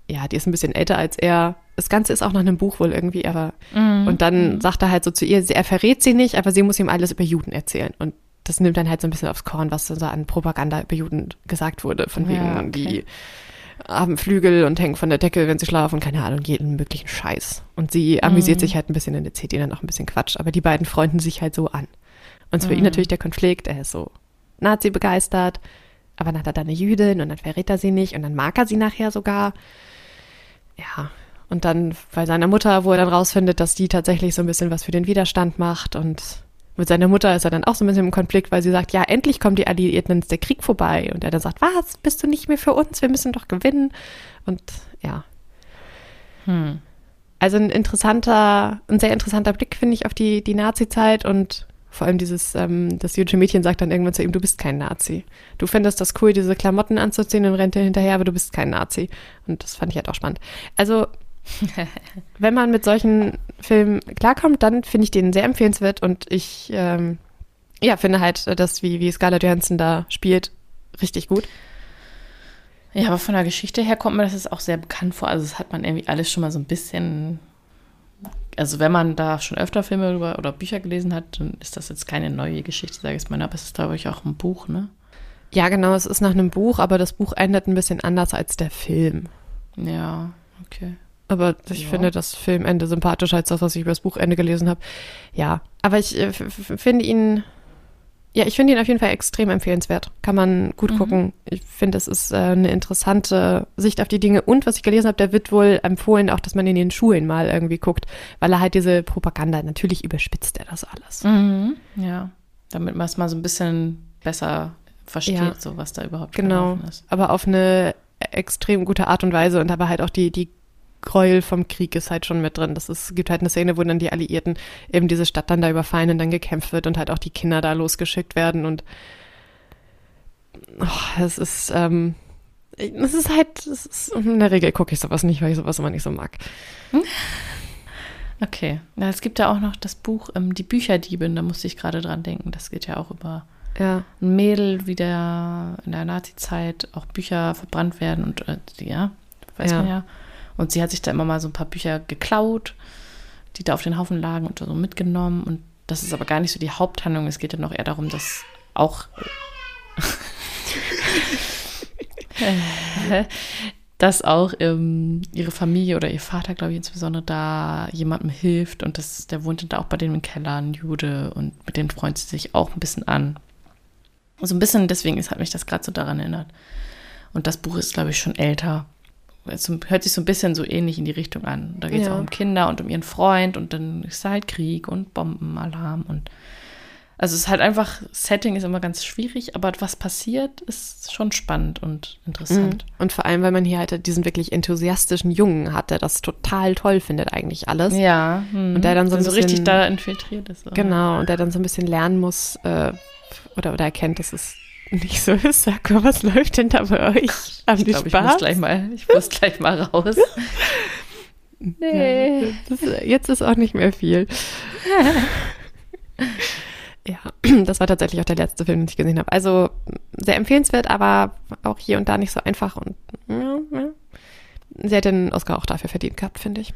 ja, die ist ein bisschen älter als er. Das Ganze ist auch nach einem Buch wohl irgendwie, aber. Mhm. Und dann sagt er halt so zu ihr, er verrät sie nicht, aber sie muss ihm alles über Juden erzählen. Und das nimmt dann halt so ein bisschen aufs Korn, was so an Propaganda über Juden gesagt wurde. Von wegen, Ja, okay. die haben Flügel und hängen von der Decke, wenn sie schlafen, keine Ahnung, jeden möglichen Scheiß. Und sie amüsiert Mhm. sich halt ein bisschen in der CD dann auch ein bisschen Quatsch. Aber die beiden freunden sich halt so an. Und für ihn Mhm. natürlich der Konflikt, er ist so Nazi begeistert, aber dann hat er da eine Jüdin und dann verrät er sie nicht und dann mag er sie nachher sogar. Ja, und dann bei seiner Mutter, wo er dann rausfindet, dass die tatsächlich so ein bisschen was für den Widerstand macht und mit seiner Mutter ist er dann auch so ein bisschen im Konflikt, weil sie sagt, ja, endlich kommen die Alliierten, dann ist der Krieg vorbei. Und er dann sagt, was, bist du nicht mehr für uns, wir müssen doch gewinnen. Und ja, Hm. also ein interessanter, ein sehr interessanter Blick, finde ich, auf die, die Nazi-Zeit und Vor allem dieses, ähm, das jüdische Mädchen sagt dann irgendwann zu ihm, du bist kein Nazi. Du findest das cool, diese Klamotten anzuziehen und rennt dir hinterher, aber du bist kein Nazi. Und das fand ich halt auch spannend. Also, wenn man mit solchen Filmen klarkommt, dann finde ich den sehr empfehlenswert und ich, ähm, ja, finde halt, dass wie, wie Scarlett Johansson da spielt, richtig gut. Ja, aber von der Geschichte her kommt mir das jetzt auch sehr bekannt vor. Also, das hat man irgendwie alles schon mal so ein bisschen. Also, wenn man da schon öfter Filme über, oder Bücher gelesen hat, dann ist das jetzt keine neue Geschichte, sage ich mal. Aber es ist, glaube ich, auch ein Buch, ne? Ja, genau, es ist nach einem Buch, aber das Buch endet ein bisschen anders als der Film. Ja, okay. Aber ich Ja. finde das Filmende sympathischer als das, was ich über das Buchende gelesen habe. Ja, aber ich äh, finde ihn, ja, ich finde ihn auf jeden Fall extrem empfehlenswert. Kann man gut Mhm. gucken. Ich finde, es ist äh, eine interessante Sicht auf die Dinge. Und was ich gelesen habe, der wird wohl empfohlen, auch, dass man in den Schulen mal irgendwie guckt, weil er halt diese Propaganda, natürlich überspitzt er das alles. Mhm. Ja. Damit man es mal so ein bisschen besser versteht, Ja. so was da überhaupt Genau, ist. aber auf eine extrem gute Art und Weise und aber halt auch die, die Gräuel vom Krieg ist halt schon mit drin. Das ist, es gibt halt eine Szene, wo dann die Alliierten eben diese Stadt dann da überfallen und dann gekämpft wird und halt auch die Kinder da losgeschickt werden und oh, es ist, ähm, es ist halt, es ist, in der Regel gucke ich sowas nicht, weil ich sowas immer nicht so mag. Okay. Ja, es gibt ja auch noch das Buch ähm, Die Bücherdiebin, da musste ich gerade dran denken. Das geht ja auch über Ja, ein Mädel, wie der in der Nazi-Zeit auch Bücher verbrannt werden und äh, ja, weiß Ja. man ja. Und sie hat sich da immer mal so ein paar Bücher geklaut, die da auf den Haufen lagen und so mitgenommen. Und das ist aber gar nicht so die Haupthandlung. Es geht ja noch eher darum, dass auch dass auch ähm, ihre Familie oder ihr Vater, glaube ich, insbesondere da jemandem hilft und das, der wohnt da auch bei denen im Keller, ein Jude und mit dem freut sie sich auch ein bisschen an. So ein bisschen, deswegen ist, hat mich das gerade so daran erinnert. Und das Buch ist, glaube ich, schon älter. Es hört sich so ein bisschen so ähnlich in die Richtung an. Da geht es Ja. auch um Kinder und um ihren Freund und dann ist da halt Krieg und Bombenalarm und also es ist halt einfach, Setting ist immer ganz schwierig, aber was passiert, ist schon spannend und interessant. Mhm. Und vor allem, weil man hier halt diesen wirklich enthusiastischen Jungen hat, der das total toll findet, eigentlich alles. Ja. hm. Und der dann so ein so richtig bisschen- da infiltriert ist. oder? Genau, und der dann so ein bisschen lernen muss äh, oder, oder erkennt, dass es nicht so ist. Sag mal, was läuft denn da bei euch? Haben Ich die ich muss gleich mal, ich muss gleich mal raus. Ja, das, jetzt ist auch nicht mehr viel. ja, das war tatsächlich auch der letzte Film, den ich gesehen habe. Also sehr empfehlenswert, aber auch hier und da nicht so einfach. Und ja, ja. sie hat den Oscar auch dafür verdient gehabt, finde ich.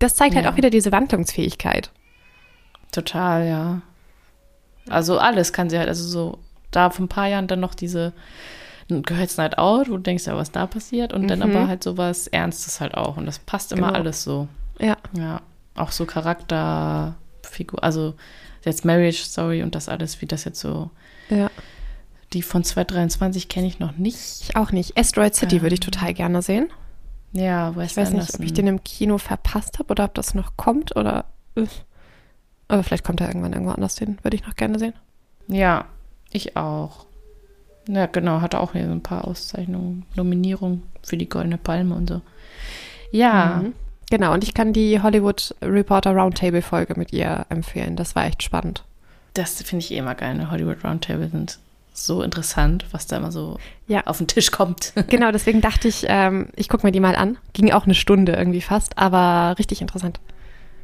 Das zeigt halt Ja. auch wieder diese Wandlungsfähigkeit. Total, ja. Also alles kann sie halt, also so, da vor ein paar Jahren dann noch diese Girls Night Out, wo du denkst, ja, was da passiert, und dann Mhm. aber halt sowas Ernstes halt auch. Und das passt immer Genau. alles so. Ja. Ja. Auch so Charakterfigur, also jetzt Marriage Story und das alles, wie das jetzt so. Ja. Die von 223 kenne ich noch nicht. Ich auch nicht. Asteroid City Ähm. würde ich total gerne sehen. Ja, Wes Ich weiß nicht, ob Anderson. ich den im Kino verpasst habe oder ob das noch kommt oder. äh. Aber vielleicht kommt er irgendwann irgendwo anders hin. Würde ich noch gerne sehen. Ja, ich auch. Ja, genau, hatte auch hier so ein paar Auszeichnungen, Nominierungen für die Goldene Palme und so. Ja, Mhm. Genau, und ich kann die Hollywood Reporter Roundtable Folge mit ihr empfehlen. Das war echt spannend. das finde ich eh immer geil. Ne? Hollywood Roundtable sind so interessant, was da immer so Ja. auf den Tisch kommt. Genau, deswegen dachte ich, ähm, ich gucke mir die mal an. Ging auch eine Stunde irgendwie fast, aber richtig interessant.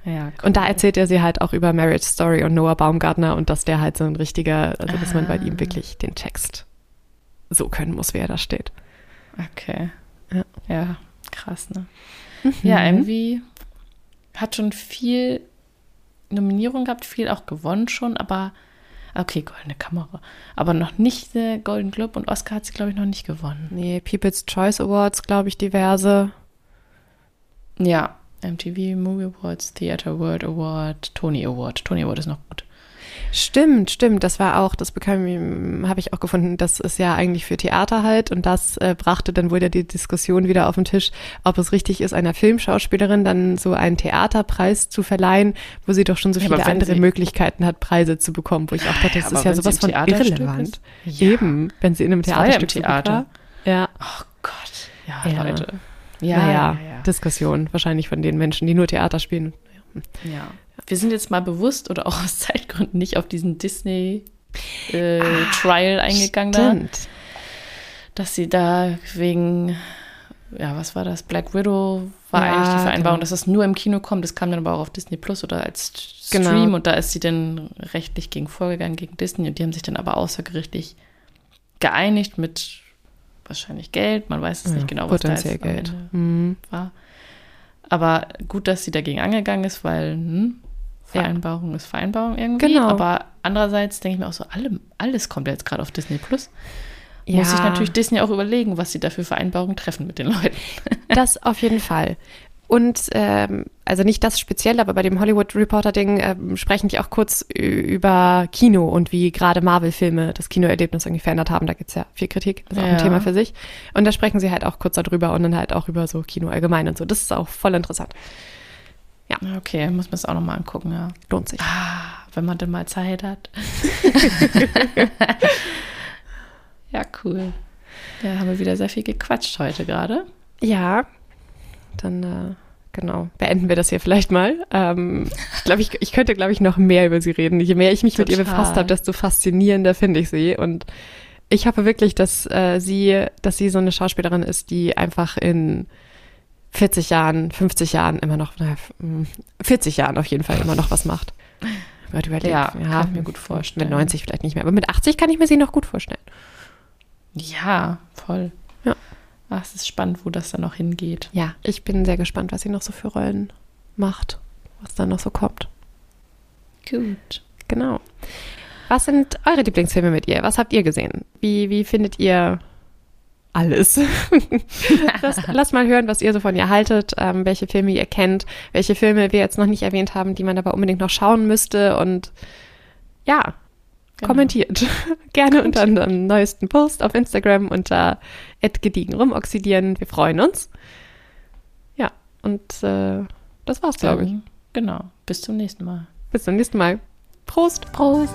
Ja, Und da erzählt er sie halt auch über Marriage Story und Noah Baumgartner und dass der halt so ein richtiger, also dass man bei Ah. ihm wirklich den Text so können muss, wie er da steht. Okay. Ja. Ja, krass, ne? Ja, Mhm. irgendwie hat schon viel Nominierung gehabt, viel auch gewonnen schon, aber okay, goldene Kamera. Aber noch nicht der Golden Globe und Oscar hat sie, glaube ich, noch nicht gewonnen. Nee, People's Choice Awards, glaube ich, diverse. Ja, MTV Movie Awards, Theater World Award, Tony Award. Tony Award ist noch gut. Stimmt, stimmt. Das war auch, das bekam, habe ich auch gefunden, das ist ja eigentlich für Theater halt und das äh, brachte dann wohl ja die Diskussion wieder auf den Tisch, ob es richtig ist, einer Filmschauspielerin dann so einen Theaterpreis zu verleihen, wo sie doch schon so Ja, viele andere sie- Möglichkeiten hat, Preise zu bekommen, wo ich auch dachte, das Aber ist ja sowas von irrelevant. Ja. Eben, wenn sie in einem ja Theaterstück Theater. war. Ja, Oh Gott. Ja, Ja. Leute. Ja, naja, Diskussion wahrscheinlich von den Menschen, die nur Theater spielen. Ja. wir sind jetzt mal bewusst oder auch aus Zeitgründen nicht auf diesen Disney äh, ah, Trial eingegangen stimmt. da. Dass sie da wegen, ja, was war das? Black Widow war ja, eigentlich die Vereinbarung, genau. dass das nur im Kino kommt. Das kam dann aber auch auf Disney Plus oder als Stream genau. und da ist sie dann rechtlich gegen vorgegangen, gegen Disney und die haben sich dann aber außergerichtlich geeinigt mit wahrscheinlich Geld. Man weiß es ja, nicht genau, was da jetzt Geld mhm. war. Aber gut, dass sie dagegen angegangen ist, weil hm, Vereinbarung ist Vereinbarung irgendwie. Genau. Aber andererseits denke ich mir auch so, alle, alles kommt jetzt gerade auf Disney Plus. Ja. Muss sich natürlich Disney auch überlegen, was sie da für Vereinbarungen treffen mit den Leuten. Das auf jeden Fall. Und ähm, also nicht das speziell, aber bei dem Hollywood Reporter-Ding ähm, sprechen die auch kurz über Kino und wie gerade Marvel-Filme das Kinoerlebnis irgendwie verändert haben. Da gibt es ja viel Kritik, das ist auch ja. ein Thema für sich. Und da sprechen sie halt auch kurz darüber und dann halt auch über so Kino allgemein und so. Das ist auch voll interessant. Ja. Okay, muss man es auch nochmal angucken, ja. Lohnt sich. Ah, wenn man denn mal Zeit hat. ja, cool. Ja, haben wir wieder sehr viel gequatscht heute gerade. Ja, dann äh, genau, beenden wir das hier vielleicht mal. Ähm, ich glaube, ich, ich könnte, glaube ich, noch mehr über sie reden. Je mehr ich mich Total. mit ihr befasst habe, desto faszinierender finde ich sie. Und ich hoffe wirklich, dass äh, sie, dass sie so eine Schauspielerin ist, die einfach in 40 Jahren, 50 Jahren immer noch, naja, 40 Jahren auf jeden Fall immer noch was macht. Wird überlegt. Ja, ja, kann mir gut vorstellen. Mit 90 vielleicht nicht mehr, aber mit 80 kann ich mir sie noch gut vorstellen. Ja, voll. Ja. Ach, es ist spannend, wo das dann noch hingeht. Ja, ich bin sehr gespannt, was sie noch so für Rollen macht, was dann noch so kommt. Gut. Genau. Was sind eure Lieblingsfilme mit ihr? Was habt ihr gesehen? Wie, wie findet ihr alles. lasst, lasst, mal hören, was ihr so von ihr haltet, ähm, welche Filme ihr kennt, welche Filme wir jetzt noch nicht erwähnt haben, die man aber unbedingt noch schauen müsste und ja, genau. kommentiert. Gerne unter unserem neuesten Post auf Instagram unter gediegen rumoxidieren. Wir freuen uns. Ja, und äh, das war's, glaube ich. Genau. Bis zum nächsten Mal. Bis zum nächsten Mal. Prost. Prost.